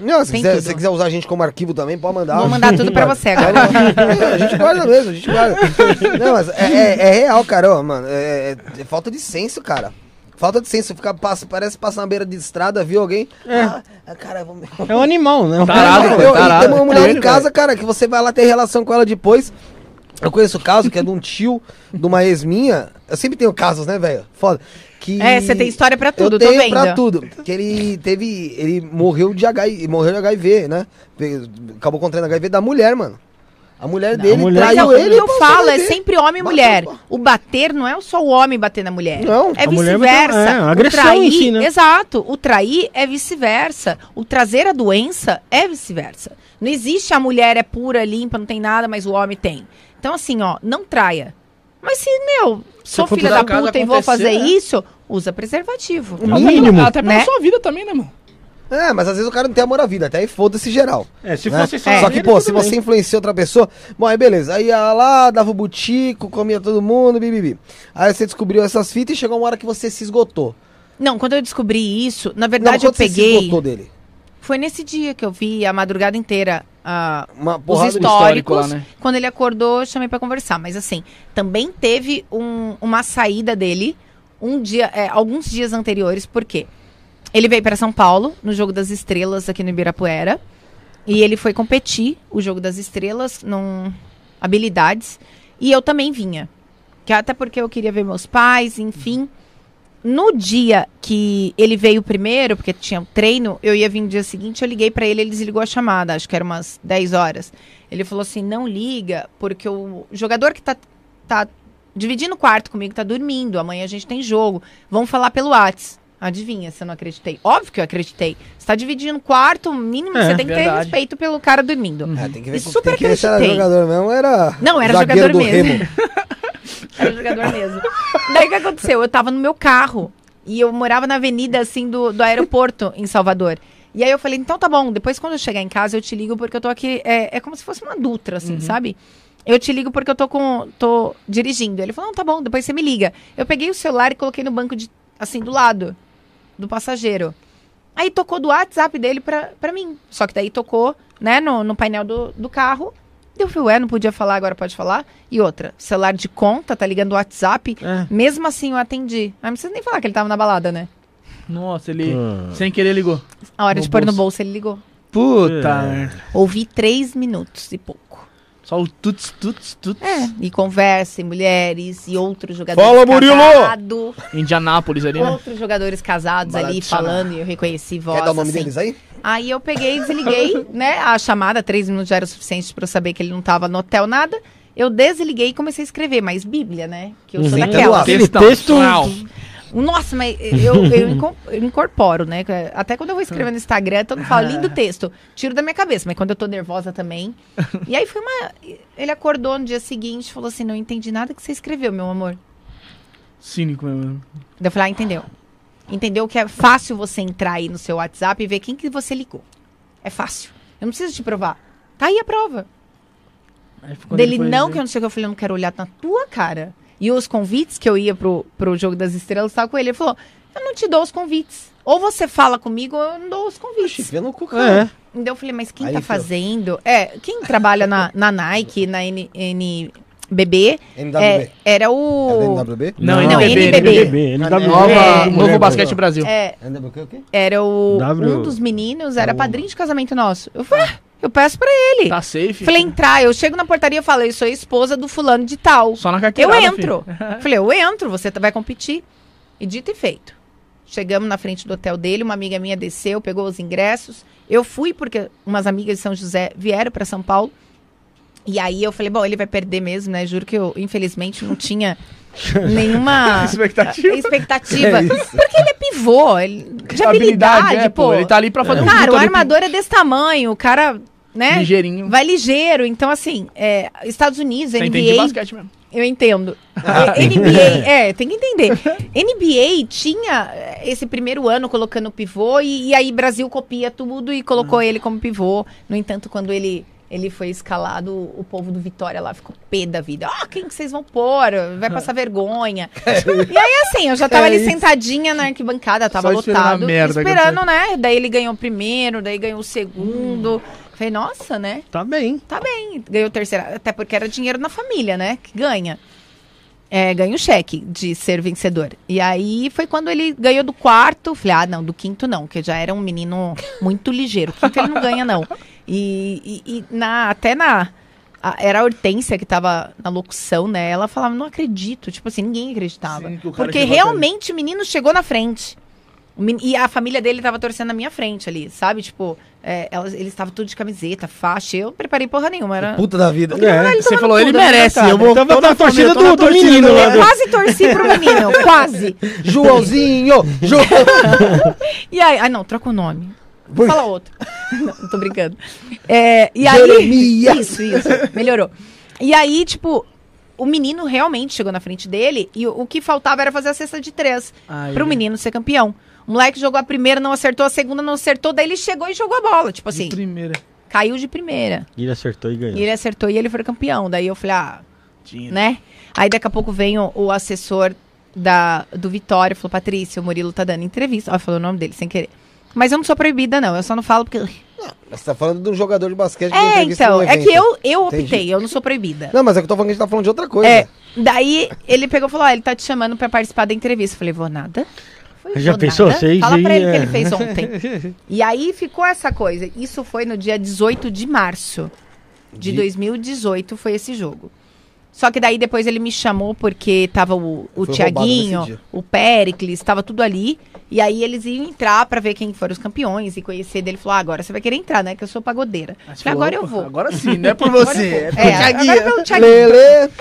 Não, se quiser, se quiser usar a gente como arquivo também, pode mandar. Vou mandar tudo pra [laughs] você agora. É, a gente guarda mesmo, a gente guarda. Não, mas é, é- é real, cara, ó, mano. É, é- é falta de senso, cara. Falta de senso. Ficar, passa, parece passar na beira de estrada, viu alguém? Ah, cara, vamos. É um animal, né? Tarado, eu, tarado. tem uma mulher em casa, cara, que você vai lá ter relação com ela depois. Eu conheço o caso que é de um tio, de uma ex minha. Eu sempre tenho casos, né, velho? Foda. Que É, você tem história pra tudo, eu tô tenho vendo. pra tudo. Que ele teve. Ele morreu de HIV, morreu de HIV, né? Acabou contraindo HIV da mulher, mano. A mulher dele mulher- Mas é, traiu o ele. que eu falo é sempre homem e Bateu, mulher. pô. O bater não é só o homem bater na mulher. Não, é a mulher vice-versa. é, a O agressão trair- si, né? Exato. O trair é vice-versa. O trazer a doença é vice-versa. Não existe a mulher é pura, limpa, não tem nada, mas o homem tem. Então, assim, ó, não traia. Mas se, meu, sou for filha da puta e vou fazer é. isso, usa preservativo. O mínimo. Até pela Né? sua vida também, né, mano? É, mas às vezes o cara não tem amor à vida, até aí foda-se geral. É, se né? fosse só. Só que, pô, se você influencia outra pessoa. Bom, aí beleza. Aí ia lá, dava o butico, comia todo mundo, bibibi. Aí você descobriu essas fitas e chegou uma hora que você se esgotou. Não, quando eu descobri isso, na Não, verdade eu quando você se peguei. esgotou dele? Foi nesse dia que eu vi a madrugada inteira Uma os históricos. lá, né? Quando ele acordou, eu chamei pra conversar. Mas assim, também teve um- uma saída dele um dia, é, alguns dias anteriores. Por quê? Ele veio para São Paulo no jogo das estrelas aqui no Ibirapuera e ele foi competir o jogo das estrelas num habilidades e eu também vinha. Que até porque eu queria ver meus pais, enfim. No dia que ele veio primeiro, porque tinha um treino, eu ia vir no dia seguinte, eu liguei pra ele, ele desligou a chamada, acho que era umas 10 horas. Ele falou assim: "Não liga, porque o jogador que tá tá dividindo o quarto comigo tá dormindo, amanhã a gente tem jogo. Vamos falar pelo Whats". Adivinha se eu não acreditei? Óbvio que eu acreditei. Você tá dividindo o quarto, mínimo É, você tem que ter verdade. respeito pelo cara dormindo. É, tem que ver E super tem que ver se era acreditei. jogador mesmo. Era. Não, era jogador do mesmo. [laughs] Era jogador mesmo. Daí o que aconteceu? Eu tava no meu carro e eu morava na avenida, assim, do, do aeroporto em Salvador. E aí eu falei, então tá bom, depois quando eu chegar em casa eu te ligo porque eu tô aqui. É, é como se fosse uma Dutra, assim, sabe? Eu te ligo porque eu tô com. tô dirigindo. Ele falou, não, tá bom, depois você me liga. Eu peguei o celular e coloquei no banco de. assim, do lado do passageiro. Aí tocou do WhatsApp dele pra, pra mim. Só que daí tocou, né, no, no painel do, do carro. Eu falei, ué, não podia falar, agora pode falar. E outra, celular de conta, tá ligando o WhatsApp. É. Mesmo assim eu atendi. Mas não precisa nem falar que ele tava na balada, né? Nossa, ele Ah. sem querer ligou. A hora No de pôr no bolso. ele ligou. Puta, É. merda. Ouvi três minutos e pouco. Só o tuts, tuts, tuts. É, e conversa, e mulheres, e outros jogadores Fala, Murilo! casados. Indianápolis ali, né? Outros jogadores casados ali falando, e eu reconheci voz. Quer dar o nome assim. deles aí? Aí eu peguei e desliguei, [laughs] né? A chamada, três minutos já era o suficiente pra eu saber que ele não tava no hotel, nada. Eu desliguei e comecei a escrever, mas Bíblia, né? Que eu sou Uhum. daquela. Aquele texto. Nossa, mas eu, eu [laughs] inco- eu incorporo, né? Até quando eu vou escrever no Instagram, todo mundo fala, [laughs] lindo texto. Tiro da minha cabeça, mas quando eu tô nervosa também. E aí foi uma. Ele acordou no dia seguinte e falou assim: não entendi nada que você escreveu, meu amor. Cínico mesmo. Daí eu falei, ah, entendeu. Entendeu que é fácil você entrar aí no seu WhatsApp e ver quem que você ligou. É fácil. Eu não preciso te provar. Tá aí a prova. Dele não, que eu não sei o que eu falei, eu não quero olhar na tua cara. E os convites que eu ia pro, pro Jogo das Estrelas, tava com ele. Ele falou, eu não te dou os convites. Ou você fala comigo, ou eu não dou os convites. Chifre no cu, cara. É. Então eu falei, mas quem Aí, tá fazendo? É, quem trabalha na, na Nike, na N, NBB, NWB. é, era É o... da NWB? Não, Não, NBB, NBB. NBB. Nova, É. Novo Basquete Brasil. É, NWB o quê? era o... W- Um dos meninos era padrinho de casamento nosso. Eu falei, ah, eu peço pra ele. Tá safe? Falei, entrar. Eu chego na portaria e falei, sou esposa do fulano de tal. Só na carteira. Eu entro. [laughs] Falei, eu entro, você tá- vai competir. E dito e feito. Chegamos na frente do hotel dele, uma amiga minha desceu, pegou os ingressos. Eu fui porque umas amigas de São José vieram para São Paulo. E aí eu falei, bom, ele vai perder mesmo, né? Juro que eu, infelizmente, não tinha [laughs] nenhuma Expectativa. expectativa. [laughs] É porque ele é pivô, ele, de habilidade, é, pô. Ele tá ali pra fazer um Cara, o armador é desse tamanho, o cara, né? ligeirinho. Vai ligeiro. Então, assim, é, Estados Unidos, Você entende de NBA, basquete mesmo. eu entendo. É, NBA, [laughs] é, tem que entender. NBA tinha é, esse primeiro ano colocando pivô e, e aí Brasil copia tudo e colocou ele como pivô. No entanto, quando ele, ele foi escalado, o povo do Vitória lá ficou pé da vida. Ah, quem que vocês vão pôr? Vai passar [laughs] vergonha. e aí, assim, eu já tava É ali isso. sentadinha na arquibancada, tava Só esperando lotado. merda esperando, né? Daí ele ganhou o primeiro, daí ganhou o segundo. Falei, nossa, né? Tá bem. Tá bem, ganhou o terceiro. Até porque era dinheiro na família, né? Que ganha. É, ganha o cheque de ser vencedor. E aí foi quando ele ganhou do quarto. Falei, ah, não, do quinto não, que já era um menino muito ligeiro. O quinto ele não ganha, não. E, e- e na, até na. a- era a Hortência que tava na locução, né? Ela falava, não acredito. Tipo assim, ninguém acreditava. Sim, Porque realmente o menino chegou na frente. O men- E a família dele tava torcendo na minha frente ali, sabe? Tipo, é, elas, eles estavam tudo de camiseta, faixa. Eu preparei porra nenhuma. Era... Puta da vida. É. Você falou, ele merece. Eu vou. Tava na torcida do- do menino né? lá Eu do- quase torci pro menino, [laughs] quase. Joãozinho! João... [laughs] E aí, ah, não, troca o nome. Por- Fala outro. não, [laughs] não tô brincando. É, e aí, Jeremias. Isso, isso. Melhorou. E aí, tipo, o menino realmente chegou na frente dele e o, o que faltava era fazer a cesta de três Aí. pro menino ser campeão. O moleque jogou a primeira, não acertou, a segunda não acertou, daí ele chegou e jogou a bola. Tipo De assim, primeira. caiu de primeira. E ele acertou e ganhou. E ele acertou e ele foi campeão. Daí eu falei, ah, Tinha. né? Aí daqui a pouco vem o, o assessor da, do Vitória e falou, Patrícia, o Murilo tá dando entrevista. Ó, falou o nome dele sem querer. Mas eu não sou proibida, não. Eu só não falo porque. Você tá falando de um jogador de basquete que É, então. É que eu, eu optei, Entendi. eu não sou proibida. Não, mas é que eu tô falando que a gente tá falando de outra coisa. É. Daí ele pegou e falou: Ó, ele tá te chamando pra participar da entrevista. Eu falei, vou nada. Falei, Já "Vou pensou? nada." Seis Fala pra ele o que ele fez ontem. [laughs] e aí ficou essa coisa. Isso foi no dia 18 de março de De- 2018, foi esse jogo. Só que daí depois ele me chamou porque tava o, o Tiaguinho, o Pericles, tava tudo ali. E aí eles iam entrar pra ver quem foram os campeões e conhecer dele. Falou, ah, agora você vai querer entrar, né? Que eu sou pagodeira. Falei, falou, agora eu "Opa, vou. Agora sim, [laughs] não é por você. É, por É, pelo Thiaguinho. Lele!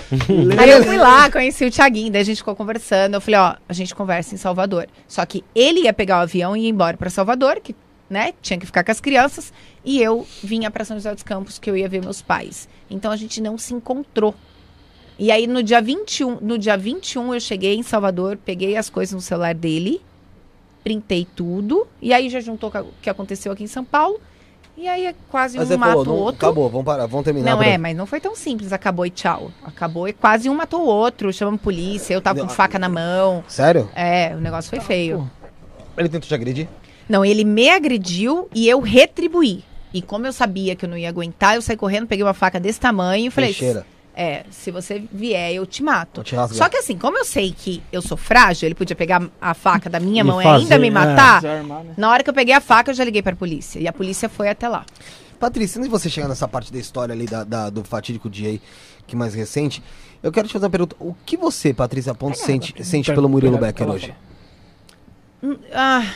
Aí eu fui lá, conheci o Thiaguinho, daí a gente ficou conversando. Eu falei, ó, a gente conversa em Salvador. Só que ele ia pegar o avião e ir embora pra Salvador, que, né, tinha que ficar com as crianças, e eu vinha pra São José dos Campos, que eu ia ver meus pais. Então a gente não se encontrou. E aí no dia 21, no dia 21 eu cheguei em Salvador, peguei as coisas no celular dele, printei tudo, e aí já juntou com o que aconteceu aqui em São Paulo. E aí é quase Mas um mata falou, o não, outro. acabou, vamos parar, vamos terminar. Não pra- é, mas não foi tão simples. Acabou e tchau. Acabou e quase um matou o outro. Chamamos polícia, eu tava com faca na mão. Sério? É, o negócio foi feio. Ele tentou te agredir? Não, ele me agrediu e eu retribuí. E como eu sabia que eu não ia aguentar, eu saí correndo, peguei uma faca desse tamanho e falei: Trincheira. É, se você vier, eu te mato. Vou te. Só que assim, como eu sei que eu sou frágil, ele podia pegar a faca da minha E mão e fazer, ainda me é. matar. Né? Na hora que eu peguei a faca, eu já liguei pra polícia. E a polícia foi até lá. Patrícia, antes de você chegar nessa parte da história ali da, da- do fatídico dia aí, que é mais recente, eu quero te fazer uma pergunta. O que você, Patrícia Ponte, sente, sente pelo Murilo Becker hoje? Hum, Ah,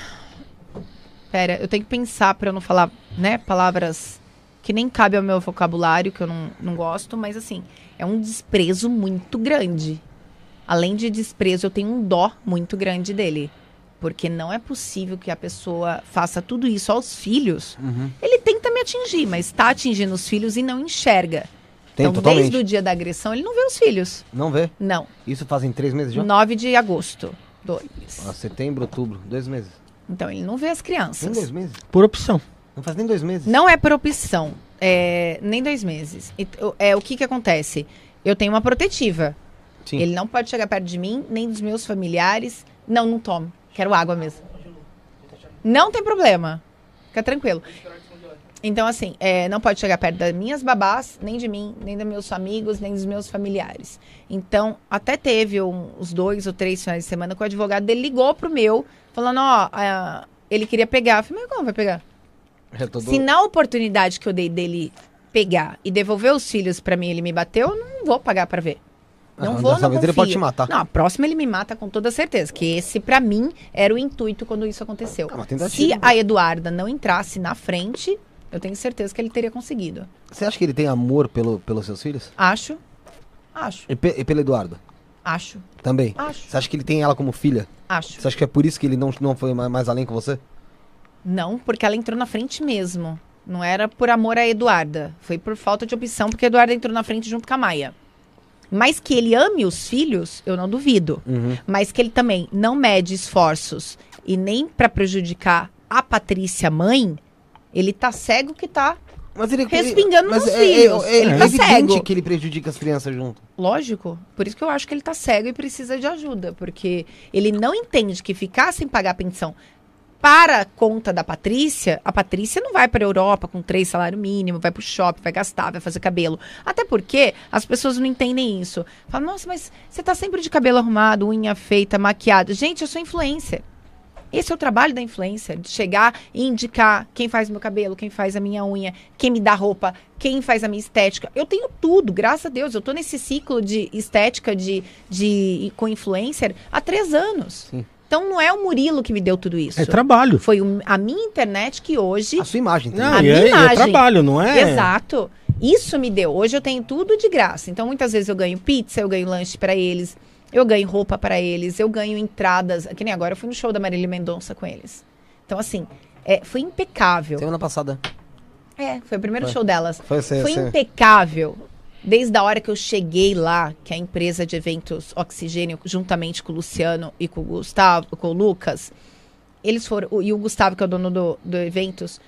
pera, eu tenho que pensar pra eu não falar, né, palavras que nem cabe ao meu vocabulário, que eu não, não gosto, mas assim, é um desprezo muito grande. Além de desprezo, eu tenho um dó muito grande dele. Porque não é possível que a pessoa faça tudo isso aos filhos. Uhum. Ele tenta me atingir, mas está atingindo os filhos e não enxerga. Tem, então, totalmente. desde o dia da agressão, ele não vê os filhos. Não vê? Não. Isso fazem três meses já? 9 de agosto. Dois. Ah, setembro, outubro, dois meses. Então, ele não vê as crianças. dois meses? Por opção. Não faz nem dois meses. Não é por opção. É, nem dois meses. O- É, o que que acontece? Eu tenho uma protetiva. Sim. Ele não pode chegar perto de mim, nem dos meus familiares. Não, não tomo. Quero água mesmo. Não tem problema. Fica tranquilo. Então, assim, é, não pode chegar perto das minhas babás, nem de mim, nem dos meus amigos, nem dos meus familiares. Então, até teve um- uns dois ou três finais de semana que o advogado dele ligou pro meu, falando, ó, ah, ele queria pegar. Eu falei, mas como vai pegar? É todo- Se na oportunidade que eu dei dele pegar e devolver os filhos pra mim, ele me bateu, eu não vou pagar pra ver. Não Ah, vou, não vez ele confio. pode te matar. Não, a próxima ele me mata com toda certeza, que esse pra mim era o intuito quando isso aconteceu. Ah. Se a Eduarda não entrasse na frente, eu tenho certeza que ele teria conseguido. Você acha que ele tem amor pelo, pelos seus filhos? Acho. Acho. E, pe- e pela Eduarda? Acho. Também? Acho. Você acha que ele tem ela como filha? Acho. Você acha que é por isso que ele não, não foi mais além com você? Não, porque ela entrou na frente mesmo. Não era por amor a Eduarda. Foi por falta de opção, porque a Eduarda entrou na frente junto com a Maia. Mas que ele ame os filhos, eu não duvido. Uhum. Mas que ele também não mede esforços e nem pra prejudicar a Patrícia mãe, ele tá cego que tá. Mas ele Respingando mas nos é, filhos. É, é, Ele é tá evidente cego. que ele prejudica as crianças junto. Lógico. Por isso que eu acho que ele tá cego e precisa de ajuda. Porque ele não entende que ficar sem pagar pensão para conta da Patrícia, a Patrícia não vai para a Europa com três salário mínimo, vai pro shopping, vai gastar, vai fazer cabelo. Até porque as pessoas não entendem isso. Falam, nossa, mas você tá sempre de cabelo arrumado, unha feita, maquiada. Gente, eu sou influencer. Esse é o trabalho da influencer, de chegar e indicar quem faz meu cabelo, quem faz a minha unha, quem me dá roupa, quem faz a minha estética. Eu tenho tudo, graças a Deus. Eu tô nesse ciclo de estética de, de com influencer há três anos. Sim. Então não é o Murilo que me deu tudo isso. É trabalho. Foi o- a minha internet que hoje A sua imagem. Não, A e é, minha e é imagem. trabalho, não é? Exato. Isso me deu. Hoje eu tenho tudo de graça. Então, muitas vezes eu ganho pizza, eu ganho lanche pra eles, eu ganho roupa pra eles, eu ganho entradas. Que nem agora eu fui no show da Marília Mendonça com eles. Então, assim, é, foi impecável. Semana passada. É, foi o primeiro Foi. show delas. Foi, você, Foi você- impecável. Desde a hora que eu cheguei lá, que a empresa de eventos Oxigênio, juntamente com o Luciano e com o Gustavo, com o Lucas, eles foram. E o Gustavo, que é o dono do, do eventos,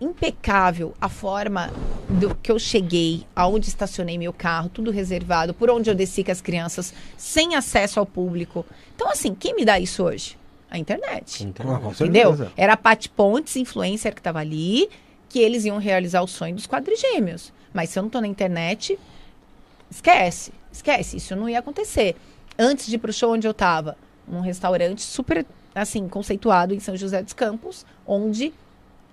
impecável a forma do que eu cheguei, aonde estacionei meu carro, tudo reservado, por onde eu desci com as crianças, sem acesso ao público. Então, assim, quem me dá isso hoje? A internet. Ah, com Entendeu? certeza. Era a Paty Pontes, influencer, que tava ali, que eles iam realizar o sonho dos quadrigêmeos. Mas se eu não tô na internet, esquece. Esquece. Isso não ia acontecer. Antes de ir pro show onde eu tava, num restaurante super, assim, conceituado em São José dos Campos, onde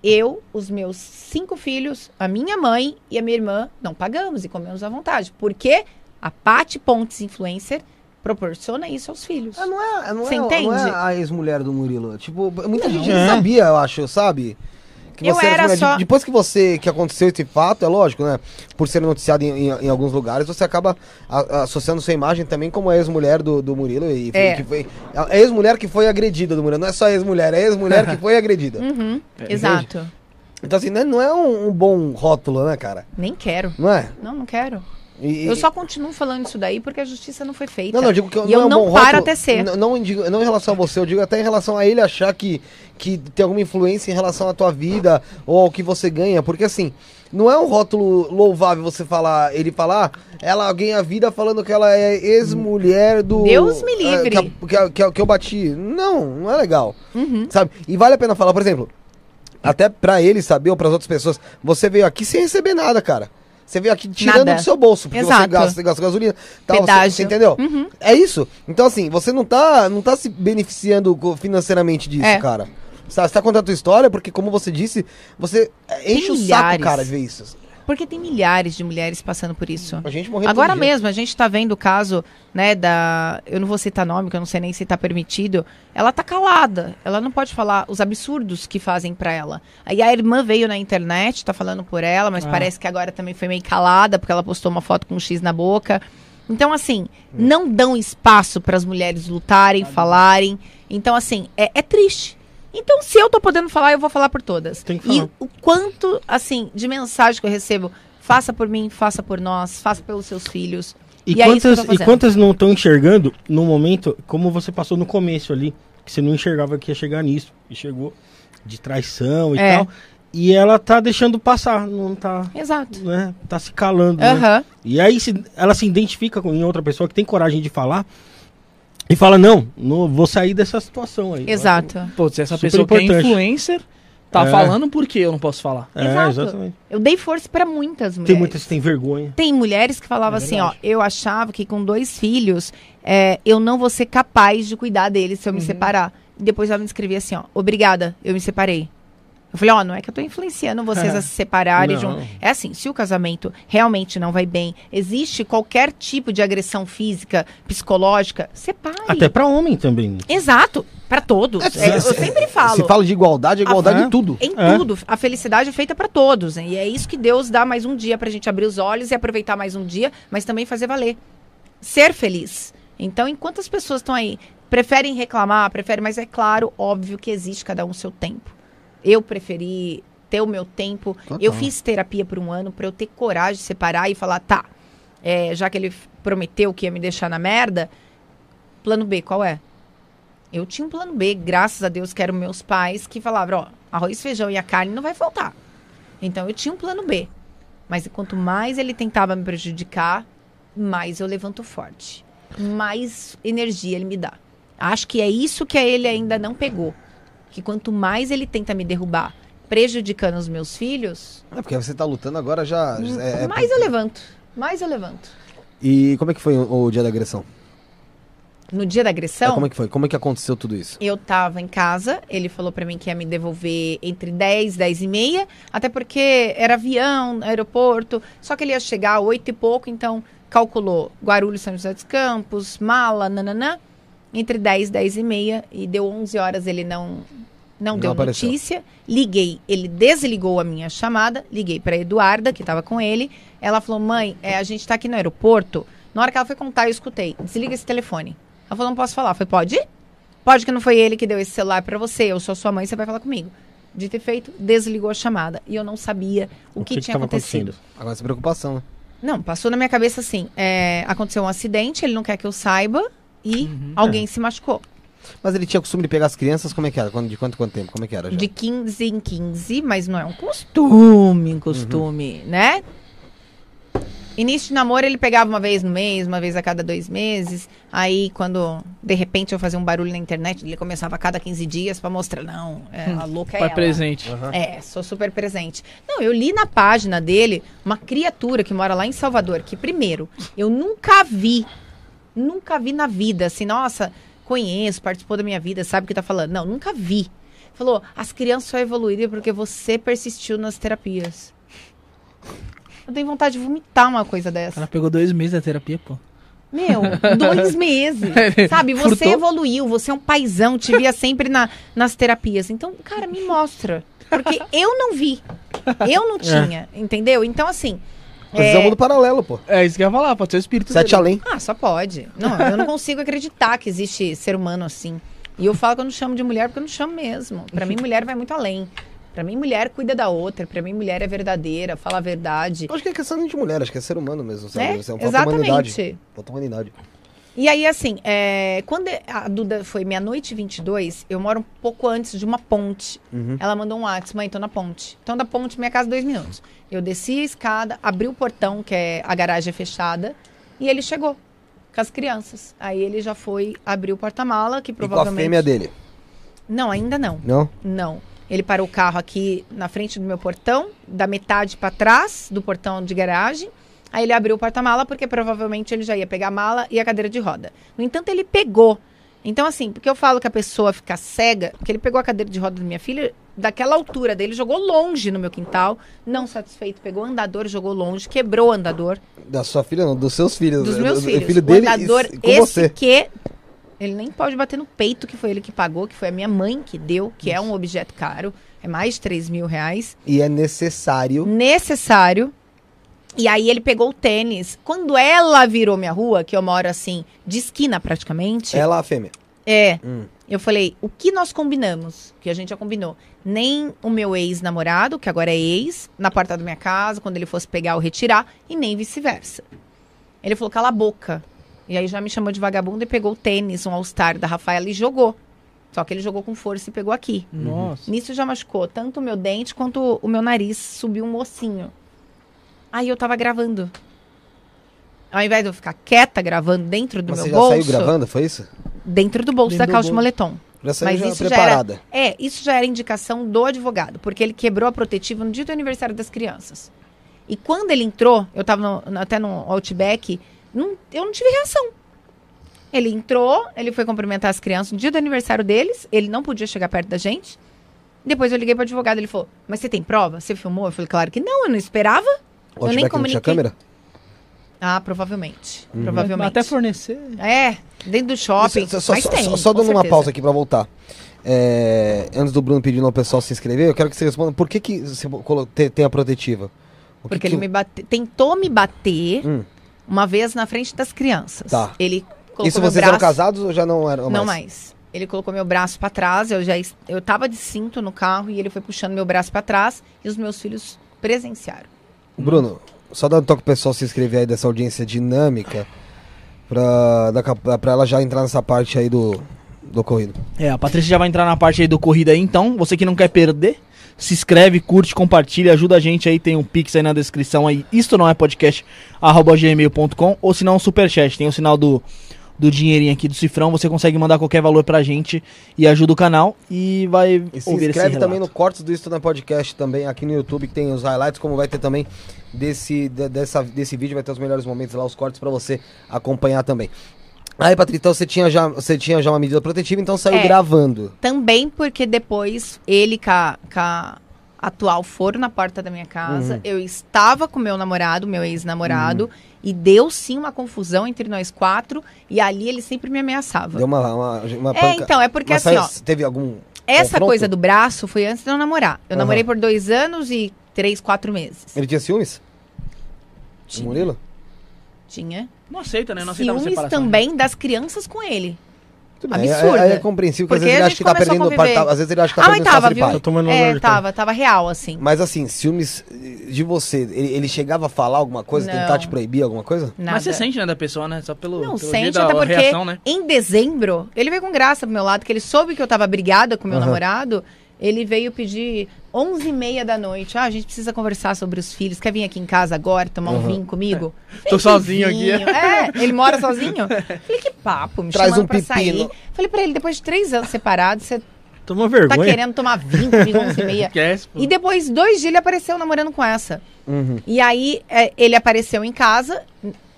eu, os meus cinco filhos, a minha mãe e a minha irmã não pagamos e comemos à vontade. Porque a Paty Pontes, influencer, proporciona isso aos filhos. Ah, não é, não, Você é, não entende? é a ex-mulher do Murilo. Tipo, muita gente É. não sabia, eu acho, sabe? Que Eu era ex-mulher. só- De- Depois que você que aconteceu esse fato, é lógico, né? Por ser noticiado em, em- em alguns lugares, você acaba a- associando sua imagem também como a ex-mulher do, do Murilo. E foi- É. que foi, a ex-mulher que foi agredida do Murilo. Não é só ex-mulher, é ex-mulher que foi agredida. [laughs] Uhum, É, exato. Então, assim, né, não é um, um bom rótulo, né, cara? Nem quero. Não é? Não, não quero. E- Eu só continuo falando isso daí porque a justiça não foi feita. Não, não, eu digo que E eu é um não bom paro rótulo, até ser. Não, não, digo- não em relação a você, eu digo até em relação a ele achar que, que tem alguma influência em relação à tua vida ou ao que você ganha. Porque assim, não é um rótulo louvável você falar, ele falar, ela ganha vida falando que ela é ex-mulher do. Deus me livre. eh, Que, a- que, a- que, a- que eu bati. Não, não é legal. Uhum. Sabe? E vale a pena falar, por exemplo, até pra ele saber ou pras outras pessoas, você veio aqui sem receber nada, cara. Você veio aqui tirando Nada. do seu bolso, porque você Exato. gasta, você gasta gasolina. Tal, você, você entendeu? Uhum. É isso. Então, assim, você não tá, não tá se beneficiando financeiramente disso, É. cara. Você tá contando a tua história porque, como você disse, você enche o saco, milhares. cara, de ver isso. Porque tem milhares de mulheres passando por isso. A gente morreu Agora todo dia. mesmo, a gente tá vendo o caso, né, da. Eu não vou citar nome, que eu não sei nem se tá permitido. Ela tá calada. Ela não pode falar os absurdos que fazem pra ela. Aí a irmã veio na internet, tá falando por ela, mas Ah. parece que agora também foi meio calada, porque ela postou uma foto com um X na boca. Então, assim, não dão espaço para as mulheres lutarem, falarem. Então, assim, é, é triste. Então, se eu tô podendo falar, eu vou falar por todas. Tem que E falar. o quanto, assim, de mensagem que eu recebo, faça por mim, faça por nós, faça pelos seus filhos. E, E é quantas, tô e quantas não estão enxergando no momento, como você passou no começo ali, que você não enxergava que ia chegar nisso, e chegou de traição e É. tal. E ela tá deixando passar, não tá, Exato. né? Tá se calando, né? Aham. E aí se, ela se identifica com em outra pessoa que tem coragem de falar e fala, não, não vou sair dessa situação aí. Exato. Pô, se essa Super pessoa que é importante. influencer tá É. falando, por que eu não posso falar? É, Exato. exatamente. Eu dei força pra muitas mulheres. Tem muitas que têm vergonha. Tem mulheres que falavam É assim, ó, eu achava que com dois filhos é, eu não vou ser capaz de cuidar deles se eu me Uhum. separar. E depois ela me escrevia assim, ó, obrigada, eu me separei. Eu falei, ó, não é que eu tô influenciando vocês a se separarem. Não. junto. É assim, se o casamento realmente não vai bem, existe qualquer tipo de agressão física, psicológica, separe. Até pra homem também. Exato, pra todos. É, eu sempre falo. Se fala de igualdade, é igualdade Ah, em tudo. Em É. tudo. A felicidade é feita pra todos. hein? E é isso que Deus dá mais um dia pra gente abrir os olhos e aproveitar mais um dia, mas também fazer valer. Ser feliz. Então, enquanto as pessoas estão aí, preferem reclamar, preferem, mas é claro, óbvio que existe cada um seu tempo. Eu preferi ter o meu tempo. Total. Eu fiz terapia por um ano pra eu ter coragem de separar e falar, tá, é, já que ele prometeu que ia me deixar na merda, plano B, qual é? Eu tinha um plano B, graças a Deus, que eram meus pais, que falavam, ó, arroz, feijão e a carne não vai faltar. Então eu tinha um plano B. Mas quanto mais ele tentava me prejudicar, mais eu levanto forte. Mais energia ele me dá. Acho que é isso que ele ainda não pegou. Que quanto mais ele tenta me derrubar, prejudicando os meus filhos, É porque você tá lutando agora já. é- é- mais eu levanto. Mais eu levanto. E como é que foi o, o dia da agressão? No dia da É, agressão, como é que foi? Como é que aconteceu tudo isso? Eu tava em casa, ele falou pra mim que ia me devolver entre 10 e 10 e meia, até porque era avião, aeroporto, só que ele ia chegar às 8 e pouco, então calculou Guarulhos, São José dos Campos, mala, nananã, entre 10 e 10 e meia, e deu 11 horas, ele não, não, Não deu apareceu. notícia, liguei, ele desligou a minha chamada, liguei pra Eduarda, que tava com ele, ela falou, mãe, é, a gente tá aqui no aeroporto, na hora que ela foi contar, eu escutei, desliga esse telefone. Ela falou, não posso falar. Eu falei, pode? Pode que não foi ele que deu esse celular pra você. Eu sou sua mãe, você vai falar comigo. De ter feito, desligou a chamada. E eu não sabia o, que, tinha tava acontecido. Agora essa preocupação, né? Não, passou na minha cabeça assim: é, aconteceu um acidente, ele não quer que eu saiba e Uhum. alguém se machucou. Mas ele tinha costume de pegar as crianças, como é que era? Quando- De quanto quanto tempo? Como é que era já? De 15 em 15, mas não é um costume, um costume, né? Início de namoro, ele pegava uma vez no mês, uma vez a cada dois meses. Aí, quando de repente eu fazia um barulho na internet, ele começava a cada 15 dias pra mostrar: não, é, a louca é ela. presente. É, sou super presente. Não, eu li na página dele uma criatura que mora lá em Salvador, que primeiro, eu nunca vi, nunca vi na vida, assim, nossa, conheço, participou da minha vida, sabe o que tá falando. Não, nunca vi. Falou, as crianças só evoluíram porque você persistiu nas terapias. Eu tenho vontade de vomitar uma coisa dessa. Ela pegou dois meses da terapia, pô. Meu, [laughs] dois meses. Sabe, você Furtou. evoluiu, você é um paizão, te via sempre na, nas terapias. Então, cara, me mostra. Porque eu não vi. Eu não tinha, entendeu? Então, assim. Mas é é- um mundo paralelo, pô. É isso que eu ia falar, pode ser o espírito Sete dele. além. Ah, só pode. Não, eu não consigo acreditar que existe ser humano assim. E eu falo que eu não chamo de mulher porque eu não chamo mesmo. Pra mim, mulher vai muito além. Pra mim, mulher cuida da outra. Pra mim, mulher é verdadeira, fala a verdade. Eu acho que é questão de mulher, acho que é ser humano mesmo, sabe? É, Isso um falta humanidade. exatamente. Falta humanidade. E aí, assim, é, quando a Duda foi meia-noite e 22, eu moro um pouco antes de uma ponte. Uhum. Ela mandou um WhatsApp, mãe, tô na ponte. Então, da ponte, minha casa, dois minutos. Eu desci a escada, abri o portão, que é a garagem é fechada, e ele chegou com as crianças. Aí ele já foi abrir o porta-mala, que E com a provavelmente... fêmea dele. Não, ainda não. Não? Não. Ele parou o carro aqui na frente do meu portão, da metade pra trás do portão de garagem. Aí ele abriu o porta-mala porque provavelmente ele já ia pegar a mala e a cadeira de roda. No entanto, ele pegou. Então, assim, porque eu falo que a pessoa fica cega, porque ele pegou a cadeira de roda da minha filha, daquela altura dele, jogou longe no meu quintal. Não satisfeito, pegou o andador, jogou longe, quebrou o andador Da sua filha, não, dos seus filhos. dos Do- meus filhos. filho o dele andador, com esse você. que ele nem pode bater no peito, que foi ele que pagou, que foi a minha mãe que deu, que é um objeto caro, é mais de 3 mil reais, E é necessário. necessário. E aí ele pegou o tênis. Quando ela virou minha rua, que eu moro assim, de esquina praticamente, Ela, a fêmea. é. Hum. Eu falei, o que nós combinamos? Que a gente já combinou. Nem o meu ex-namorado, que agora é ex, na porta da minha casa, quando ele fosse pegar ou retirar, e nem vice-versa. Ele falou, cala a boca. E aí já me chamou de vagabundo e pegou o tênis, um All-Star da Rafaela e jogou. Só que ele jogou com força e pegou aqui. Nossa. Nisso já machucou tanto o meu dente quanto o meu nariz. Subiu um mocinho. Aí eu tava gravando. Ao invés de eu ficar quieta gravando dentro do Mas meu você já bolso, saiu gravando, foi isso? dentro do bolso Dentro da do calça de moletom. Já saiu Mas já isso já preparada. É, isso já era indicação do advogado, porque ele quebrou a protetiva no dia do aniversário das crianças. E quando ele entrou, eu tava no- no- até no Outback, não- eu não tive reação. Ele entrou, ele foi cumprimentar as crianças no dia do aniversário deles, ele não podia chegar perto da gente. Depois eu liguei pro advogado, ele falou: Mas você tem prova? Você filmou? Eu falei: Claro que não, eu não esperava. Eu nem Outback não tinha comuniquei. câmera? Ah, provavelmente. Uhum. Provavelmente. Até fornecer. É, dentro do shopping. Só, só, mas só- tem, só- só dando uma pausa aqui pra voltar. É, antes do Bruno pedindo ao pessoal se inscrever, eu quero que você responda por que, que você tem a protetiva? Que Porque que ele me bate... tentou me bater Hum. uma vez na frente das crianças. Tá. Ele colocou Isso vocês braço... eram casados ou já não eram Não mais? mais. Ele colocou meu braço pra trás, eu já eu tava de cinto no carro e ele foi puxando meu braço pra trás e os meus filhos presenciaram. Bruno, só dando toque pro pessoal se inscrever aí dessa audiência dinâmica pra, pra ela já entrar nessa parte aí do, do ocorrido. É, a Patrícia já vai entrar na parte aí do corrida aí, então. Você que não quer perder, se inscreve, curte, compartilha, ajuda a gente aí. Tem um pix aí na descrição aí. Isto não é podcast, arroba gmail.com ou se não, superchat. Tem o sinal do, do dinheirinho aqui do cifrão. Você consegue mandar qualquer valor pra gente e ajuda o canal e vai E se ouvir esse inscreve também no. Cortes do Isto na Podcast também aqui no YouTube, que tem os highlights, como vai ter também desse, de- dessa, desse vídeo, vai ter os melhores momentos lá, os cortes pra você acompanhar também. Aí, Patrícia, então você tinha já, você tinha já uma medida protetiva, então saiu É. gravando. Também porque depois ele com a, com a atual foram na porta da minha casa. Uhum. Eu estava com meu namorado, meu ex-namorado, e deu sim uma confusão entre nós quatro. E ali ele sempre me ameaçava. Deu uma, uma, uma É, então, é porque Mas assim, ó. Teve algum Essa confronto? coisa do braço foi antes de eu namorar. Eu Aham. namorei por dois anos e três, quatro meses. Ele tinha ciúmes? O Tinha. Murilo? Tinha. Não aceita, né? Não aceitava Ciúmes separação. também das crianças com ele. Absurda. É, é, é compreensível, porque às vezes ele a acha gente que tá perdendo. par- Às vezes ele acha que tá Ah, mas perdendo tava, viu? pai. Tô tomando É, hoje, tava, tava real, assim. Mas assim, ciúmes de você, ele, ele chegava a falar alguma coisa, Não. tentar te proibir alguma coisa? Nada. Mas você sente, né, da pessoa, né? Só pelo, Não, pelo sente, até porque reação, né? em dezembro, ele veio com graça pro meu lado, que ele soube que eu tava brigada com meu Aham. namorado. Ele veio pedir 11 e meia da noite. Ah, a gente precisa conversar sobre os filhos. Quer vir aqui em casa agora, tomar um Aham. vinho comigo? Tô Falei, sozinho "Que aqui." vinho?" É, ele mora sozinho. Falei, que papo, me Traz chamando um pra pepino. sair. Falei pra ele, depois de três anos separados, você Toma tá vergonha. querendo tomar vinho comigo 11 e meia. Esquece. E depois, dois dias, ele apareceu namorando com essa. Uhum. E aí, é, ele apareceu em casa,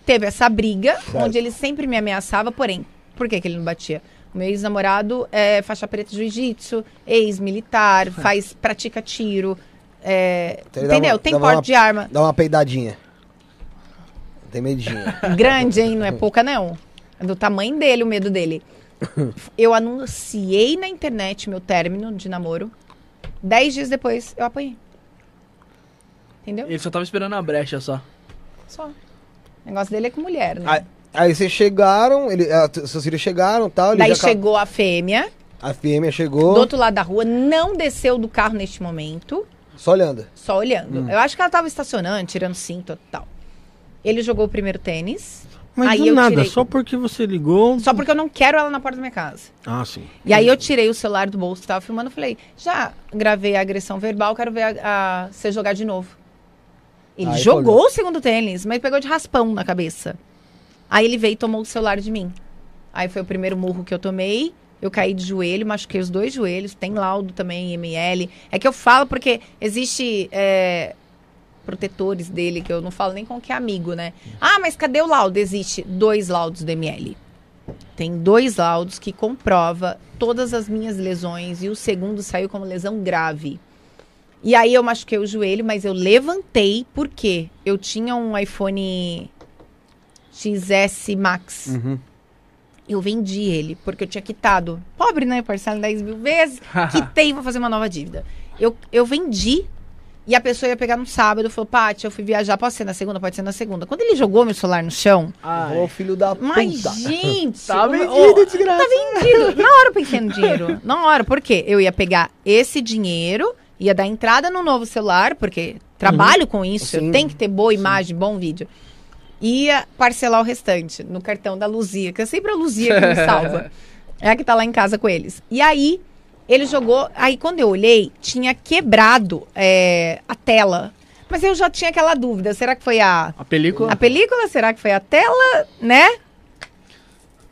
teve essa briga, onde ele sempre me ameaçava, porém, por que, que ele não batia? O meu ex-namorado é faixa preta de jiu-jitsu, ex-militar, faz, pratica tiro, é, Então entendeu? uma- Tem porte uma- de arma. Dá uma peidadinha. Tem medinho. [laughs] Grande, hein? Não é pouca, não. É do tamanho dele, o medo dele. [laughs] Eu anunciei na internet meu término de namoro. Dez dias depois, eu apanhei. Entendeu? Ele só tava esperando a brecha só. Só. O negócio dele é com mulher, né? aí, aí vocês chegaram, ele, t- seus filhos chegaram e tal. ele Daí chegou a fêmea, A fêmea chegou, do outro lado da rua, não desceu do carro neste momento, só olhando. só olhando. Hum. Eu acho que ela tava estacionando, tirando cinto e tal. Ele jogou o primeiro tênis, Mas Aí do nada, tirei. só porque você ligou. só porque eu não quero ela na porta da minha casa. Ah, sim. E aí eu tirei o celular do bolso, tava filmando, e falei, já gravei a agressão verbal, quero ver a, a- você jogar de novo. Ele Aí jogou colheu. o segundo tênis, mas pegou de raspão na cabeça. Aí ele veio e tomou o celular de mim. Aí foi o primeiro murro que eu tomei. Eu caí de joelho, machuquei os dois joelhos. Tem laudo também, ML. É que eu falo porque existe é, protetores dele, que eu não falo nem com que é amigo, né? Ah, mas cadê o laudo? Existe dois laudos do ML. Tem dois laudos que comprova todas as minhas lesões e o segundo saiu como lesão grave. E aí eu machuquei o joelho, mas eu levantei porque eu tinha um iPhone XS Max. Uhum. Eu vendi ele, porque eu tinha quitado. Pobre, né? Parcela em 10 mil vezes. [laughs] Quitei, vou fazer uma nova dívida. Eu, eu vendi e a pessoa ia pegar no sábado. Falou, Paty, eu fui viajar. Pode ser na segunda? Pode ser na segunda. Quando ele jogou meu celular no chão, Ô, filho da mas, puta. gente... Tá vendido, o- desgraça. Tá vendido. [laughs] Na hora eu pensei no dinheiro. Na hora. Por quê? Eu ia pegar esse dinheiro, ia dar entrada no novo celular, porque trabalho com isso, Sim. eu tenho que ter boa imagem, bom vídeo. Ia parcelar o restante no cartão da Luzia, que é sempre a Luzia que me salva. [laughs] É a que tá lá em casa com eles. E aí, ele jogou. Aí, quando eu olhei, tinha quebrado é, a tela. Mas eu já tinha aquela dúvida: será que foi a, A película, a película? Será que foi a tela? Né?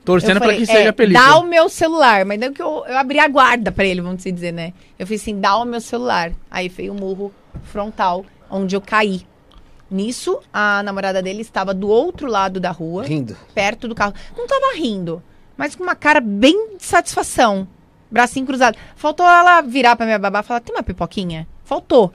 torcendo falei, que seja é, a película. Dá o meu celular. Mas daí que eu, eu abri a guarda pra ele, vamos dizer, né? Eu fiz assim, dá o meu celular. Aí veio o murro frontal, onde eu caí. Nisso, a namorada dele estava do outro lado da rua, Rindo. perto do carro. Não tava rindo, mas com uma cara bem de satisfação. Bracinho cruzado. Faltou ela virar pra minha babá e falar, tem uma pipoquinha? Faltou.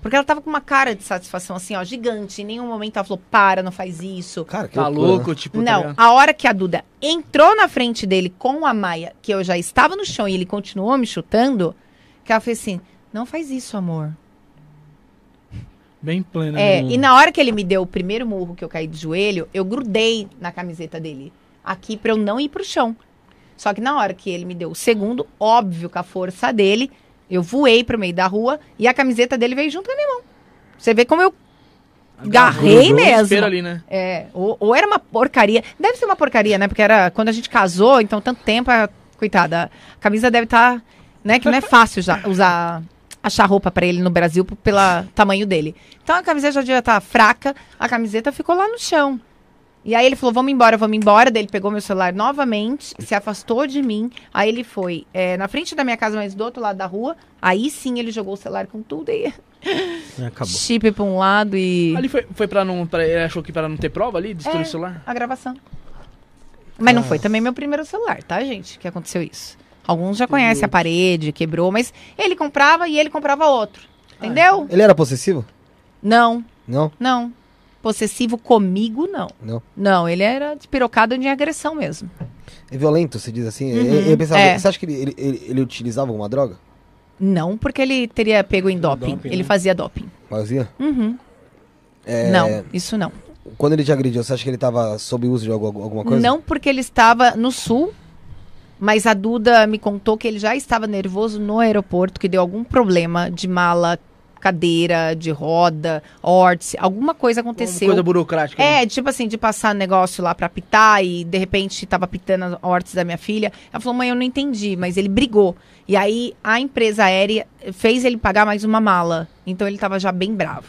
Porque ela tava com uma cara de satisfação, assim, ó, gigante. Em nenhum momento ela falou, para, não faz isso. Cara, que Tá louco, tipo, tá Não, a hora que a Duda entrou na frente dele com a Maia, que eu já estava no chão e ele continuou me chutando, que ela fez assim: não faz isso, amor. Bem plena. É, e na hora que ele me deu o primeiro murro que eu caí de joelho, eu grudei na camiseta dele, aqui pra eu não ir pro chão. Só que na hora que ele me deu o segundo, óbvio com a força dele, eu voei pro meio da rua e a camiseta dele veio junto com a minha mão. Você vê como eu o mesmo. ali, né? É, ou, ou era uma porcaria. Deve ser uma porcaria, né? Porque era quando a gente casou, então tanto tempo, a, coitada, a camisa deve estar, né? Que não é fácil já usar, achar roupa pra ele no Brasil pelo tamanho dele. Então a camiseta já devia estar fraca, a camiseta ficou lá no chão. E aí ele falou, vamos embora, vamos embora. Daí ele pegou meu celular novamente, se afastou de mim. Aí ele foi é, na frente da minha casa, mas do outro lado da rua. Aí sim ele jogou o celular com tudo e É, acabou. [laughs] chip pra um lado e Ali foi, foi pra não. Pra, ele achou que pra não ter prova ali? Destruir É. o celular? a gravação. Mas não foi também meu primeiro celular, tá, gente? Que aconteceu isso. Alguns já conhecem a parede, quebrou, mas ele comprava e ele comprava outro. Entendeu? Ele era possessivo? Não, Não? não. Possessivo comigo, não. Não. Não, ele era despirocado de agressão mesmo. É violento, você diz assim? Uhum, Eu- eu pensava, é. Você acha que ele, ele, ele, ele utilizava alguma droga? Não, porque ele teria pego em doping. Doping, ele né? fazia doping. Fazia? Uhum. É, Não, isso não. Quando ele te agrediu, você acha que ele tava sob uso de algu- alguma coisa? Não porque ele estava no sul, Mas a Duda me contou que ele já estava nervoso no aeroporto, que deu algum problema de mala, cadeira, de roda, órtice, alguma coisa aconteceu. Coisa burocrática. né? É, tipo assim, de passar negócio lá pra apitar e de repente tava apitando as hortes da minha filha. Ela falou, mãe, eu não entendi, mas ele brigou. E aí a empresa aérea fez ele pagar mais uma mala. Então ele tava já bem bravo.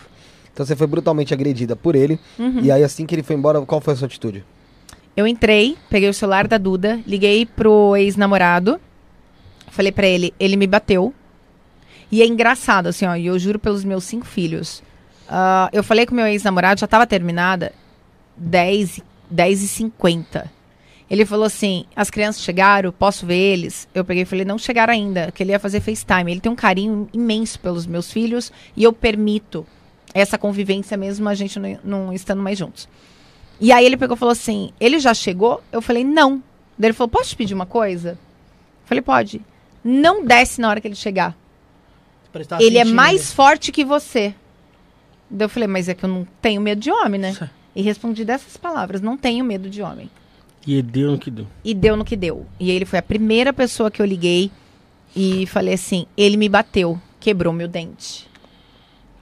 Então você foi brutalmente agredida por ele. Uhum. E aí, assim que ele foi embora, qual foi a sua atitude? Eu entrei, peguei o celular da Duda, liguei pro ex-namorado, falei pra ele, ele me bateu. E é engraçado, assim, ó, e eu juro pelos meus cinco filhos. Ah, eu falei com meu ex-namorado, já tava terminada, 10, e- 10 e 50. Ele falou assim, as crianças chegaram, posso ver eles? Eu peguei e falei, não chegaram ainda, que ele ia fazer FaceTime. Ele tem um carinho imenso pelos meus filhos e eu permito essa convivência mesmo a gente não, não estando mais juntos. E aí ele pegou e falou assim: ele já chegou? Eu falei, não. Daí ele falou: posso te pedir uma coisa? Eu falei, pode. Não desce na hora que ele chegar. Ele é sentindo. mais forte que você. Daí eu falei, mas é que eu não tenho medo de homem, né? E respondi dessas palavras: não tenho medo de homem. E deu no que deu. E deu no que deu. E ele foi a primeira pessoa que eu liguei e falei assim: ele me bateu, quebrou meu dente.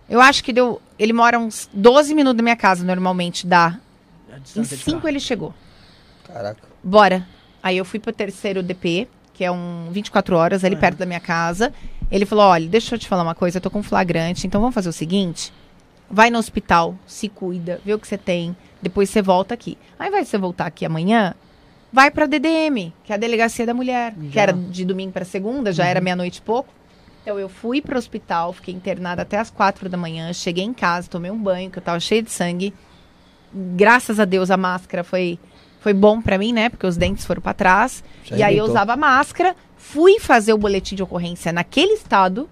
Eu acho que deu. Ele mora uns 12 minutos da minha casa, normalmente dá. Em distância de 5 carro. ele chegou. Caraca. Bora. Aí eu fui pro terceiro DP, que é um 24 horas, ali É. perto da minha casa. Ele falou: olha, deixa eu te falar uma coisa, eu tô com flagrante, então vamos fazer o seguinte: vai no hospital, se cuida, vê o que você tem, depois você volta aqui. Aí vai você voltar aqui amanhã, vai pra DDM, que é a Delegacia da Mulher, que Já. era de domingo pra segunda, já era meia-noite e pouco. Então eu fui pro hospital, fiquei internada até as quatro da manhã, cheguei em casa, tomei um banho, que eu tava cheia de sangue. Graças a Deus a máscara foi foi bom pra mim, né? Porque os dentes foram pra trás. Já e aí eu usava máscara, fui fazer o boletim de ocorrência naquele estado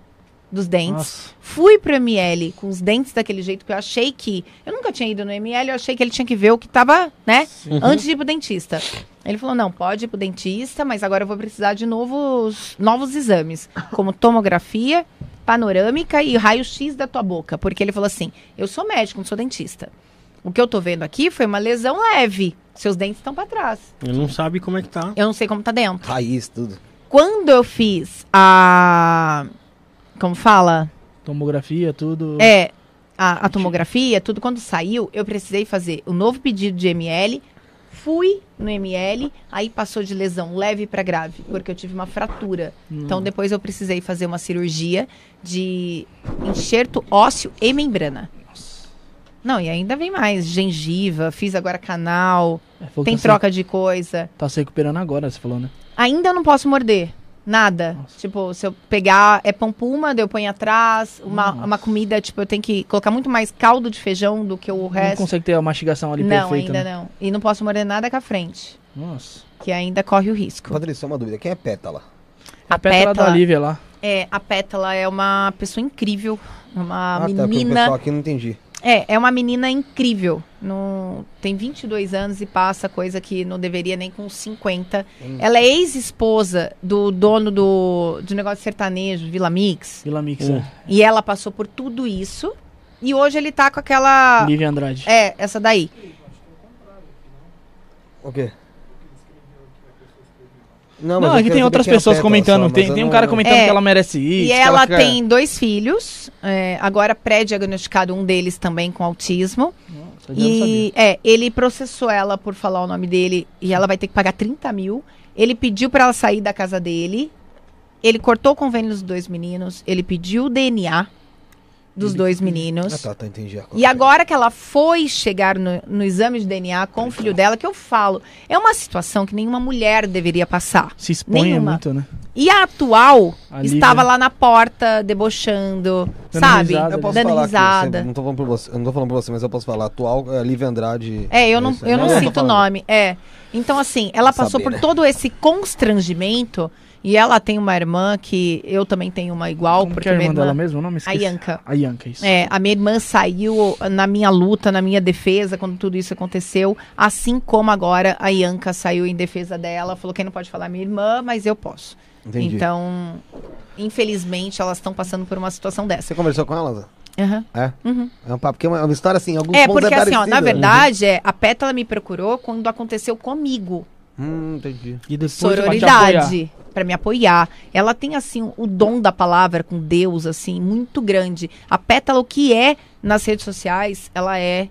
dos dentes. Nossa. Fui pro ML com os dentes daquele jeito que eu achei que. Eu nunca tinha ido no ML, eu achei que ele tinha que ver o que tava, né? Antes de ir pro dentista. Ele falou: não, pode ir pro dentista, mas agora eu vou precisar de novos, novos exames, como tomografia, panorâmica e raio-x da tua boca. Porque ele falou assim: eu sou médico, não sou dentista. O que eu tô vendo aqui foi uma lesão leve. Seus dentes estão pra trás. Ele não sabe como é que tá. Eu não sei como tá dentro. Raiz, tudo. Quando eu fiz a. Como fala? Tomografia, tudo. É, a, a tomografia, tudo quando saiu, eu precisei fazer o novo pedido de ML. Fui no ML, aí passou de lesão leve para grave, porque eu tive uma fratura. Então depois eu precisei fazer uma cirurgia de enxerto ósseo e membrana. Não, e ainda vem mais, gengiva, fiz agora canal, É, tem tá se- troca de coisa. Tá se recuperando agora, você falou, né? Ainda não posso morder. Nada. Tipo, se eu pegar é pão puma, daí eu ponho atrás. Uma, Nossa. uma comida, tipo, eu tenho que colocar muito mais caldo de feijão do que o Não resto. consegue ter a mastigação ali Não, perfeita. ainda né? não. E não posso morder nada com a frente. Nossa. Que ainda corre o risco. Patrícia, só uma dúvida. Quem é Pétala? A, pétala da Lívia lá. É, a Pétala é uma pessoa incrível. Uma tá, porque o menina. pessoal aqui não entendi. É, é uma menina incrível. No, tem 22 anos e passa coisa que não deveria nem com 50. Hum. Ela é ex-esposa do dono do, do negócio sertanejo, Vila Mix. Vila Mix. Hum. E ela passou por tudo isso. E hoje ele tá com aquela. é. Lívia Andrade. É, essa daí. O quê? Não, Não, eu aqui tem outras é pessoas comentando. só, mas tem tem um não- cara não- comentando É. que ela merece isso. E que ela quer- tem dois filhos. é, agora pré-diagnosticado um deles também com autismo. Nossa, não. E é, ele processou ela por falar o nome dele e ela vai ter que pagar 30 mil. Ele pediu pra ela sair da casa dele. Ele cortou o convênio dos dois meninos. Ele pediu o DNA dos dois meninos. Ah, tá, tá, entendi. E agora que ela foi chegar no, no exame de DNA com o filho dela, que eu falo, é uma situação que nenhuma mulher deveria passar. Se expõe Nenhuma. muito, né? E a atual A estava lá na porta, debochando, Dando sabe? risada, Eu posso Dando falar risada. aqui, eu não tô falando pra você, não tô falando pra você, mas eu posso falar. Atual é Lívia Andrade. É, eu não, isso, eu não né? tô cito o nome. É. Então, assim, ela Pra passou saber, por né? todo esse constrangimento. E ela tem uma irmã que eu também tenho uma igual, Como porque que é a irmã irmã. dela mesmo? O nome? A. Yanka. A Yanka, isso. É, a minha irmã saiu na minha luta, na minha defesa, quando tudo isso aconteceu. Assim como agora a Yanka saiu em defesa dela. Falou que não pode falar minha irmã, mas eu posso. Entendi. Então, infelizmente, elas estão passando por uma situação dessa. Você conversou com ela? Zé? Aham. É? Uhum. É um papo, porque é uma, é uma história assim, alguns É, pontos porque assim, ó, na parecidos. verdade, é, a Pétala me procurou quando aconteceu comigo. Hum, entendi. E depois sororidade para me apoiar. Ela tem assim o dom da palavra com Deus assim muito grande. A Pétala o que é nas redes sociais, ela é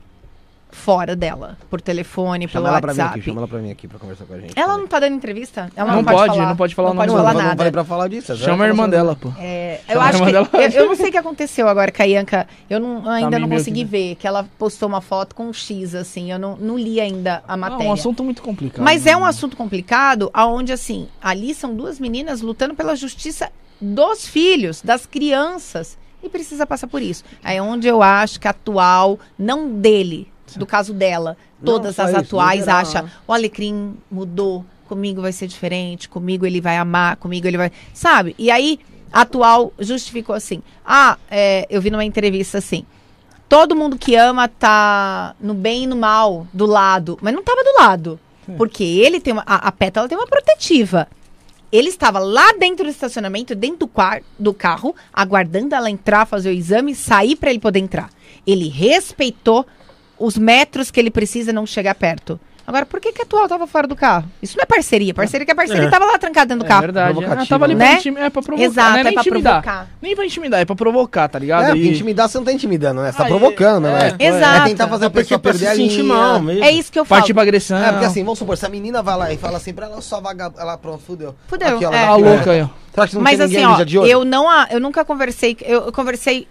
fora dela, por telefone, Chama pelo ela pra mim WhatsApp. aqui, chama ela pra mim aqui pra conversar com a gente. Ela não tá dando entrevista? Ela Não pode, não pode falar o não pode falar não, não nada. falei pra falar disso. Chama a irmã dela, pô. É, eu acho irmã que. dela. Eu, eu não sei o que aconteceu agora com a Ianca. Eu não- ainda Tá não consegui que- ver. Que ela postou uma foto com um X, assim. Eu não, não li ainda a É matéria. um assunto muito complicado. Mas né? é um assunto complicado, aonde assim, ali são duas meninas lutando pela justiça dos filhos, das crianças, e precisa passar por isso. É onde eu acho que a atual, não dele, do caso dela, Não, todas só as atuais geral. acham, o Alecrim mudou, comigo vai ser diferente, comigo ele vai amar, comigo ele vai. Sabe? E aí, a atual justificou assim. Ah, é, eu vi numa entrevista assim. Todo mundo que ama tá no bem e no mal, do lado. Mas não tava do lado. Porque ele tem uma. A, a Pétala tem uma protetiva. Ele estava lá dentro do estacionamento, dentro do, quar, do carro, aguardando ela entrar, fazer o exame, sair para ele poder entrar. Ele respeitou os metros que ele precisa não chegar perto. Agora, por que, que a atual tava fora do carro? Isso não é parceria. Parceria que a parceria É. tava lá trancada dentro do É carro. verdade. Provocativo, Ah, tava ali né? pra intimidar. É pra provocar. Exato, não é, é nem pra intimidar. provocar. Nem pra intimidar, é pra provocar, tá ligado? É, porque E- intimidar você não tá intimidando, né? Você tá Aí, provocando, né? é. Exato. É tentar fazer a pessoa perder a sentir linha. mal mesmo. É isso que eu falo. Partir pra agressão. É, porque assim, vamos supor, se a menina vai lá e fala assim pra ela, só vaga, ela pronto, fudeu. Fudeu, Aqui, ó, é. ela Tá louca aí, ó. Mas assim, ó, eu não, eu nunca conversei, eu conversei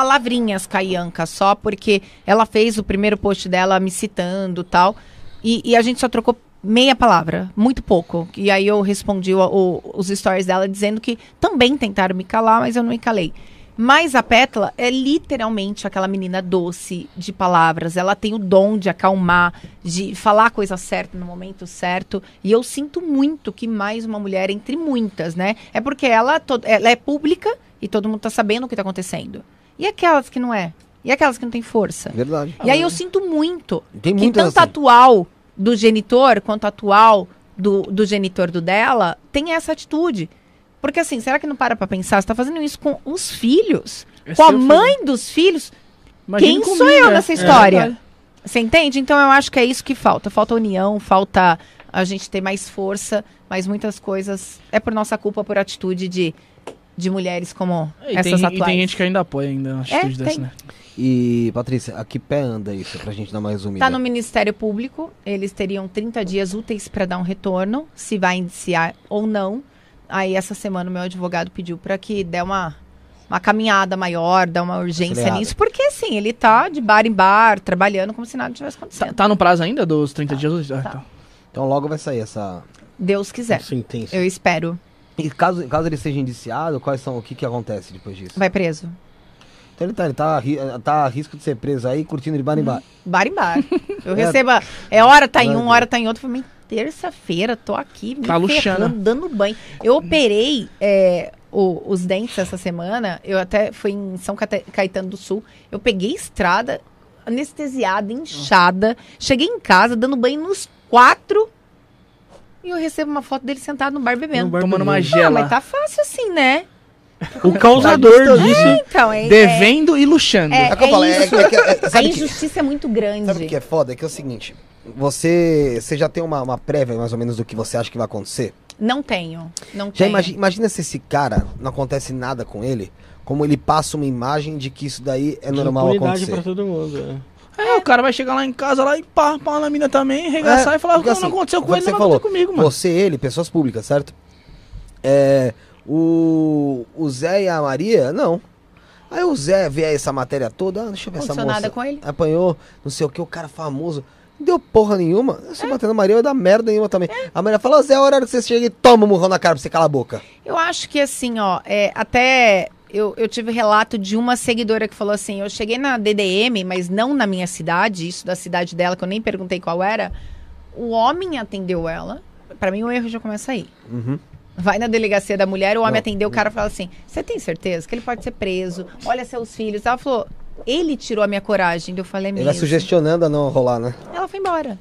palavrinhas com a Ianca, só porque ela fez o primeiro post dela me citando tal, e, e a gente só trocou meia palavra, muito pouco. E aí eu respondi o- o- os stories dela dizendo que também tentaram me calar, mas eu não me calei. Mas a Pétala é literalmente aquela menina doce de palavras. Ela tem o dom de acalmar, de falar a coisa certa no momento certo. E eu sinto muito que mais uma mulher, entre muitas, né? É porque ela, to- ela é pública e todo mundo tá sabendo o que tá acontecendo. E aquelas que não é? E aquelas que não têm força? Verdade. E aí eu sinto muito Tem que tanto assim. atual do genitor quanto atual do, do genitor do dela tem essa atitude. Porque assim, será que não para pra pensar? Você tá fazendo isso com os filhos? É com a filho. mãe dos filhos? Imagina Quem comigo, sou eu é. nessa É história? verdade. Você entende? Então eu acho que é isso que falta. Falta união, falta a gente ter mais força, mas muitas coisas é por nossa culpa, por atitude de, de mulheres como É, E essas tem, e atuais. tem gente que ainda apoia ainda uma atitude dessa, tem. né? E, Patrícia, a que pé anda isso, pra gente dar mais resumida? Tá no Ministério Público, eles teriam 30 dias úteis para dar um retorno, se vai indiciar ou não. Aí essa semana o meu advogado pediu para que dê uma, uma caminhada maior, dê uma urgência Acelerada. nisso, porque assim, ele tá de bar em bar, trabalhando como se nada tivesse Tá, acontecendo. tá no prazo ainda dos 30 dias? Ah, tá. então. Então logo vai sair essa... Deus quiser. Eu espero. E caso, caso ele seja indiciado, quais são, o que que acontece depois disso? Vai preso. Então ele tá, ele tá, tá a risco de ser preso aí, curtindo de bar em bar. Bar em bar. Eu [laughs] É. receba. É hora tá em um, hora tá em outro. Falei, terça-feira, tô aqui me Tá ferrando, dando banho. Eu operei é, o- os dentes essa semana. Eu até fui em São Caetano do Sul. Eu peguei estrada, anestesiada, inchada. Cheguei em casa, dando banho nos quatro. E eu recebo uma foto dele sentado no bar bebendo. No bar Tomando uma bebendo. Ah, gela. mas tá fácil assim, né? O causador disso. Então, é, é, Devendo e luxando. É, É falo, é, é é- [laughs] a sabe que- injustiça é muito grande. Sabe o que é foda? É que é o seguinte, você, você já tem uma, uma prévia mais ou menos do que você acha que vai acontecer? Não tenho. Não Já tenho. imagina, imagina se esse cara não acontece nada com ele, como ele passa uma imagem de que isso daí é normal acontecer. pra todo mundo. é. É, o cara vai chegar lá em casa lá e pá, pá na mina também, regaçar É, e falar, assim, não aconteceu foi com ele, não aconteceu comigo, mano. Você, ele, pessoas públicas, certo? É, o, o Zé e a Maria, não. Aí o Zé vê essa matéria toda, ah, deixa eu ver essa moça. nada com ele? Apanhou, não sei o que, o cara famoso. Não deu porra nenhuma. Se batendo a Maria, vai dar merda nenhuma também. A Maria fala, ô Zé, é a hora que você chega e toma um murrão na cara pra você calar a boca. Eu acho que assim, ó, é, até eu, eu tive relato de uma seguidora que falou assim: eu cheguei na DDM, mas não na minha cidade, isso da cidade dela, que eu nem perguntei qual era. O homem atendeu ela. Pra mim, o erro já começa aí. Uhum. Vai na delegacia da mulher, o homem Não. atendeu, o cara fala assim: Você tem certeza que ele pode ser preso? Olha seus filhos. Ela falou: Ele tirou a minha coragem. Eu falei: Ele vai mesmo. sugestionando a não rolar, né? Ela foi embora.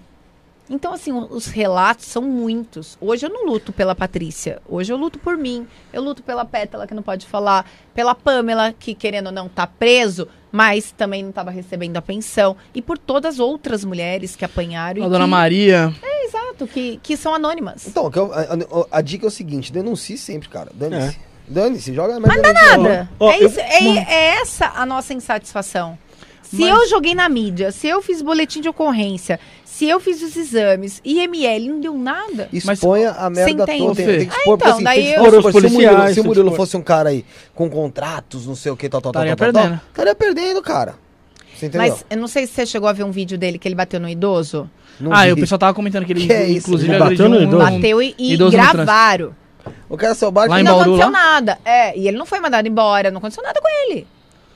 Então, assim, os relatos são muitos. Hoje eu não luto pela Patrícia. Hoje eu luto por mim. Eu luto pela Pétala, que não pode falar. Pela Pamela, que querendo ou não tá preso, mas também não estava recebendo a pensão. E por todas as outras mulheres que apanharam. A e dona que- Maria. É, exato. Que, que são anônimas. Então, eu- a, a- a dica é o seguinte: denuncie sempre, cara. Dane-se. É. Dane-se, joga Mas não dá nada. Ó, ó, é, eu- isso- é- é essa a nossa insatisfação. Se Mas- eu joguei na mídia, se eu fiz boletim de ocorrência, se eu fiz os exames, IML, não deu nada. Exponha a merda toda. Tem, Fê. tem que expor, Ah, então, assim, daí tem que eu- expor, Fora os se o Murilo, se o que Murilo expor. fosse um cara aí com contratos, não sei o que, tal, tal, tal, tal, tal, perdendo. tal, estaria perdendo, cara. Mas eu não sei se você chegou a ver um vídeo dele que ele bateu no idoso. Não ah, e o pessoal tava comentando que ele, Que é inclusive, Ele bateu no idoso? Bateu e, e Idoso gravaram. O cara seu bar Lá E em não Bauru, aconteceu lá? nada. É, e ele não foi mandado embora, não aconteceu nada com ele.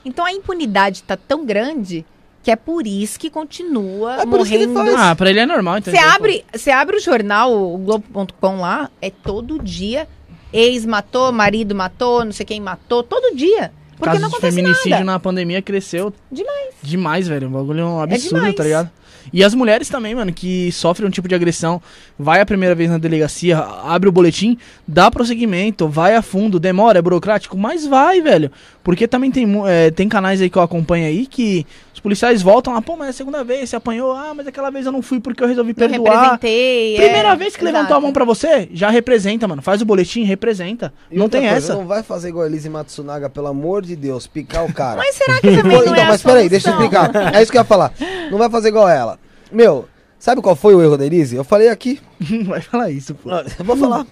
Então a impunidade tá tão grande que é por isso que continua É por isso que ele morrendo. faz. Ah, pra ele é normal, então. Você abre, você abre o jornal, o Globo.com lá, é todo dia. Ex matou, marido matou, não sei quem matou, todo dia. Porque Casos não de acontece feminicídio nada. na pandemia cresceu Demais. demais, velho. O bagulho é um absurdo, demais. tá ligado? E as mulheres também, mano, que sofrem um tipo de agressão, vai a primeira vez na delegacia, abre o boletim, dá prosseguimento, vai a fundo, demora, é burocrático, mas vai, velho. Porque também tem, é, tem canais aí que eu acompanho aí que os policiais voltam lá, pô, mas é a segunda vez, você apanhou, ah, mas aquela vez eu não fui porque eu resolvi perdoar. representei. Primeira é, vez que exato. levantou a mão pra você, já representa, mano. Faz o boletim, representa. E não tem coisa, essa. Não vai fazer igual a Elise Matsunaga, pelo amor de Deus, picar o cara. Mas será que também Pô, não então, é a mas peraí, deixa eu explicar. É isso que eu ia falar. Não vai fazer igual ela. Meu, sabe qual foi o erro da Elise? Eu falei aqui. Não [laughs] vai falar isso, pô. Eu vou falar.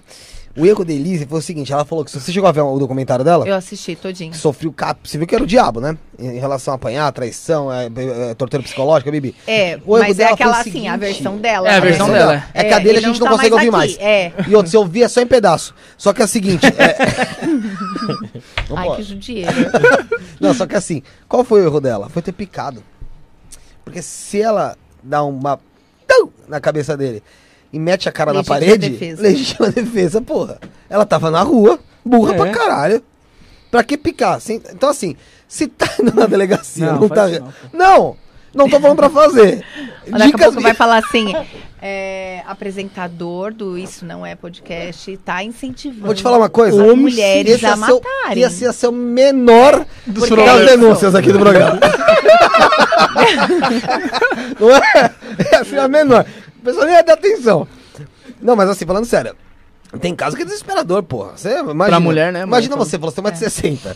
O erro da Elise foi o seguinte: ela falou que. Você chegou a ver o documentário dela? Eu assisti todinho. Que sofreu cap. Você viu que era o diabo, né? Em relação a apanhar, traição, é, é, é, tortura psicológica, Bibi. É, O erro mas é dela aquela o assim, seguinte. a versão dela. É, a né? versão dela, É que a dele a gente não tá consegue ouvir mais. aqui, É. E outro, se ouvir é só em pedaço. Só que é o seguinte. É... Não Ai, [laughs] pode. que judiaira. Não, só que assim, qual foi o erro dela? Foi ter picado. Porque se ela dá uma. Tum! na cabeça dele e mete a cara Legítima na parede. defesa. Legítima [laughs] defesa, porra. Ela tava na rua, burra É. pra caralho. Pra que picar? Então, assim, se tá indo [laughs] na delegacia, Não, não, tá. não. Não, não tô falando pra fazer. [laughs] Daqui a pouco vai falar assim, [laughs] é, apresentador do Isso Não É Podcast, tá incentivando Vou te falar uma coisa. as mulheres Esse a ia ser o- matarem. Esse ia ser o menor Dos das denúncias aqui do programa. [laughs] Não é? Ia ser a menor. O pessoal nem ia dar atenção. Não, mas assim, falando sério. Tem caso que é desesperador, porra. Você imagina, Pra mulher, né, Imagina você, falou, você é mais de 60.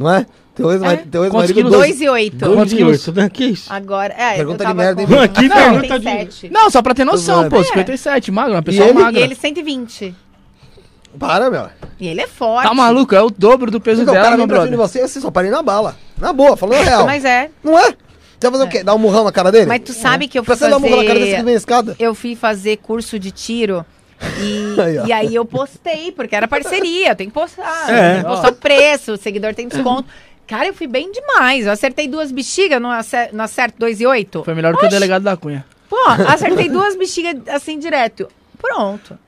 Não é? Teu ex, É. teu ex Quantos marido quilos? 12. 2 e 8. Quantos quilos? Isso daqui é isso. Agora, é, Pergunta de merda, hein, com? Aqui, pergunta de- 57. Não, só pra ter noção, pô, bem. 57, magro, uma pessoa ele? magra. E ele 120. Para, meu. E ele é forte. Tá maluco, é o dobro do peso Então, o dela, cara meu pra brother. você, você só parei na bala. Na boa, falando a real. Mas é. Não é? Você vai fazer o quê? Dar um murrão na cara dele? Mas tu sabe que eu Pra fui você dar um murrão na cara desse que fazer... vem a escada? Eu fui fazer curso de tiro e, [laughs] Aí, e aí eu postei, porque era parceria, tem que postar. É. Tem que postar o preço, o seguidor tem desconto. Cara, eu fui bem demais. Eu acertei duas bexigas, não, acer não acerto dois e oito. Foi melhor do que o delegado da Cunha. Pô, acertei duas bexigas assim direto. Pronto.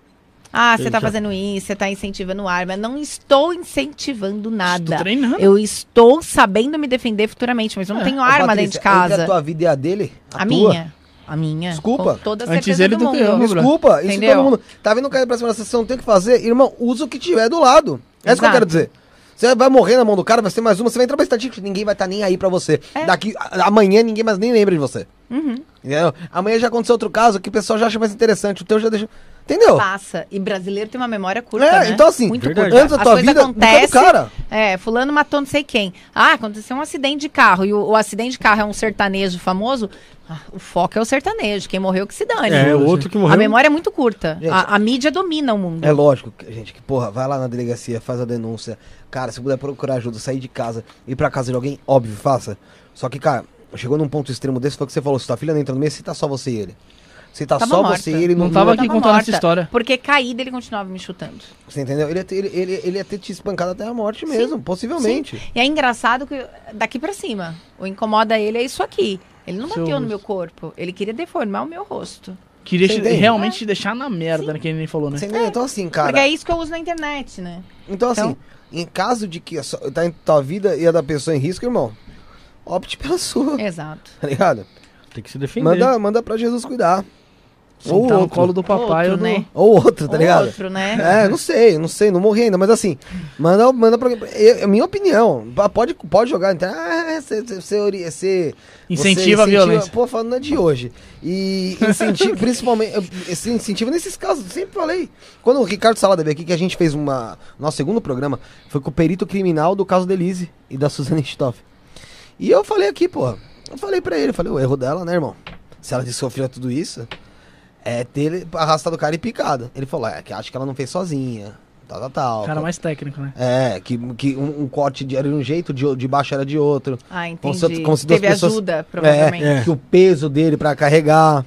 Ah, você tá fazendo isso, você tá incentivando arma. Não estou incentivando nada. Estou treinando. Eu estou sabendo me defender futuramente, mas eu não tenho Ô, arma Patrícia, dentro de Entre casa. a tua vida e a dele? A, tua? minha. A minha. Desculpa. Com toda a Antes ele do do que eu. Desculpa, isso Entendeu? todo mundo. Tá vindo cair pra cima você não tem o que fazer. Irmão, usa o que tiver do lado. É isso que eu quero dizer. Você vai morrer na mão do cara, vai ser mais uma, você vai entrar pra estatística, ninguém vai estar nem aí pra você. É. Daqui, a- amanhã ninguém mais nem lembra de você. Uhum. Entendeu? Amanhã já aconteceu outro caso que o pessoal já acha mais interessante, o teu já deixa. Entendeu? Passa. E brasileiro tem uma memória curta, É, né? então assim, Muito Verdade. curta. antes da tua coisas vida, do acontecem, cara. É, fulano matou não sei quem. Ah, aconteceu um acidente de carro. E o, o acidente de carro é um sertanejo famoso. Ah, o foco é o sertanejo. Quem morreu que se dane. É, o outro que morreu. A memória é muito curta. Gente, a, a mídia domina o mundo. É lógico, que- gente, que porra, vai lá na delegacia, faz a denúncia. Cara, se puder procurar ajuda, sair de casa, ir pra casa de alguém, óbvio, faça. Só que, cara, chegou num ponto extremo desse, foi o que você falou, se tua filha não entra no meio, se tá só você e ele. Se tá Tava só morta. você e ele, Não não, tava aqui contando essa história. Porque caída ele continuava me chutando. Você entendeu? Ele ia, ter, ele, ele, ele ia ter te espancado até a morte mesmo, possivelmente. E é engraçado que daqui pra cima, o incomoda ele é isso aqui. Ele não Seu bateu no meu corpo. Ele queria deformar o meu rosto. Queria te- realmente te deixar na merda, né, que ele nem falou, né? Entendeu? Então assim, cara. Porque é isso que eu uso na internet, né? Então assim, Então- em caso de que a sua- tá em tua vida e a da pessoa em risco, irmão, opte pela sua, Exato. [laughs] tá ligado? Tem que se defender. Manda, manda pra Jesus cuidar. Ou outro. colo do papai Outro, ou do... né? Ou outro, tá Ou ligado? outro, né? É, não sei, não sei, não morri ainda, mas assim, manda, manda pra. É, é minha opinião. Pode, pode jogar, então. Ah, você, você, você- Incentiva a violência. Pô, falando é de hoje. E incentiva, [laughs] principalmente, eu- esse incentiva nesses casos, sempre falei. Quando o Ricardo Salada veio aqui, que a gente fez uma. Nosso segundo programa, foi com o perito criminal do caso da Elise e da Suzane Stoff. E eu falei aqui, pô. Eu falei pra ele, eu falei, o erro dela, né, irmão? Se ela sofreu tudo isso, é ter arrastado o cara e picado. Ele falou, é, que acho que ela não fez sozinha. Tal, tal, tal. Cara mais técnico, né? É, que, que um, um corte de, era de um jeito, de, o- de baixo era de outro. Ah, Como entendi. se- como se duas Teve pessoas- ajuda, provavelmente. É, que o peso dele pra carregar.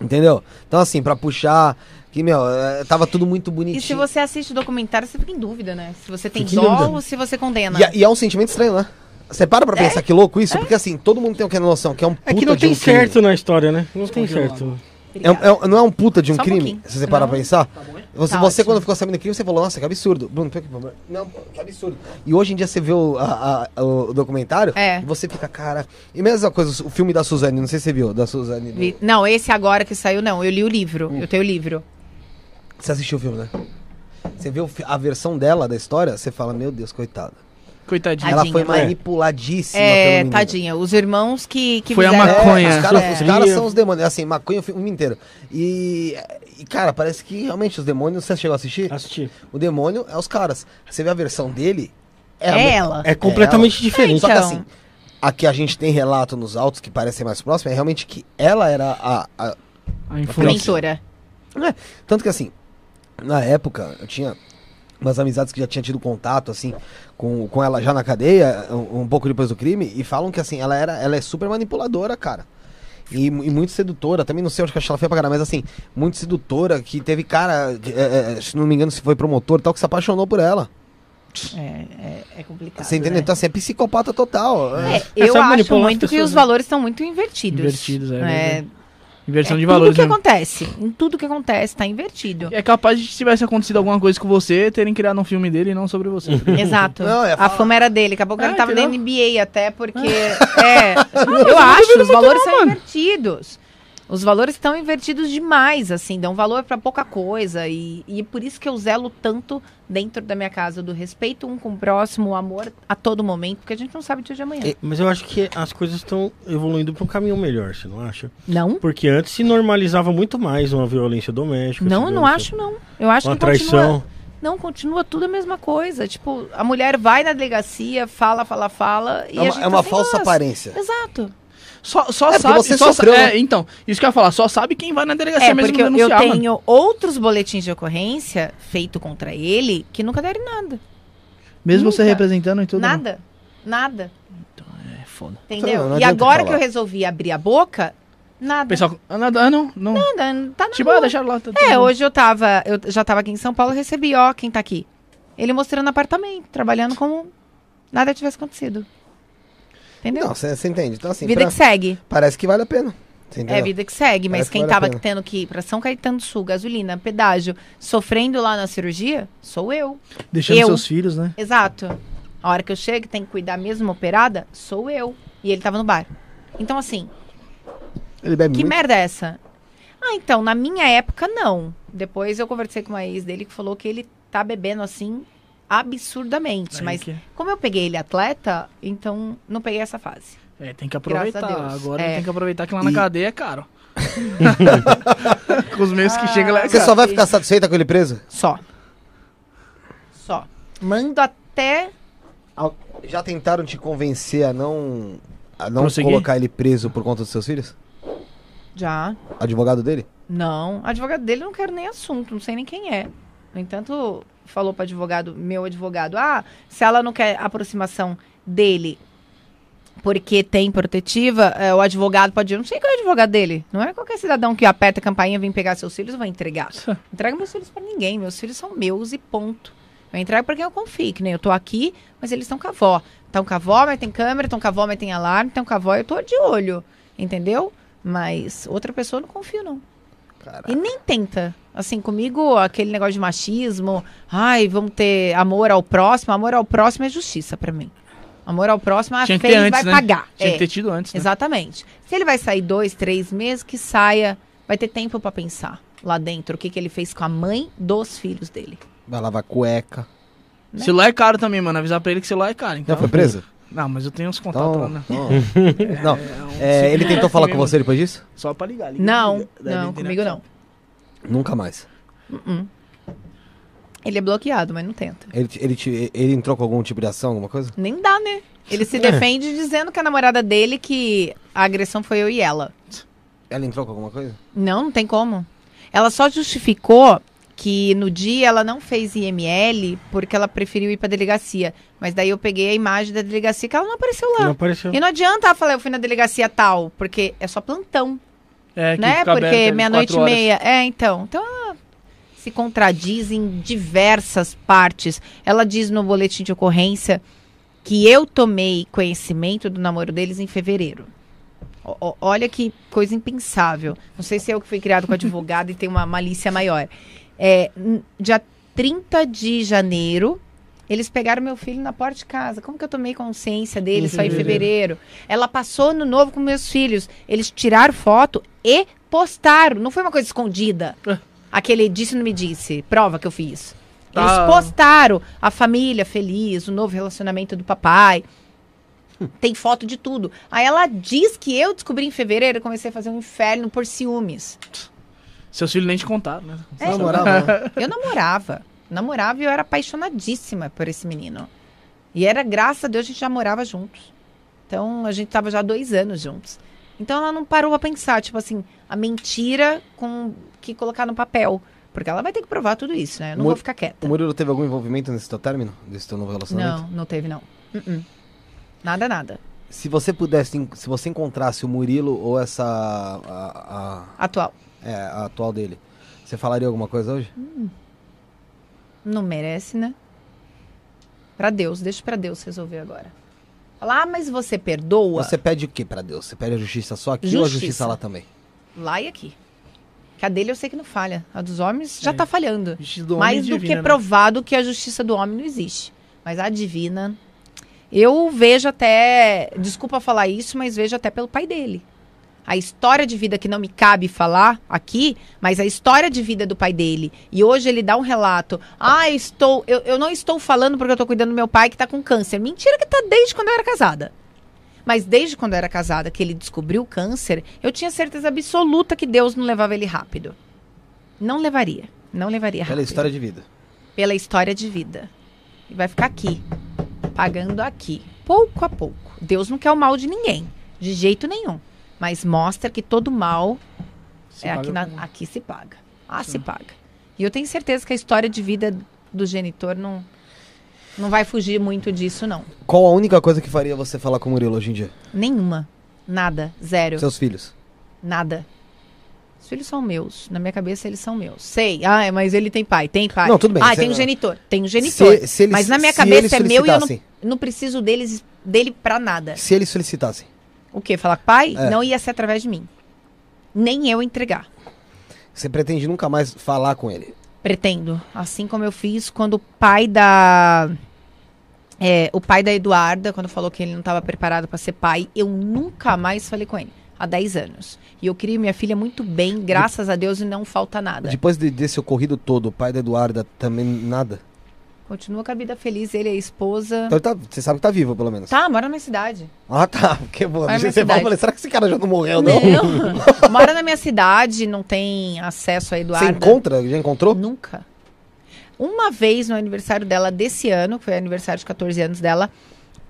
Entendeu? Então, assim, pra puxar. Que, meu, é, tava tudo muito bonitinho. E se você assiste o documentário, você fica em dúvida, né? Se você tem Fica dó dúvida. ou se você condena. E, é- e é um sentimento estranho, né? Você para pra pensar que louco isso? Porque assim, todo mundo tem aquela noção que é um puta É que não de tem um crime. certo na história, né? Não tem certo. É, um- é um- não é um puta de um Só um crime? pouquinho. se você parar Não. pra pensar. Você, Tá você quando ficou sabendo do crime, você falou, nossa, que absurdo. Bruno, tem aqui, por favor. Não, que absurdo. E hoje em dia você vê o, a- a- o documentário É. e você fica, cara. E mesma coisa, o filme da Suzane, não sei se você viu, da Suzane. do- Não, esse agora que saiu, não. Eu li o livro. Hum. Eu tenho o livro. Você assistiu o filme, né? Você vê a versão dela da história, você fala, meu Deus, coitada. Coitadinho. Ela foi manipuladíssima pelo É, tadinha. Os irmãos que, que Foi a fizeram- maconha. É, os caras É. os caras são os demônios. Assim, maconha o filme inteiro. E, e, cara, parece que realmente os demônios. Você chegou a assistir? Assistir. O demônio é os caras. Você vê a versão dele. É, a me- ela. É completamente ela. diferente. Só que Então. assim, a que a gente tem relato nos autos que parece ser mais próximo é realmente que ela era a. a- A. É, tanto que assim, na época, eu tinha umas amizades que já tinha tido contato, assim, com, com ela já na cadeia, um, um pouco depois do crime, e falam que assim, ela era, ela é super manipuladora, cara. E, e muito sedutora, também não sei onde que ela foi pra caramba, mas assim, muito sedutora, que teve cara, é, é, se não me engano, se foi promotor e tal, que se apaixonou por ela. É, é, é complicado. Você entendeu? né? Então, assim, é psicopata total. É, É. eu acho muito que os né? valores estão muito invertidos. Invertidos, é é, verdade. Inversão é de tudo valores. que mesmo. acontece. Em tudo que acontece, tá invertido. É capaz de se tivesse acontecido alguma coisa com você, terem criado um filme dele e não sobre você. [laughs] Exato. Não, ia a fama era dele. Daqui a pouco É, ele tava na? NBA até, porque. [laughs] é. Eu acho, os valores são invertidos. Os valores estão invertidos demais, assim, dão valor pra pouca coisa. E, e por isso que eu zelo tanto dentro da minha casa do respeito um com o próximo, o amor a todo momento, porque a gente não sabe o dia de amanhã. É, Mas eu acho que as coisas estão evoluindo para um caminho melhor, você não acha? Não? Porque antes se normalizava muito mais uma violência doméstica. Não, se eu não violência- acho, não. Eu acho Uma que continua. traição. Não, continua tudo a mesma coisa. Tipo, a mulher vai na delegacia, fala, fala, fala. E É a uma, gente é uma assim, falsa aparência. Exato. Só, só É, sabe. você só sofreu, sa- é, né? então, isso que eu ia falar, só sabe quem vai na delegacia É, mesmo porque eu, eu denunciar, mano. tenho outros boletins de ocorrência feito contra ele que nunca deram nada. Mesmo você nunca. representando e tudo. né? Nada. Nada. É foda. Entendeu? Não, não e agora falar. que eu resolvi abrir a boca, nada. Pessoal, ah, nada, ah, não, não. Nada, tá na Tipo, rua. ah, deixaram lá. Tá, É, tudo bom. hoje eu tava, eu já tava aqui em São Paulo, recebi, ó, quem tá aqui. Ele mostrando apartamento, trabalhando como nada tivesse acontecido. Entendeu? Não, você entende. Então, assim, vida pra- que segue. parece que vale a pena. É vida que segue, mas Parece que quem vale a tava pena. tendo que ir pra São Caetano do Sul, gasolina, pedágio, sofrendo lá na cirurgia, sou eu. Deixando eu- seus filhos, né? Exato. A hora que eu chego, tem que cuidar mesmo operada, sou eu. E ele tava no bar. Então, assim, Ele bebe que muito. merda é essa? Ah, então, na minha época, não. Depois eu conversei com uma ex dele que falou que ele tá bebendo assim absurdamente. Aí mas que- como eu peguei ele atleta, então não peguei essa fase. É, tem que Graças a aproveitar. Deus. Agora É. tem que aproveitar que lá na E- cadeia é caro. [laughs] Com os meses que chega lá é Você caro. só vai ficar satisfeita com ele preso? Só. Só. Mando até. Já tentaram te convencer a não a não colocar ele preso por conta dos seus filhos? Já. Advogado dele? Não. Advogado dele eu não quero nem assunto, não sei nem quem é. No entanto, falou para advogado, meu advogado, ah, se ela não quer aproximação dele porque tem protetiva, é, o advogado pode ir. Eu não sei qual é o advogado dele. Não é qualquer cidadão que aperta a campainha, vem pegar seus filhos e vai entregar. [laughs] Entrega meus filhos para ninguém. Meus filhos são meus e ponto. Eu entrego para quem eu confio, que nem eu tô aqui, mas eles estão com a avó. Estão com a avó, mas tem câmera, estão com a avó, mas tem alarme, estão com a avó, eu tô de olho. Entendeu? Mas outra pessoa eu não confio, não. Caraca. E nem tenta. Assim, comigo, aquele negócio de machismo, ai, vamos ter amor ao próximo. Amor ao próximo é justiça pra mim. Amor ao próximo, a Tinha fez antes, vai né? pagar. Tinha É, que ter tido antes, né? Exatamente. Se ele vai sair dois, três meses, que saia vai ter tempo pra pensar lá dentro o que, que ele fez com a mãe dos filhos dele. Vai lavar cueca. Né? Celular é caro também, mano. Avisar pra ele que celular é caro. Então... Já foi preso? Não, mas eu tenho uns contatos lá, Então, né? então- [laughs] não. um É, ele tentou falar com você depois disso? Só pra ligar. liga, Não, não, comigo não. Nunca mais. Uh-uh. Ele é bloqueado, mas não tenta. Ele, ele, te- ele entrou com algum tipo de ação, alguma coisa? Nem dá, né? Ele se [laughs] defende dizendo que a namorada dele que a agressão foi eu e ela. Ela entrou com alguma coisa? Não, não tem como. Ela só justificou que no dia ela não fez IML porque ela preferiu ir pra delegacia. Mas daí eu peguei a imagem da delegacia que ela não apareceu lá. Não apareceu. E não adianta ela falar, eu fui na delegacia tal, porque é só plantão, É, né? Porque meia-noite e meia. É, então. Então ela se contradiz em diversas partes. Ela diz no boletim de ocorrência que eu tomei conhecimento do namoro deles em fevereiro. O- olha que coisa impensável. Não sei se é eu que fui criado com advogado e tem uma malícia maior. É, dia 30 de janeiro, eles pegaram meu filho na porta de casa. Como que eu tomei consciência deles? Só em fevereiro. Ela passou no novo com meus filhos. Eles tiraram foto e postaram. Não foi uma coisa escondida. É. Aquele disse não me disse. Prova que eu fiz. Eles Tá. postaram a família feliz, o novo relacionamento do papai. Tem foto de tudo. Aí ela diz que eu descobri em fevereiro, comecei a fazer um inferno por ciúmes. Seus filhos nem te contaram, né? É. Namorava. Eu namorava. Namorava e eu era apaixonadíssima por esse menino. E era, graças a Deus, a gente já morava juntos. Então, a gente tava já dois anos juntos. Então, ela não parou a pensar, tipo assim, a mentira com que colocar no papel. Porque ela vai ter que provar tudo isso, né? Eu não Mu- vou ficar quieta. O Murilo teve algum envolvimento nesse teu término? Desse teu novo relacionamento? Não, não teve, não. Uh-uh. Nada, nada. Se você pudesse, se você encontrasse o Murilo ou essa. A, Atual. a- é, a atual dele, você falaria alguma coisa hoje? Não merece, né? Pra Deus, deixa pra Deus resolver agora. Falar, ah, mas você perdoa? Você pede o que pra Deus? Você pede a justiça só aqui ou a Justiça. justiça lá também? Lá e aqui. Que a dele eu sei que não falha. A dos homens já tá falhando. Justiça do homem Mais do divina, que né? provado que a justiça do homem não existe. Mas a divina. Eu vejo até. Desculpa falar isso, mas vejo até pelo pai dele. A história de vida que não me cabe falar aqui, mas a história de vida do pai dele. E hoje ele dá um relato. Ah, eu estou. Eu, eu não estou falando porque eu estou cuidando do meu pai que está com câncer. Mentira que tá desde quando eu era casada. Mas desde quando eu era casada, que ele descobriu o câncer, eu tinha certeza absoluta que Deus não levava ele rápido. Não levaria. Não levaria rápido Pela história de vida. pela história de vida. E vai ficar aqui, pagando aqui, pouco a pouco. Deus não quer o mal de ninguém, de jeito nenhum. Mas mostra que todo mal Se é aqui, na- aqui se paga. Ah, se paga. E eu tenho certeza que a história de vida do genitor não, não vai fugir muito disso, não. Qual a única coisa que faria você falar com o Murilo hoje em dia? Nenhuma. Nada. Zero. Seus filhos. Nada. Os filhos são meus. Na minha cabeça, eles são meus. Sei. Ah, mas ele tem pai. Tem pai. Não, tudo bem, Ah, tem um genitor. Tem um genitor. Se- se eles- mas na minha cabeça é meu e eu não, não preciso deles, dele pra nada. Se eles solicitassem. O quê? Falar com pai? É. Não ia ser através de mim. Nem eu entregar. Você pretende nunca mais falar com ele. Pretendo. Assim como eu fiz quando o pai da. é, o pai da Eduarda, quando falou que ele não estava preparado para ser pai, eu nunca mais falei com ele. Há 10 anos. E eu crio minha filha muito bem, graças a Deus, e não falta nada. Depois de- desse ocorrido todo, o pai da Eduarda também nada. Continua com a vida feliz, ele e a esposa. Então tá- você sabe que tá vivo, pelo menos. Tá, mora na minha cidade. Ah, tá. [laughs] Porque, pô, Vai você cidade. falei, será que esse cara já não morreu, não? Não. [laughs] mora na minha cidade, não tem acesso a Você Eduarda. encontra? Já encontrou? Nunca. Uma vez no aniversário dela desse ano, que foi aniversário de 14 anos dela,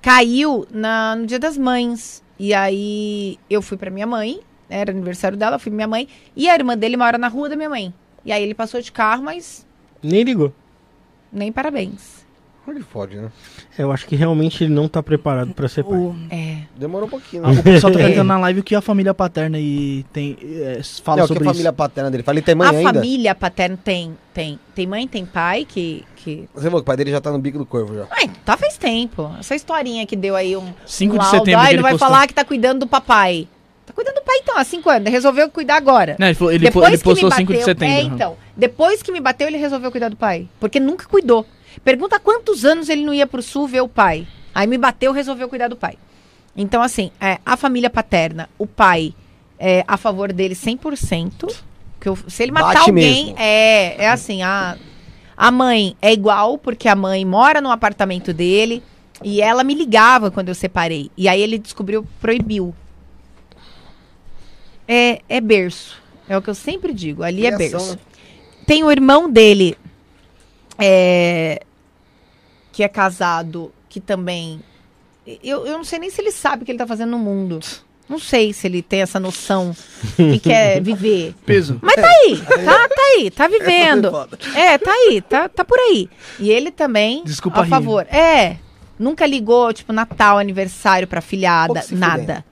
caiu na, no Dia das Mães. E aí eu fui pra minha mãe, era aniversário dela, fui pra minha mãe, e a irmã dele mora na rua da minha mãe. E aí ele passou de carro, mas Nem ligou. Nem parabéns. Onde fode, né? Eu acho que realmente ele não tá preparado pra ser pai. O, É. Demorou um pouquinho, ah, né? o pessoal tá [laughs] É. perguntando na live o que a família paterna e tem. é, fala Não, que sobre a isso. família paterna dele. Falei, tem mãe a ainda? família paterna tem, tem. Tem mãe, tem pai, que. que... Você falou que o pai dele já tá no bico do corvo já. Ai, tá faz tempo. Essa historinha que deu aí um. 5 um de setembro. Ai, que não ele vai postou. falar que tá cuidando do papai. Tá cuidando do pai então, há cinco anos. Resolveu cuidar agora. Não, ele, falou- ele, po- ele postou 5 de setembro. É, então. Depois que me bateu, ele resolveu cuidar do pai. Porque nunca cuidou. Pergunta quantos anos ele não ia pro sul ver o pai. Aí me bateu, resolveu cuidar do pai. Então, assim, é, a família paterna, o pai é, a favor dele 100%. Que eu, se ele matar Bate alguém, mesmo. é, é assim, a, a mãe é igual, porque a mãe mora no apartamento dele e ela me ligava quando eu separei. E aí ele descobriu, proibiu. É, é berço. É o que eu sempre digo. Ali é Criação, berço. né? Tem o irmão dele, é, que é casado, que também. Eu, eu não sei nem se ele sabe o que ele tá fazendo no mundo. Não sei se ele tem essa noção que quer [laughs] viver. Peso. Mas tá aí, tá, tá aí, tá vivendo. foda. É, tá aí, tá, tá por aí. E ele também, Desculpa a rir. favor. É, nunca ligou, tipo, Natal, aniversário pra filhada, se nada.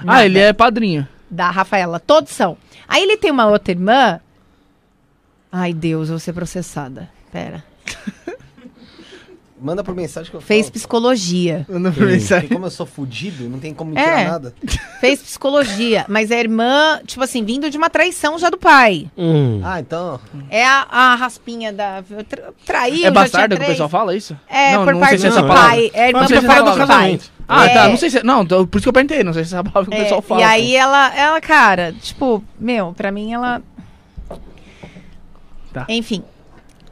Ah, Nada. ele é padrinho. Da Rafaela, todos são. Aí ele tem uma outra irmã. Ai, Deus, eu vou ser processada. Pera. [laughs] Manda por mensagem que eu Fez falo. psicologia. Porque como eu sou fudido, não tem como me tirar É. nada. [laughs] Fez psicologia. Mas a irmã, tipo assim, vindo de uma traição já do pai. Hum. Ah, então. É a, a raspinha da. tra- Traiu, É já bastarda que o três. pessoal fala isso? É, não, por não parte sei se é do essa não, palavra. pai. É a irmã Não sei por se parte essa do palavra. pai. Ah, É. tá. Não sei se. Não, tô- por isso que eu perguntei. Não sei se [laughs] é essa palavra que o É, pessoal fala. E aí ela, ela, cara, tipo, meu, pra mim ela. Tá. Enfim.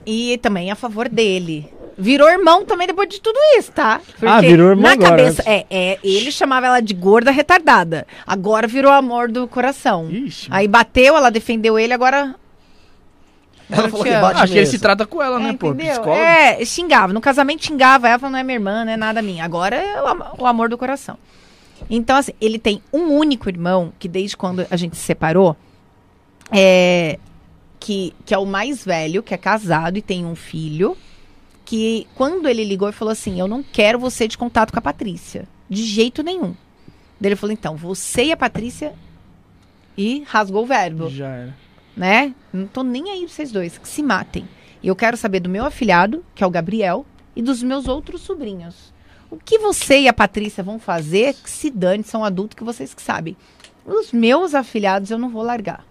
E também a favor dele. Virou irmão também depois de tudo isso, tá? Ah, virou irmão na agora, cabeça, é, é, ele chamava ela de gorda retardada. Agora virou amor do coração. Ixi. Aí bateu, ela defendeu ele, agora Ela falou que bate Acho que ele se trata com ela, né, É, pô? entendeu? Psicólogo. É, xingava. No casamento xingava. Ela falou, não é minha irmã, não é nada minha. Agora é o amor do coração. Então, assim, ele tem um único irmão, que desde quando a gente se separou, é, que, que é o mais velho, que é casado e tem um filho, que quando ele ligou e falou assim, eu não quero você de contato com a Patrícia. De jeito nenhum. Daí ele falou, então, você e a Patrícia... E rasgou o verbo Já era. Né? Não tô nem aí pra vocês dois, que se matem. E eu quero saber do meu afilhado, que é o Gabriel, e dos meus outros sobrinhos. O que você e a Patrícia vão fazer, que se dane, são adultos que vocês que sabem. Os meus afilhados eu não vou largar.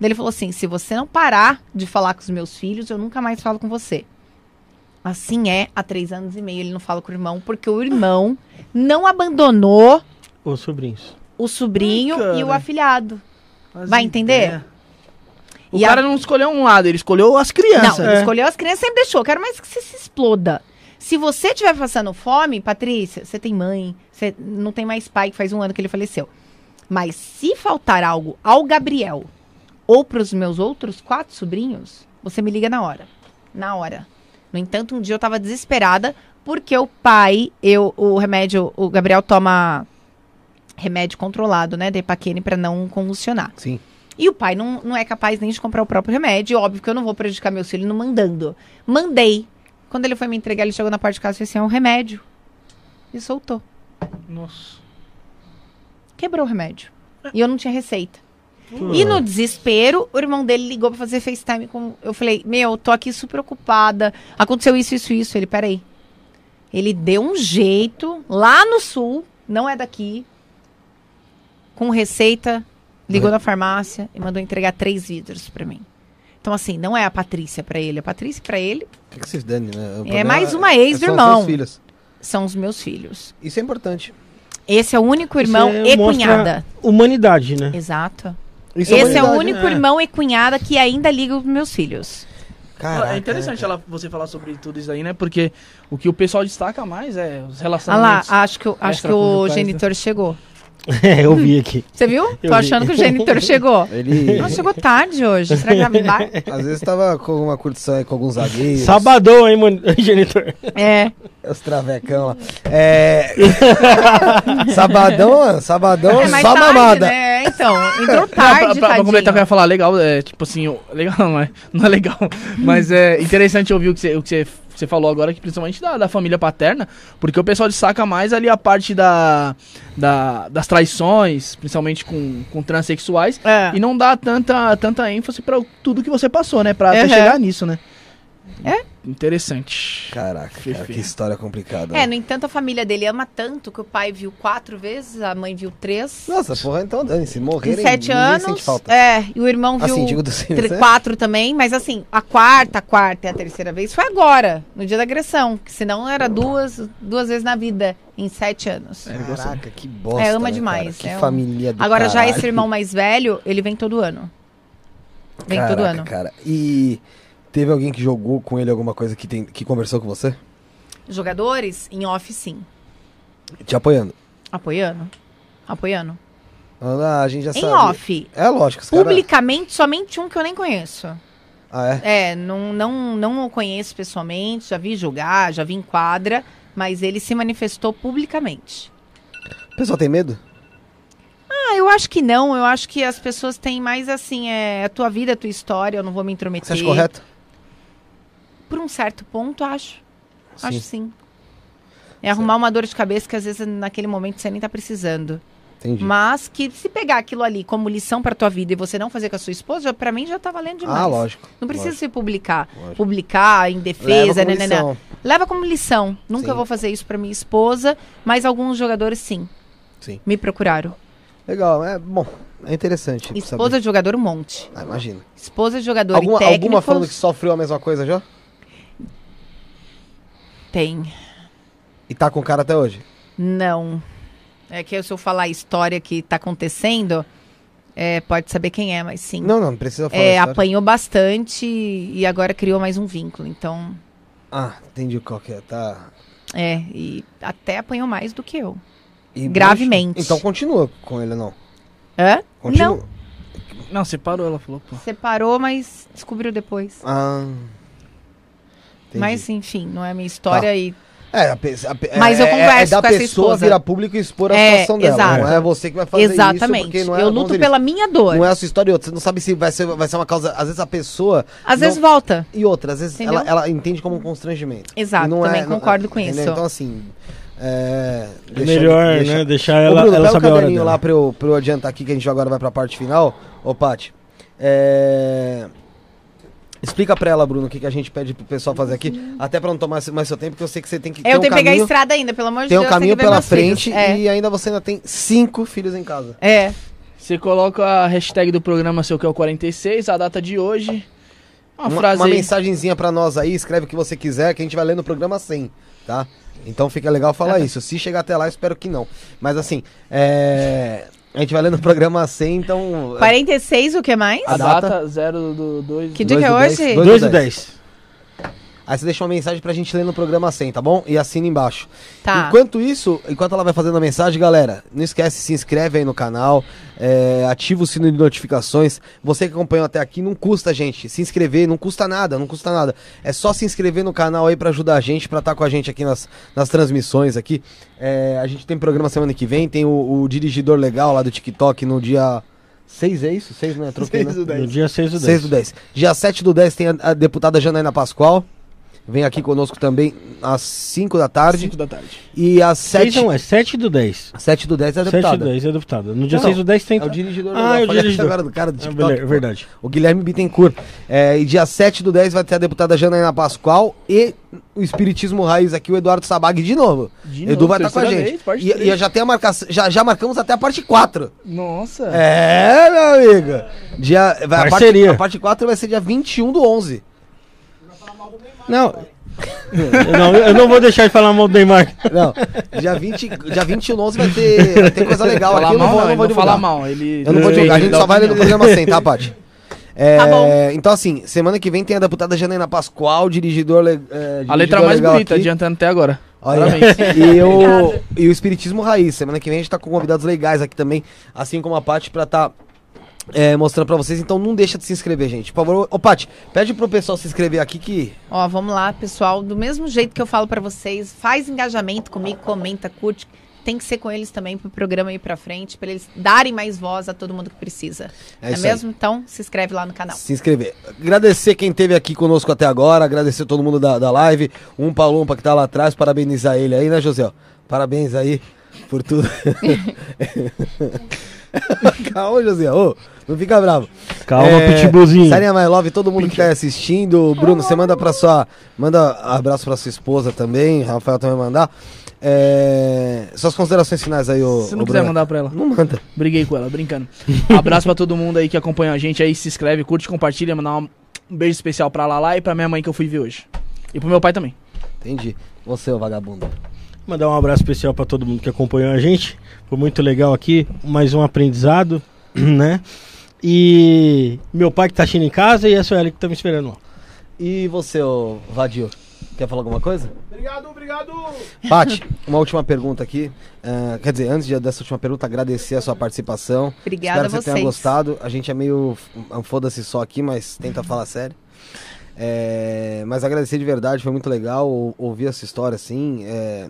Daí ele falou assim: se você não parar de falar com os meus filhos, eu nunca mais falo com você. Assim é, há três anos e meio ele não fala com o irmão, porque o irmão não abandonou Os sobrinhos. o sobrinho Ai, e o afilhado. Faz Vai entender? ideia. O E a- cara não escolheu um lado, ele escolheu as Não, crianças. ele escolheu as crianças, sempre deixou. Quero mais que você se exploda. Se você estiver passando fome, Patrícia, você tem mãe, você não tem mais pai, que faz um ano que ele faleceu. Mas se faltar algo ao Gabriel ou para os meus outros quatro sobrinhos, você me liga na hora. Na hora. No entanto, um dia eu tava desesperada porque o pai, eu, o remédio, o Gabriel toma remédio controlado, né, de Epaquene para não convulsionar. Sim. E o pai não, não é capaz nem de comprar o próprio remédio. Óbvio que eu não vou prejudicar meus filhos não mandando. Mandei. Quando ele foi me entregar, ele chegou na parte de casa e disse assim, é um remédio. E soltou. Nossa. Quebrou o remédio. E eu não tinha receita. E no desespero, o irmão dele ligou pra fazer FaceTime com. Eu falei, meu, tô aqui super ocupada. Aconteceu isso, isso, isso. Ele, peraí. Ele deu um jeito lá no sul, não é daqui, com receita, ligou na farmácia e mandou entregar três vidros pra mim. Então, assim, não é a Patrícia pra ele. A Patrícia pra ele O que, que vocês dane, né? O problema mais uma é- ex do são os irmão. seus filhos. são os meus filhos. Isso é importante. Esse é o único irmão e é- mostra cunhada. Humanidade, né? Exato. Isso Esse é o humanidade, único né? irmão e cunhada que ainda liga os meus filhos. Caraca, é interessante né, ela, você falar sobre tudo isso aí, né? Porque o que o pessoal destaca mais é os Olha lá, relacionamentos. acho que, o- acho que o extraconjugais, genitor chegou. É, [laughs] eu vi aqui. Você viu? Eu Tô vi. achando que o genitor chegou. [laughs] Ele, Nossa, chegou tarde hoje. Será que vai me dar? [laughs] às vezes, tava com alguma curtição aí com alguns amigos. Sabadão, hein, mano, genitor? É. Os travecão lá. É... sabadão, sabadão, É só tarde, mamada. né? Então, entrou Não, pra, tarde, pra, pra tadinho. completar o que eu ia falar, legal, é tipo assim, legal não é, não é legal, mas é interessante ouvir o que você, o que você, falou agora, que principalmente da, da família paterna, porque o pessoal destaca mais ali a parte da, da- das traições, principalmente com, com transexuais, É. e não dá tanta, tanta ênfase pra tudo que você passou, né, pra Uhum. chegar nisso, né. Interessante. Caraca, cara, que história complicada. É, no entanto, a família dele ama tanto que o pai viu quatro vezes, a mãe viu três. Nossa, porra, então dane-se. Em Morrer sete ninguém anos. falta. É, e o irmão viu Assim, do né? quatro também, mas assim, a quarta, a quarta e a terceira vez foi agora, no dia da agressão. Que senão era duas, duas vezes na vida, em sete anos. Caraca, que bosta. É, ama né, demais, cara? Que é família do Agora, já caralho. esse irmão mais velho, ele vem todo ano. Vem todo Caraca, ano. cara. E teve alguém que jogou com ele alguma coisa que, tem, que conversou com você? Jogadores, em off, sim. Te apoiando? Apoiando. Apoiando. Ah, a gente já Em sabe. off. É lógico, os cara- Publicamente, somente um que eu nem conheço. Ah, é? É, não, não, não o conheço pessoalmente, já vi jogar, já vi em quadra, mas ele se manifestou publicamente. O pessoal tem medo? Ah, eu acho que não, eu acho que as pessoas têm mais assim, é a tua vida, a tua história, eu não vou me intrometer. Você acha correto? Por um certo ponto, acho. Acho Sim. sim. É arrumar uma dor de cabeça que às vezes naquele momento você nem tá precisando. Entendi. Mas que se pegar aquilo ali como lição pra tua vida e você não fazer com a sua esposa, pra mim já tá valendo demais. ah, lógico. Não precisa lógico, se publicar. lógico. Publicar em defesa, né, né, né. Leva como lição. Nunca Sim. vou fazer isso pra minha esposa, mas alguns jogadores sim. Sim. Me procuraram. Legal, é bom. É interessante. Esposa saber. de jogador, um monte. Ah, imagina. Esposa de jogador Alguma, técnicos, alguma falando que sofreu a mesma coisa já? Tem. E tá com o cara até hoje? Não. É que se eu falar a história que tá acontecendo, é, pode saber quem é, mas sim. Não, não, não precisa falar. é, apanhou bastante e agora criou mais um vínculo. Então, Ah, entendi qual que é. Tá. é, e até apanhou mais do que eu. E Gravemente. Então continua com ele, não? Hã? Continua. Não, Não, você parou, ela falou, pô. separou, mas descobriu depois. Ah. Entendi. Mas enfim, não é minha história e É, a a Mas é, eu converso é, é da com essa pessoa virar público e expor a É, situação dela. exato. Não é você que vai fazer isso. exatamente. Porque não é, eu luto dizer pela minha dor. Não é a sua história e outra. Você não sabe se vai ser, vai ser uma causa. Às vezes a pessoa. Às não- vezes volta. E outra, às vezes ela, ela entende como um constrangimento. Exato, não também é- não- concordo com isso. Então, assim. É, É melhor, né? Deixar Ô, ela, Bruno, ela saber a hora caderninho dela. lá pra eu, pra eu adiantar aqui, que a gente agora vai pra parte final. Ô, Paty. É... Explica pra ela, Bruno, o que, que a gente pede pro pessoal fazer aqui. Até pra não tomar mais seu tempo, porque eu sei que você tem que. eu tem um tenho que pegar a estrada ainda, pelo amor de Tem Deus. um caminho pela frente É. e ainda você ainda tem cinco filhos em casa. é. Você coloca a hashtag do programa seu que é o 46, a data de hoje. Uma, Uma, frase uma aí. mensagenzinha pra nós aí, escreve o que você quiser, que a gente vai ler no programa 100, tá? Então fica legal falar isso. Se chegar até lá, eu espero que não. Mas assim, é... a gente vai ler no programa 100, então... 46, o que mais? A, A data? data 0 do 2. Que dia que é do hoje? dez, 2 do 10. Aí você deixa uma mensagem pra gente ler no programa 100, tá bom? E assina embaixo. Tá. Enquanto isso, enquanto ela vai fazendo a mensagem, galera, não esquece, se inscreve aí no canal, é, ativa o sino de notificações. Você que acompanhou até aqui, não custa, gente, se inscrever, não custa nada, não custa nada. É só se inscrever no canal aí pra ajudar a gente, pra estar com a gente aqui nas, nas transmissões aqui. É, a gente tem programa semana que vem, tem o, o dirigidor legal lá do TikTok no dia 6, é isso? 6, né? Troquei, né? No dia 6 do 10. 6 do 10. Dia 7 do 10 tem a, a deputada Janaína Pascoal. Vem aqui conosco também às 5 da tarde. 5 da tarde. E às 6 7, não, é 7 do 10. 7 do 10 é a 7 deputada. do 10 é deputada. No dia Não, 6 do 10 tem. É o dirigidor. Ah, é o dirigidor. agora do cara do Ah, TikTok. pô. verdade. O Guilherme Bittencourt. É, e dia 7 do 10 vai ter a deputada Janaína Pascoal e o Espiritismo Raiz aqui, o Eduardo Sabag de novo. De Edu novo, vai estar com a gente. vez, parte e, e já tem a marcação. Já, já marcamos até a parte 4. Nossa. É, meu amigo. Dia, vai, a, parte, Parceria. a parte 4 vai ser dia 21 do 11. Não. eu, não eu não vou deixar de falar mal do Neymar. Não, dia, 20, dia 21 do 11 vai ter, vai ter coisa legal Falar aqui. Eu não vou, não, eu não vou não fala divulgar. mal. Ele Eu não vou ele- divulgar, a gente só vai ler no programa 100, tá, Paty? É, Tá bom. Então, assim, semana que vem tem a deputada Janaína Pascoal, dirigidor. é, A letra dirigidor mais legal bonita, aqui. adiantando até agora. Olha, e, o, e o Espiritismo Raiz. Semana que vem a gente tá com convidados legais aqui também, assim como a Paty, pra tá é, mostrando pra vocês. Então não deixa de se inscrever, gente. Por favor, ô Paty, pede pro pessoal se inscrever aqui que. Ó, vamos lá, pessoal. Do mesmo jeito que eu falo pra vocês, faz engajamento comigo, comenta, curte. Tem que ser com eles também pro programa ir pra frente, pra eles darem mais voz a todo mundo que precisa. É É, isso aí. mesmo? Então, se inscreve lá no canal. Se inscrever. Agradecer quem esteve aqui conosco até agora, agradecer todo mundo da, da live, um Palumpa que tá lá atrás, parabenizar ele aí, né, José? Parabéns aí por tudo. [laughs] [laughs] Calma, José, ô, não fica bravo. Calma, É, Pitbullzinho. Sarinha My Love, todo mundo que tá assistindo. Bruno, você manda pra sua. Manda abraço pra sua esposa também. Rafael também mandar. É, suas considerações finais aí, ô. Se não ô quiser Bruno. mandar pra ela. Não manda. Briguei com ela, brincando. Abraço pra todo mundo aí que acompanha a gente aí, se inscreve, curte, compartilha, mandar um um beijo especial pra Lala e pra minha mãe que eu fui ver hoje. E pro meu pai também. Entendi. Você, ô vagabundo. Mandar um abraço especial pra todo mundo que acompanhou a gente. Foi muito legal aqui, mais um aprendizado, [clears throat] né? E meu pai que tá assistindo em casa e a Sueli que tá me esperando lá. E você, ô Vadio? Quer falar alguma coisa? Obrigado, obrigado. Paty, uma última pergunta aqui. Ah, quer dizer, antes de- dessa última pergunta, agradecer a sua participação. Obrigada Espero que a você tenha vocês. gostado. A gente é meio f- foda-se só aqui, mas tenta falar sério. É, mas agradecer de verdade, foi muito legal ou- ouvir essa história assim. é,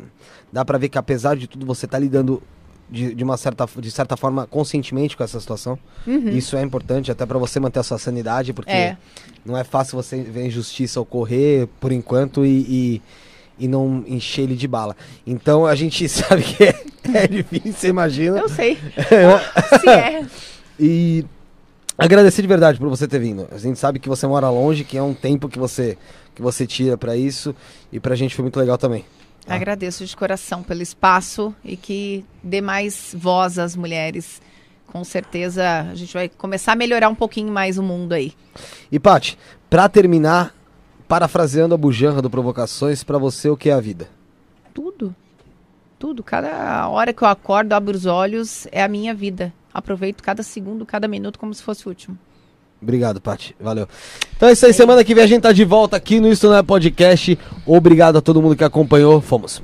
dá pra ver que apesar de tudo, você tá lidando de, de uma certa, de certa forma conscientemente com essa situação. Isso é importante até pra você manter a sua sanidade, porque Uhum. É. não é fácil você ver a injustiça ocorrer por enquanto e, e, e não encher ele de bala. Então a gente [laughs] sabe que é, é difícil, você imagina. Eu sei. [laughs] Se é. E agradecer de verdade por você ter vindo. A gente sabe que você mora longe, que é um tempo que você que você tira pra isso e pra gente foi muito legal também. Ah. Agradeço de coração pelo espaço e que dê mais voz às mulheres. Com certeza a gente vai começar a melhorar um pouquinho mais o mundo aí. E Paty, pra terminar, parafraseando a bujanra do Provocações, pra você o que é a vida? Tudo. Tudo. Cada hora que eu acordo, abro os olhos, é a minha vida. Aproveito cada segundo, cada minuto como se fosse o último. Obrigado, Paty. Valeu. Então é isso aí. Semana que vem a gente tá de volta aqui no Isso Não É Podcast. Obrigado a todo mundo que acompanhou. Fomos.